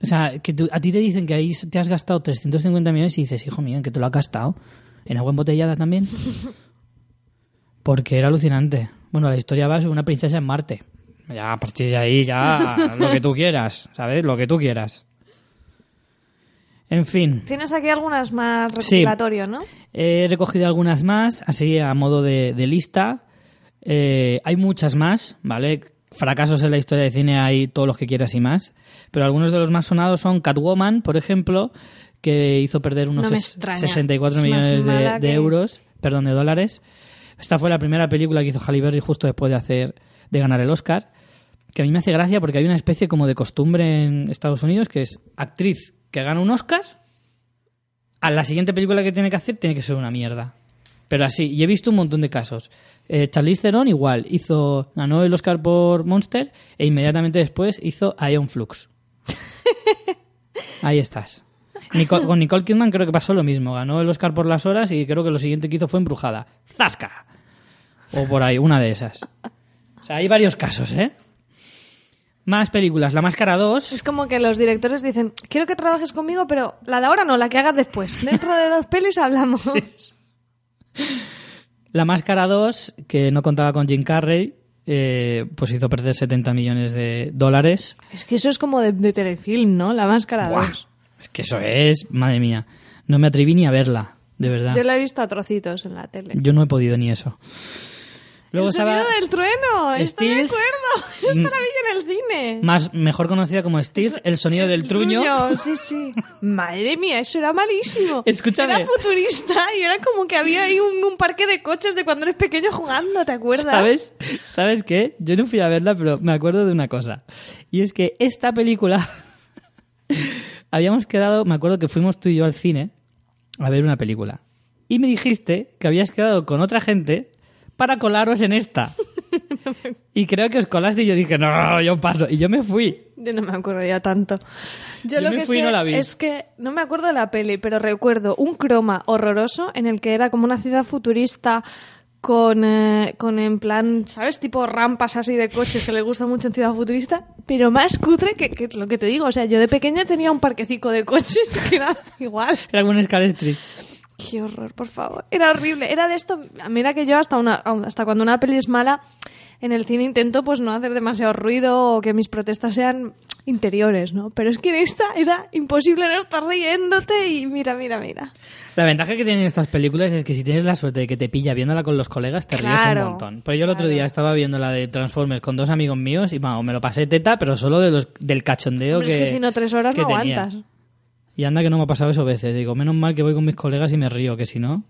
O sea, que tú- a ti te dicen que ahí te has gastado 350 millones y dices, hijo mío, ¿en qué te lo has gastado? ¿En agua embotellada también? Porque era alucinante. Bueno, la historia va sobre una princesa en Marte. Ya a partir de ahí, ya lo que tú quieras, ¿sabes? Lo que tú quieras. En fin, Tienes aquí algunas más Sí. recopilatorio, ¿no? he recogido algunas más, así a modo de, de lista. Eh, hay muchas más, ¿vale? Fracasos en la historia de cine hay todos los que quieras y más. Pero algunos de los más sonados son Catwoman, por ejemplo, que hizo perder unos No me ses- extraña. 64 Es millones de, mala de que- euros, perdón, de dólares. Esta fue la primera película que hizo Halle Berry justo después de hacer de ganar el Oscar, que a mí me hace gracia porque hay una especie como de costumbre en Estados Unidos que es actriz que gana un Oscar, a la siguiente película que tiene que hacer tiene que ser una mierda. Pero así, y he visto un montón de casos. Eh, Charlize Theron igual, hizo, ganó el Oscar por Monster e inmediatamente después hizo Ion Flux. Ahí estás. Con Nicole Kidman creo que pasó lo mismo. Ganó el Oscar por las horas y creo que lo siguiente que hizo fue Embrujada. ¡Zasca! O por ahí, una de esas. O sea, hay varios casos, ¿eh? Más películas. La Máscara 2. Es como que los directores dicen, quiero que trabajes conmigo, pero la de ahora no, la que hagas después. Dentro de dos pelis hablamos. La Máscara 2, que no contaba con Jim Carrey, eh, pues hizo perder 70 millones de dólares. Es que eso es como de, de telefilm, ¿no? La máscara Buah, 2. Es que eso es, madre mía. No me atreví ni a verla, de verdad. Yo la he visto a trocitos en la tele. Yo no he podido ni eso. Luego el sonido del trueno, esto me Steve. acuerdo. Esta la vi en el cine. más mejor conocida como Steve, el sonido del truño. Sí, sí. Madre mía, eso era malísimo. Escúchame. Era futurista y era como que había ahí un, un parque de coches de cuando eres pequeño jugando, ¿te acuerdas? ¿Sabes? ¿Sabes qué? Yo no fui a verla, pero me acuerdo de una cosa. Y es que esta película habíamos quedado, me acuerdo que fuimos tú y yo al cine a ver una película. Y me dijiste que habías quedado con otra gente para colaros en esta. Y creo que os colaste y yo dije, no, yo paso. Y yo me fui. Yo no me acuerdo ya tanto. Yo, Yo lo me que sé no la vi. es que no me acuerdo de la peli, pero recuerdo un croma horroroso en el que era como una ciudad futurista con, eh, con en plan, ¿sabes? Tipo rampas así de coches que les gusta mucho en ciudad futurista, pero más cutre que, que lo que te digo. O sea, yo de pequeña tenía un parquecico de coches que era igual. Era como un Street. Qué horror, por favor. Era horrible. Era de esto. Mira que yo hasta una, hasta cuando una peli es mala, en el cine intento pues no hacer demasiado ruido o que mis protestas sean interiores, ¿no? Pero es que en esta era imposible no estar riéndote y mira, mira, mira. La ventaja que tienen estas películas es que si tienes la suerte de que te pilla viéndola con los colegas, te ríes un Claro, montón. Pero yo el otro día estaba viendo la de Transformers con dos amigos míos y vamos, me lo pasé teta, pero solo de los, del cachondeo Hombre, que es que si no tres horas no tenía. aguantas. Y anda que no me ha pasado eso veces. Digo, menos mal que voy con mis colegas y me río, que si no...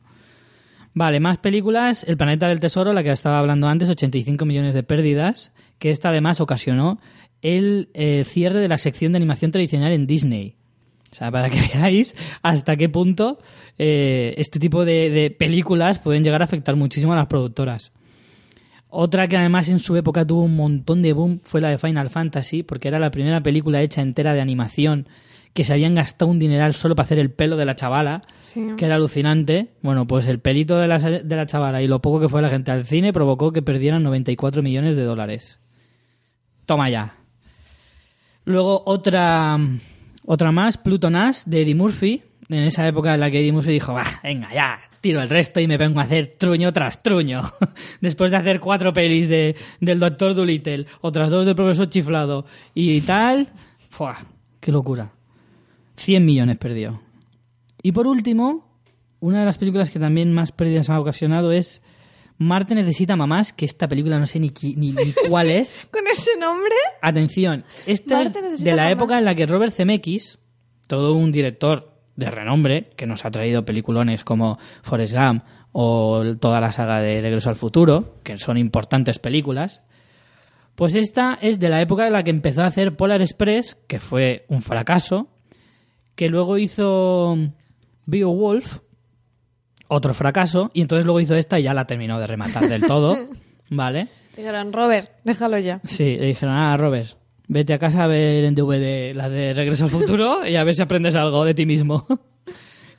Vale, más películas. El Planeta del Tesoro, la que estaba hablando antes, 85 millones de pérdidas, que esta además ocasionó el eh, cierre de la sección de animación tradicional en Disney. O sea, para que veáis hasta qué punto eh, este tipo de, de películas pueden llegar a afectar muchísimo a las productoras. Otra que además en su época tuvo un montón de boom fue la de Final Fantasy, porque era la primera película hecha entera de animación que se habían gastado un dineral solo para hacer el pelo de la chavala, Sí. que era alucinante. Bueno, pues el pelito de la, de la chavala y lo poco que fue la gente al cine provocó que perdieran 94 millones de dólares. Toma ya. Luego otra, otra más, Pluton Ash, de Eddie Murphy. En esa época en la que Eddie Murphy dijo, "Bah, venga ya, tiro el resto y me vengo a hacer truño tras truño. Después de hacer cuatro pelis de, del Doctor Dolittle, otras dos del Profesor Chiflado y tal, ¡fua! ¡Qué locura! 100 millones perdió. Y por último, una de las películas que también más pérdidas ha ocasionado es Marte necesita mamás, que esta película no sé ni, ni, ni cuál es. ¿Con ese nombre? Atención, esta es de la mamás. época en la que Robert Zemeckis, todo un director de renombre, que nos ha traído peliculones como Forrest Gump o toda la saga de Regreso al Futuro, que son importantes películas, pues esta es de la época en la que empezó a hacer Polar Express, que fue un fracaso, que luego hizo Beowulf, otro fracaso, y entonces luego hizo esta y ya la terminó de rematar del todo, ¿vale? Dijeron, Robert, déjalo ya. Sí, le dijeron, ah, Robert, vete a casa a ver en DVD la de Regreso al Futuro y a ver si aprendes algo de ti mismo.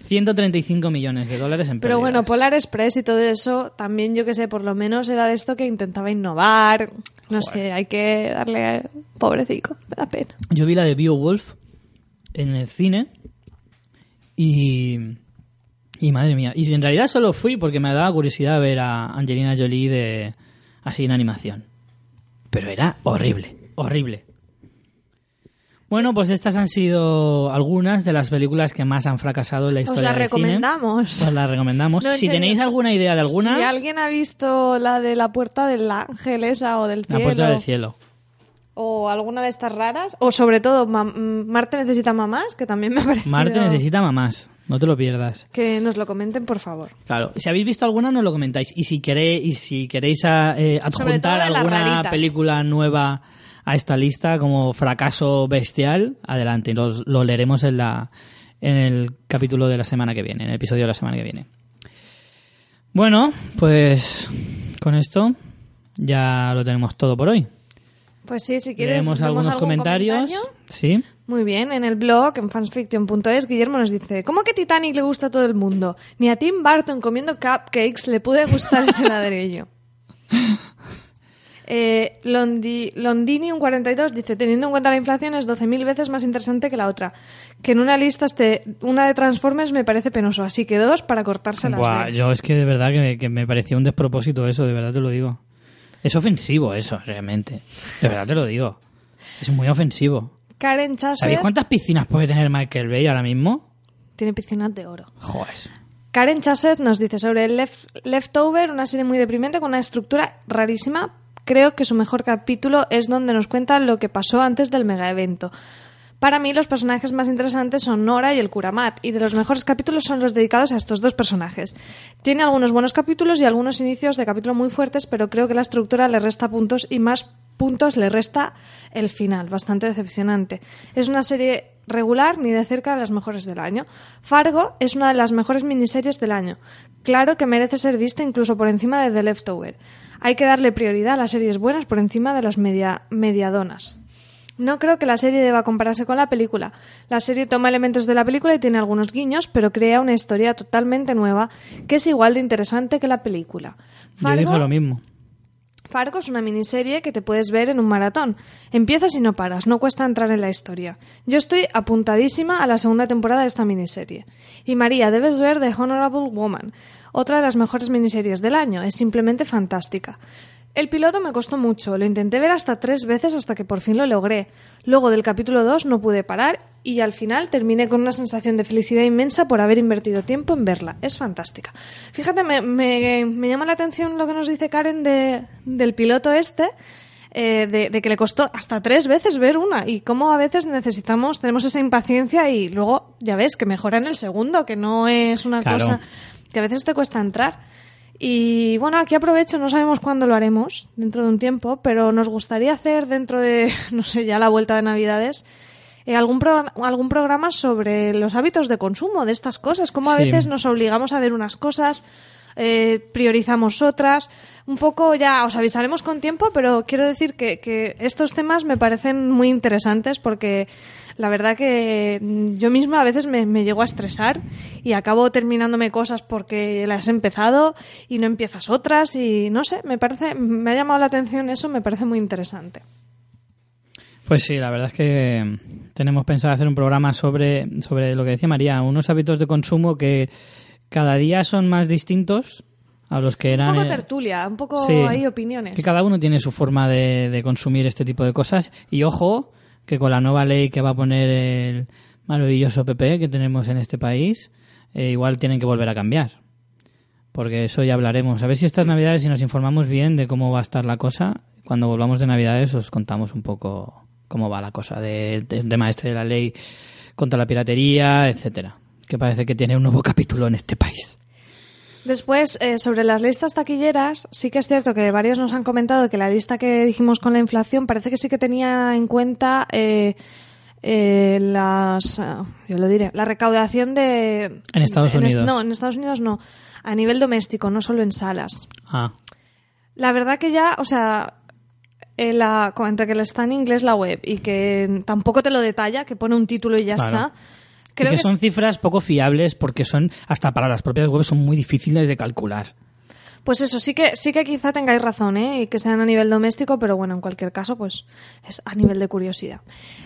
135 millones de dólares en Pero bueno. Polar Express y todo eso, también yo que sé, por lo menos era de esto que intentaba innovar. No sé, hay que darle... Pobrecico, me da pena. Yo vi la de Beowulf en el cine y... Y madre mía. Y si en realidad solo fui porque me daba curiosidad ver a Angelina Jolie de así en animación. Pero era horrible, horrible. Bueno, pues estas han sido algunas de las películas que más han fracasado en la Os historia la del cine. recomendamos. Os las recomendamos. No, en si serio. tenéis alguna idea de alguna, Si alguien ha visto la de la puerta del ángel esa o del la cielo, puerta del cielo. O alguna de estas raras, o sobre todo Ma- Marte necesita mamás, que también me ha parecido Marte necesita mamás. No te lo pierdas. que nos lo comenten, por favor. Claro, si habéis visto alguna, nos lo comentáis. Y si queréis, y si queréis ah, eh, adjuntar alguna película nueva a esta lista como fracaso bestial, adelante. Los- lo leeremos en, la, en el capítulo de la semana que viene, en el episodio de la semana que viene. Bueno, pues con esto ya lo tenemos todo por hoy. Pues sí, si quieres Leemos algunos algún comentarios. comentario. Sí. Muy bien, en el blog, en fansfiction.es, Guillermo nos dice, ¿cómo que Titanic le gusta a todo el mundo? Ni a Tim Burton comiendo cupcakes le puede gustar ese ladrillo. Eh, Londi, Londini, un 42, dice, teniendo en cuenta la inflación es 12.000 veces más interesante que la otra. Que en una lista esté una de Transformers me parece penoso, así que dos para cortarse las Buah, venas. yo es que de verdad que, que me parecía un despropósito eso, de verdad te lo digo. Es ofensivo eso, realmente. De verdad te lo digo. Es muy ofensivo. Karen ¿Sabéis Chasset cuántas piscinas puede tener Michael Bay ahora mismo? tiene piscinas de oro. Joder. Karen Chasset nos dice sobre el Lef- Leftover, una serie muy deprimente con una estructura rarísima. Creo que su mejor capítulo es donde nos cuenta lo que pasó antes del mega evento. Para mí los personajes más interesantes son Nora y el cura Matt, y de los mejores capítulos son los dedicados a estos dos personajes. Tiene algunos buenos capítulos y algunos inicios de capítulo muy fuertes, pero creo que la estructura le resta puntos y más puntos le resta el final, bastante decepcionante. Es una serie regular ni de cerca de las mejores del año. Fargo es una de las mejores miniseries del año. Claro que merece ser vista incluso por encima de The Leftover. Hay que darle prioridad a las series buenas por encima de las media, mediadonas. No creo que la serie deba compararse con la película. La serie toma elementos de la película y tiene algunos guiños, pero crea una historia totalmente nueva que es igual de interesante que la película. Yo dije lo mismo. Fargo es una miniserie que te puedes ver en un maratón. Empiezas y no paras, no cuesta entrar en la historia. Yo estoy apuntadísima a la segunda temporada de esta miniserie. Y María, debes ver The Honorable Woman, otra de las mejores miniseries del año. Es simplemente fantástica. El piloto me costó mucho, lo intenté ver hasta tres veces hasta que por fin lo logré. Luego del capítulo 2 no pude parar y al final terminé con una sensación de felicidad inmensa por haber invertido tiempo en verla. Es fantástica. Fíjate, me, me- me llama la atención lo que nos dice Karen de- del piloto este. eh, de, de que le costó hasta tres veces ver una y cómo a veces necesitamos, tenemos esa impaciencia y luego ya ves que mejora en el segundo, que no es una Claro. cosa que a veces te cuesta entrar. Y bueno, aquí aprovecho, no sabemos cuándo lo haremos, dentro de un tiempo, pero nos gustaría hacer dentro de, no sé, ya la vuelta de Navidades, eh, algún, pro- algún programa sobre los hábitos de consumo de estas cosas, cómo a Sí. veces nos obligamos a ver unas cosas, eh, priorizamos otras, un poco ya os avisaremos con tiempo, pero quiero decir que, que estos temas me parecen muy interesantes porque la verdad que mm, yo misma a veces me, me llego a estresar y acabo terminándome cosas porque las he empezado y no empiezas otras y no sé, me parece, me ha llamado la atención eso, me parece muy interesante. Pues sí, la verdad es que tenemos pensado hacer un programa sobre, sobre lo que decía María, unos hábitos de consumo que cada día son más distintos a los que eran... Un poco tertulia, un poco Sí. hay opiniones. Que cada uno tiene su forma de, de consumir este tipo de cosas. Y ojo, que con la nueva ley que va a poner el maravilloso PP que tenemos en este país, eh, igual tienen que volver a cambiar. Porque eso ya hablaremos. A ver si estas navidades, si nos informamos bien de cómo va a estar la cosa, cuando volvamos de navidades os contamos un poco cómo va la cosa de, tema este de la ley contra la piratería, etcétera. Que parece que tiene un nuevo capítulo en este país. Después, eh, sobre las listas taquilleras, sí que es cierto que varios nos han comentado que la lista que dijimos con la inflación parece que sí que tenía en cuenta eh, eh, las, ah, yo lo diré, la recaudación de... En Estados es- Unidos. no, en Estados Unidos no, a nivel doméstico, no solo en salas. Ah, La verdad que ya, o sea, eh, la, entre que está en inglés la web y que tampoco te lo detalla, que pone un título y ya Claro. está. Creo que, que, son cifras poco fiables porque son, hasta para las propias webs, son muy difíciles de calcular. Pues eso, sí que, sí que quizá tengáis razón, ¿eh? Y que sean a nivel doméstico, pero bueno, en cualquier caso, pues es a nivel de curiosidad.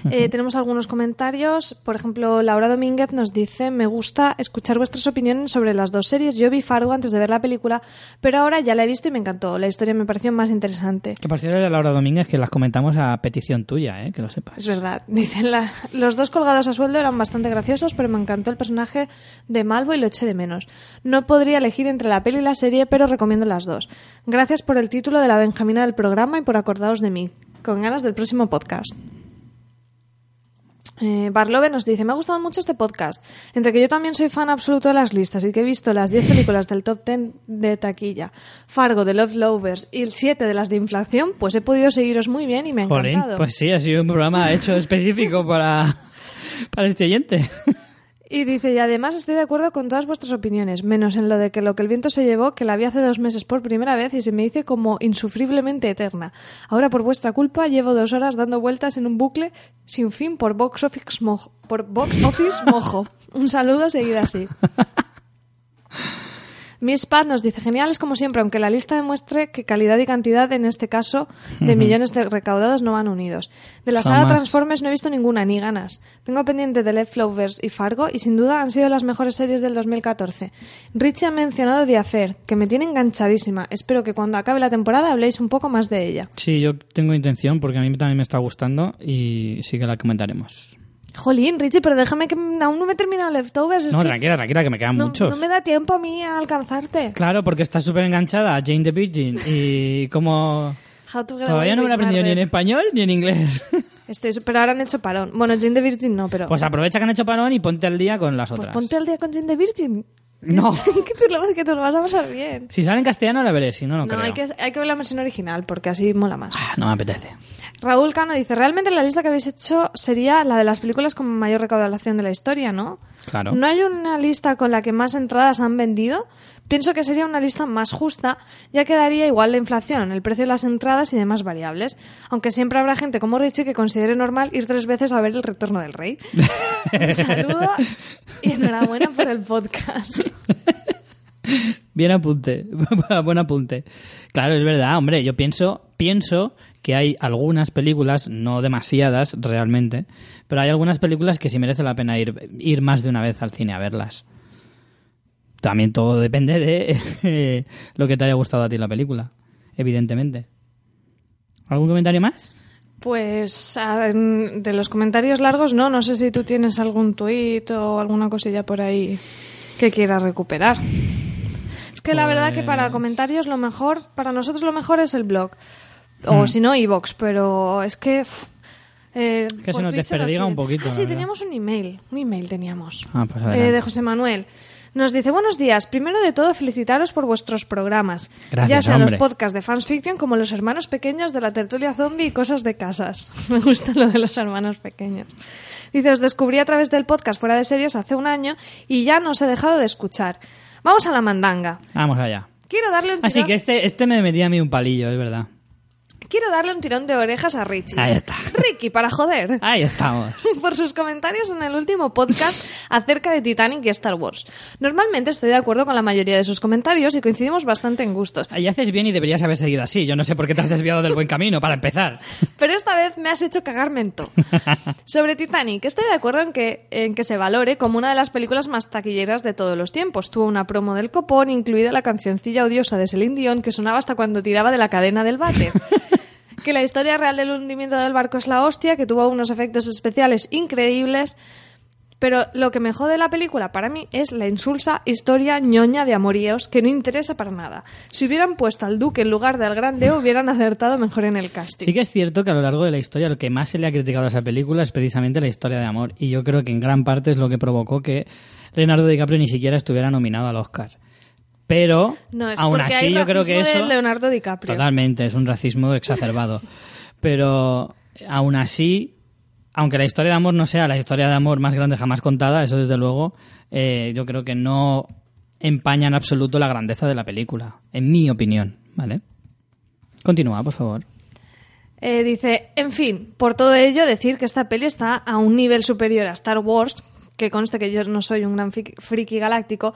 Eh, tenemos algunos comentarios. Por ejemplo, Laura Domínguez nos dice: Me gusta escuchar vuestras opiniones sobre las dos series. Yo vi Fargo antes de ver la película, pero ahora ya la he visto y me encantó. La historia me pareció más interesante. Que por cierto de Laura Domínguez que las comentamos a petición tuya, ¿eh? que lo sepas. Es verdad. Dicen, la- los dos colgados a sueldo eran bastante graciosos, pero me encantó el personaje de Malvo y lo eché de menos. No podría elegir entre la peli y la serie, pero recomiendo las dos. Gracias por el título de la Benjamina del programa y por acordaros de mí. Con ganas del próximo podcast. Eh, Barlove nos dice, me ha gustado mucho este podcast, entre que yo también soy fan absoluto de las listas y que he visto las 10 películas del top 10 de taquilla, Fargo, de Love Lovers y el 7 de las de inflación, pues he podido seguiros muy bien y me ha Jolín, encantado. pues sí, ha sido un programa hecho específico para, para este oyente. Y dice, y además estoy de acuerdo con todas vuestras opiniones, menos en lo de que lo que el viento se llevó, que la vi hace dos meses por primera vez y se me hizo como insufriblemente eterna. Ahora por vuestra culpa llevo dos horas dando vueltas en un bucle sin fin por box office mojo. Por box office mojo. Un saludo seguido así. Miss Pat nos dice, geniales como siempre, aunque la lista demuestre que calidad y cantidad, en este caso, de millones de recaudados no van unidos. De la saga. Transformers no he visto ninguna, ni ganas. Tengo pendiente de Leftovers y Fargo y sin duda han sido las mejores series del 2014. Richie ha mencionado The Affair, que me tiene enganchadísima. Espero que cuando acabe la temporada habléis un poco más de ella. Sí, yo tengo intención porque a mí también me está gustando y sí que la comentaremos. Jolín, Richie, pero déjame que aún no me he terminado Leftovers. es No, que tranquila, tranquila, que me quedan no, muchos. no me da tiempo a mí a alcanzarte. Claro, porque está súper enganchada a Jane the Virgin y como... Todavía no me lo he aprendido ni en español ni en inglés. Estoy, pero ahora han hecho parón. Bueno, Jane the Virgin no, pero... Pues aprovecha que han hecho parón y ponte al día con las Pues otras. ponte al día con Jane the Virgin. No. que, te lo, que te lo vas a pasar bien. Si sale en castellano la veré, si no, no, No, creo. hay que, hay que ver la versión original porque así mola más. Ah, no me apetece. Raúl Cano dice, realmente la lista que habéis hecho sería la de las películas con mayor recaudación de la historia, ¿no? Claro. ¿No hay una lista con la que más entradas han vendido? Pienso que sería una lista más justa, ya que daría igual la inflación, el precio de las entradas y demás variables. Aunque siempre habrá gente como Richie que considere normal ir tres veces a ver el retorno del rey. Saludo y enhorabuena por el podcast. Bien apunte, buen apunte. Claro, es verdad, hombre, yo pienso, pienso que hay algunas películas, no demasiadas realmente, pero hay algunas películas que sí merece la pena ir, ir más de una vez al cine a verlas. También todo depende de lo que te haya gustado a ti la película, evidentemente. ¿Algún comentario más? Pues en- de los comentarios largos, no. No sé si tú tienes algún tuit o alguna cosilla por ahí que quieras recuperar. Es que la verdad que para Pues- comentarios lo mejor, para nosotros lo mejor es el blog. O Hmm. si no, iVox, pero es que... eh, Que se nos desperdiga un poquito, Ah, sí, verdad. teníamos un email. Un email teníamos. Ah, pues Eh, de José Manuel. Nos dice, buenos días. Primero de todo, felicitaros por vuestros programas. Gracias, ya sean los podcasts de Fans Fiction como los hermanos pequeños de la tertulia zombie y cosas de casas. Me gusta lo de los hermanos pequeños. Dice, os descubrí a través del podcast Fuera de Series hace un año y ya no os he dejado de escuchar. Vamos a la mandanga. Vamos allá. Quiero darle un Así tirón, que este, este me metía a mí un palillo, es verdad. Quiero darle un tirón de orejas a Richie. Ahí está. Ricky, para joder. Ahí estamos. por sus comentarios en el último podcast acerca de Titanic y Star Wars. Normalmente estoy de acuerdo con la mayoría de sus comentarios y coincidimos bastante en gustos. Y haces bien y deberías haber seguido así. Yo no sé por qué te has desviado del buen camino, para empezar. Pero esta vez me has hecho cagarme en todo. Sobre Titanic, estoy de acuerdo en que, en que se valore como una de las películas más taquilleras de todos los tiempos. Tuvo una promo del copón, incluida la cancioncilla odiosa de Celine Dion que sonaba hasta cuando tiraba de la cadena del váter. que la historia real del hundimiento del barco es la hostia, que tuvo unos efectos especiales increíbles. Pero lo que me jode la película para mí es la insulsa historia ñoña de amoríos que no interesa para nada. Si hubieran puesto al duque en lugar del grande hubieran acertado mejor en el casting. Sí que es cierto que a lo largo de la historia lo que más se le ha criticado a esa película es precisamente la historia de amor. Y yo creo que en gran parte es lo que provocó que Leonardo DiCaprio ni siquiera estuviera nominado al Oscar. Pero, No, es aún así, hay yo creo que eso... de Leonardo DiCaprio. Totalmente, es un racismo exacerbado. Pero aún así, aunque la historia de amor no sea la historia de amor más grande jamás contada, eso desde luego, eh, yo creo que no empaña en absoluto la grandeza de la película, en mi opinión, ¿vale? Continúa, por favor. Eh, dice, en fin, por todo ello decir que esta peli está a un nivel superior a Star Wars, que conste que yo no soy un gran friki galáctico,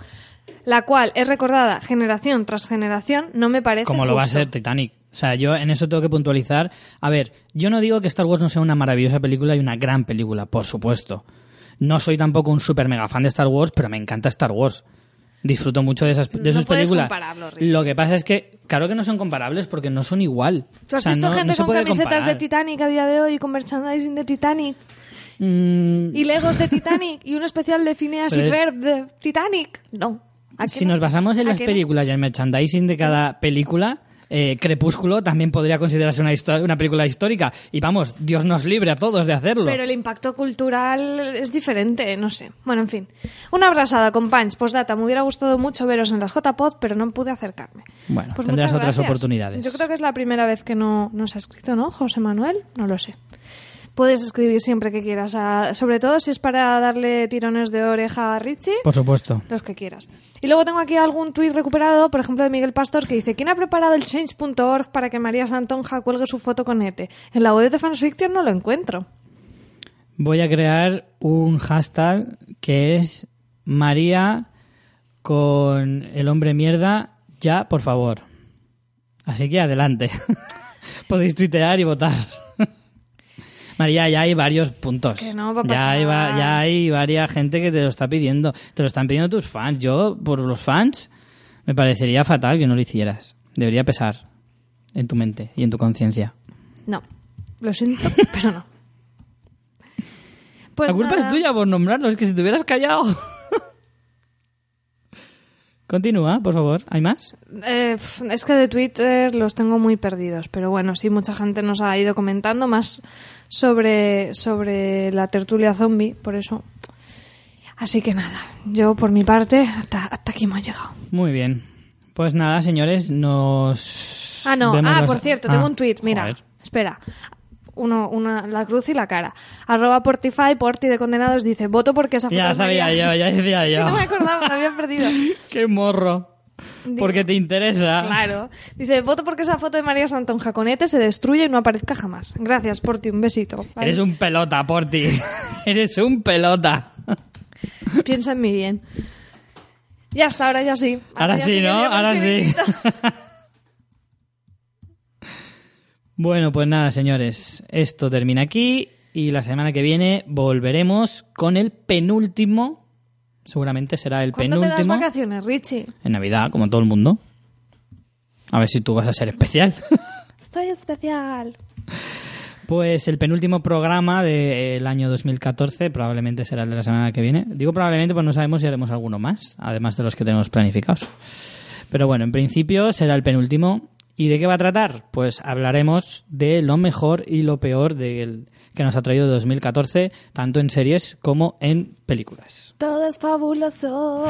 la cual es recordada generación tras generación, no me parece Como lo va a ser Titanic. O sea, yo en eso tengo que puntualizar. A ver, yo no digo que Star Wars no sea una maravillosa película y una gran película, por supuesto. No soy tampoco un super mega fan de Star Wars, pero me encanta Star Wars. Disfruto mucho de, esas, de No sus películas. Lo que pasa es que, claro que no son comparables porque no son igual. ¿Tú has O sea, visto no- gente no con camisetas de. Titanic a día de hoy y con merchandising de Titanic? Mm, ¿Y Legos de Titanic? ¿Y un especial de Phineas y Ferb de Titanic? No. ¿A qué si no? nos basamos en ¿A las qué no? películas y el merchandising de cada película, eh, Crepúsculo también podría considerarse una, una película histórica. Y vamos, Dios nos libre a todos de hacerlo. Pero el impacto cultural es diferente, no sé. Bueno, en fin. Una abrazada con Punch. Postdata, me hubiera gustado mucho veros en las JPod, pero no pude acercarme. Bueno, Pues tendrás otras gracias. oportunidades. Yo creo que es la primera vez que no nos ha escrito, ¿no, José Manuel? No lo sé. Puedes escribir siempre que quieras, a- sobre todo si es para darle tirones de oreja a Richie. Por supuesto. Los que quieras. Y luego tengo aquí algún tuit recuperado, por ejemplo, de Miguel Pastor, que dice: ¿Quién ha preparado el change.org para que María Santonja cuelgue su foto con Ete? En la web de Fansfiction no lo encuentro. Voy a crear un hashtag que es María con el hombre mierda ya, por favor. Así que adelante. Podéis tuitear y votar. María, ya hay varios puntos. Es que no va a ya, hay, va- pasar. ya hay varias gente que te lo está pidiendo. Te lo están pidiendo tus fans. Yo, por los fans, me parecería fatal que no lo hicieras. Debería pesar en tu mente y en tu conciencia. No. Lo siento, pero no. Pues la culpa nada. es tuya por nombrarlo, es que si te hubieras callado. Continúa, por favor. ¿Hay más? Eh, es que de Twitter los tengo muy perdidos, pero bueno, sí, mucha gente nos ha ido comentando más sobre, sobre la tertulia zombie, por eso. Así que nada, yo por mi parte, hasta, hasta aquí hemos llegado. Muy bien. Pues nada, señores, nos. Ah, no, ah, la- por cierto, Ah, tengo un tweet, mira, joder. espera. Uno, una, la cruz y la cara. Arroba Portify, Porti de Condenados dice, voto porque esa foto Ya sabía yo, ya decía yo. no me acordaba, me había perdido. ¡Qué morro! Digo, Porque te interesa. Claro. Dice, voto porque esa foto de María Santonja con Ete se destruye y no aparezca jamás. Gracias, Porti, un besito. ¿vale? Eres un pelota, Porti. Eres un pelota. Piensa en mi bien. Ya hasta ahora ya sí. Ahora ya sí, que ¿no? Ahora sí. Bueno, pues nada, señores. Esto termina aquí y la semana que viene volveremos con el penúltimo. Seguramente será el ¿Cuándo das penúltimo. vacaciones, Richie? En Navidad, como todo el mundo. A ver si tú vas a ser especial. Estoy especial. Pues el penúltimo programa del año 2014 probablemente será el de la semana que viene. Digo probablemente pues no sabemos si haremos alguno más, además de los que tenemos planificados. Pero bueno, en principio será el penúltimo. ¿Y de qué va a tratar? Pues hablaremos de lo mejor y lo peor del que nos ha traído 2014, tanto en series como en películas. Todo es fabuloso.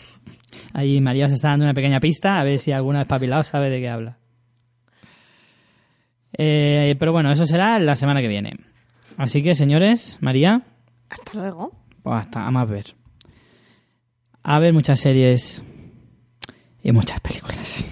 Ahí María os está dando una pequeña pista, a ver si alguna espabilado sabe de qué habla. Eh, pero bueno, eso será la semana que viene. Así que, señores, María, Hasta luego. pues hasta a más ver. A ver muchas series y muchas películas.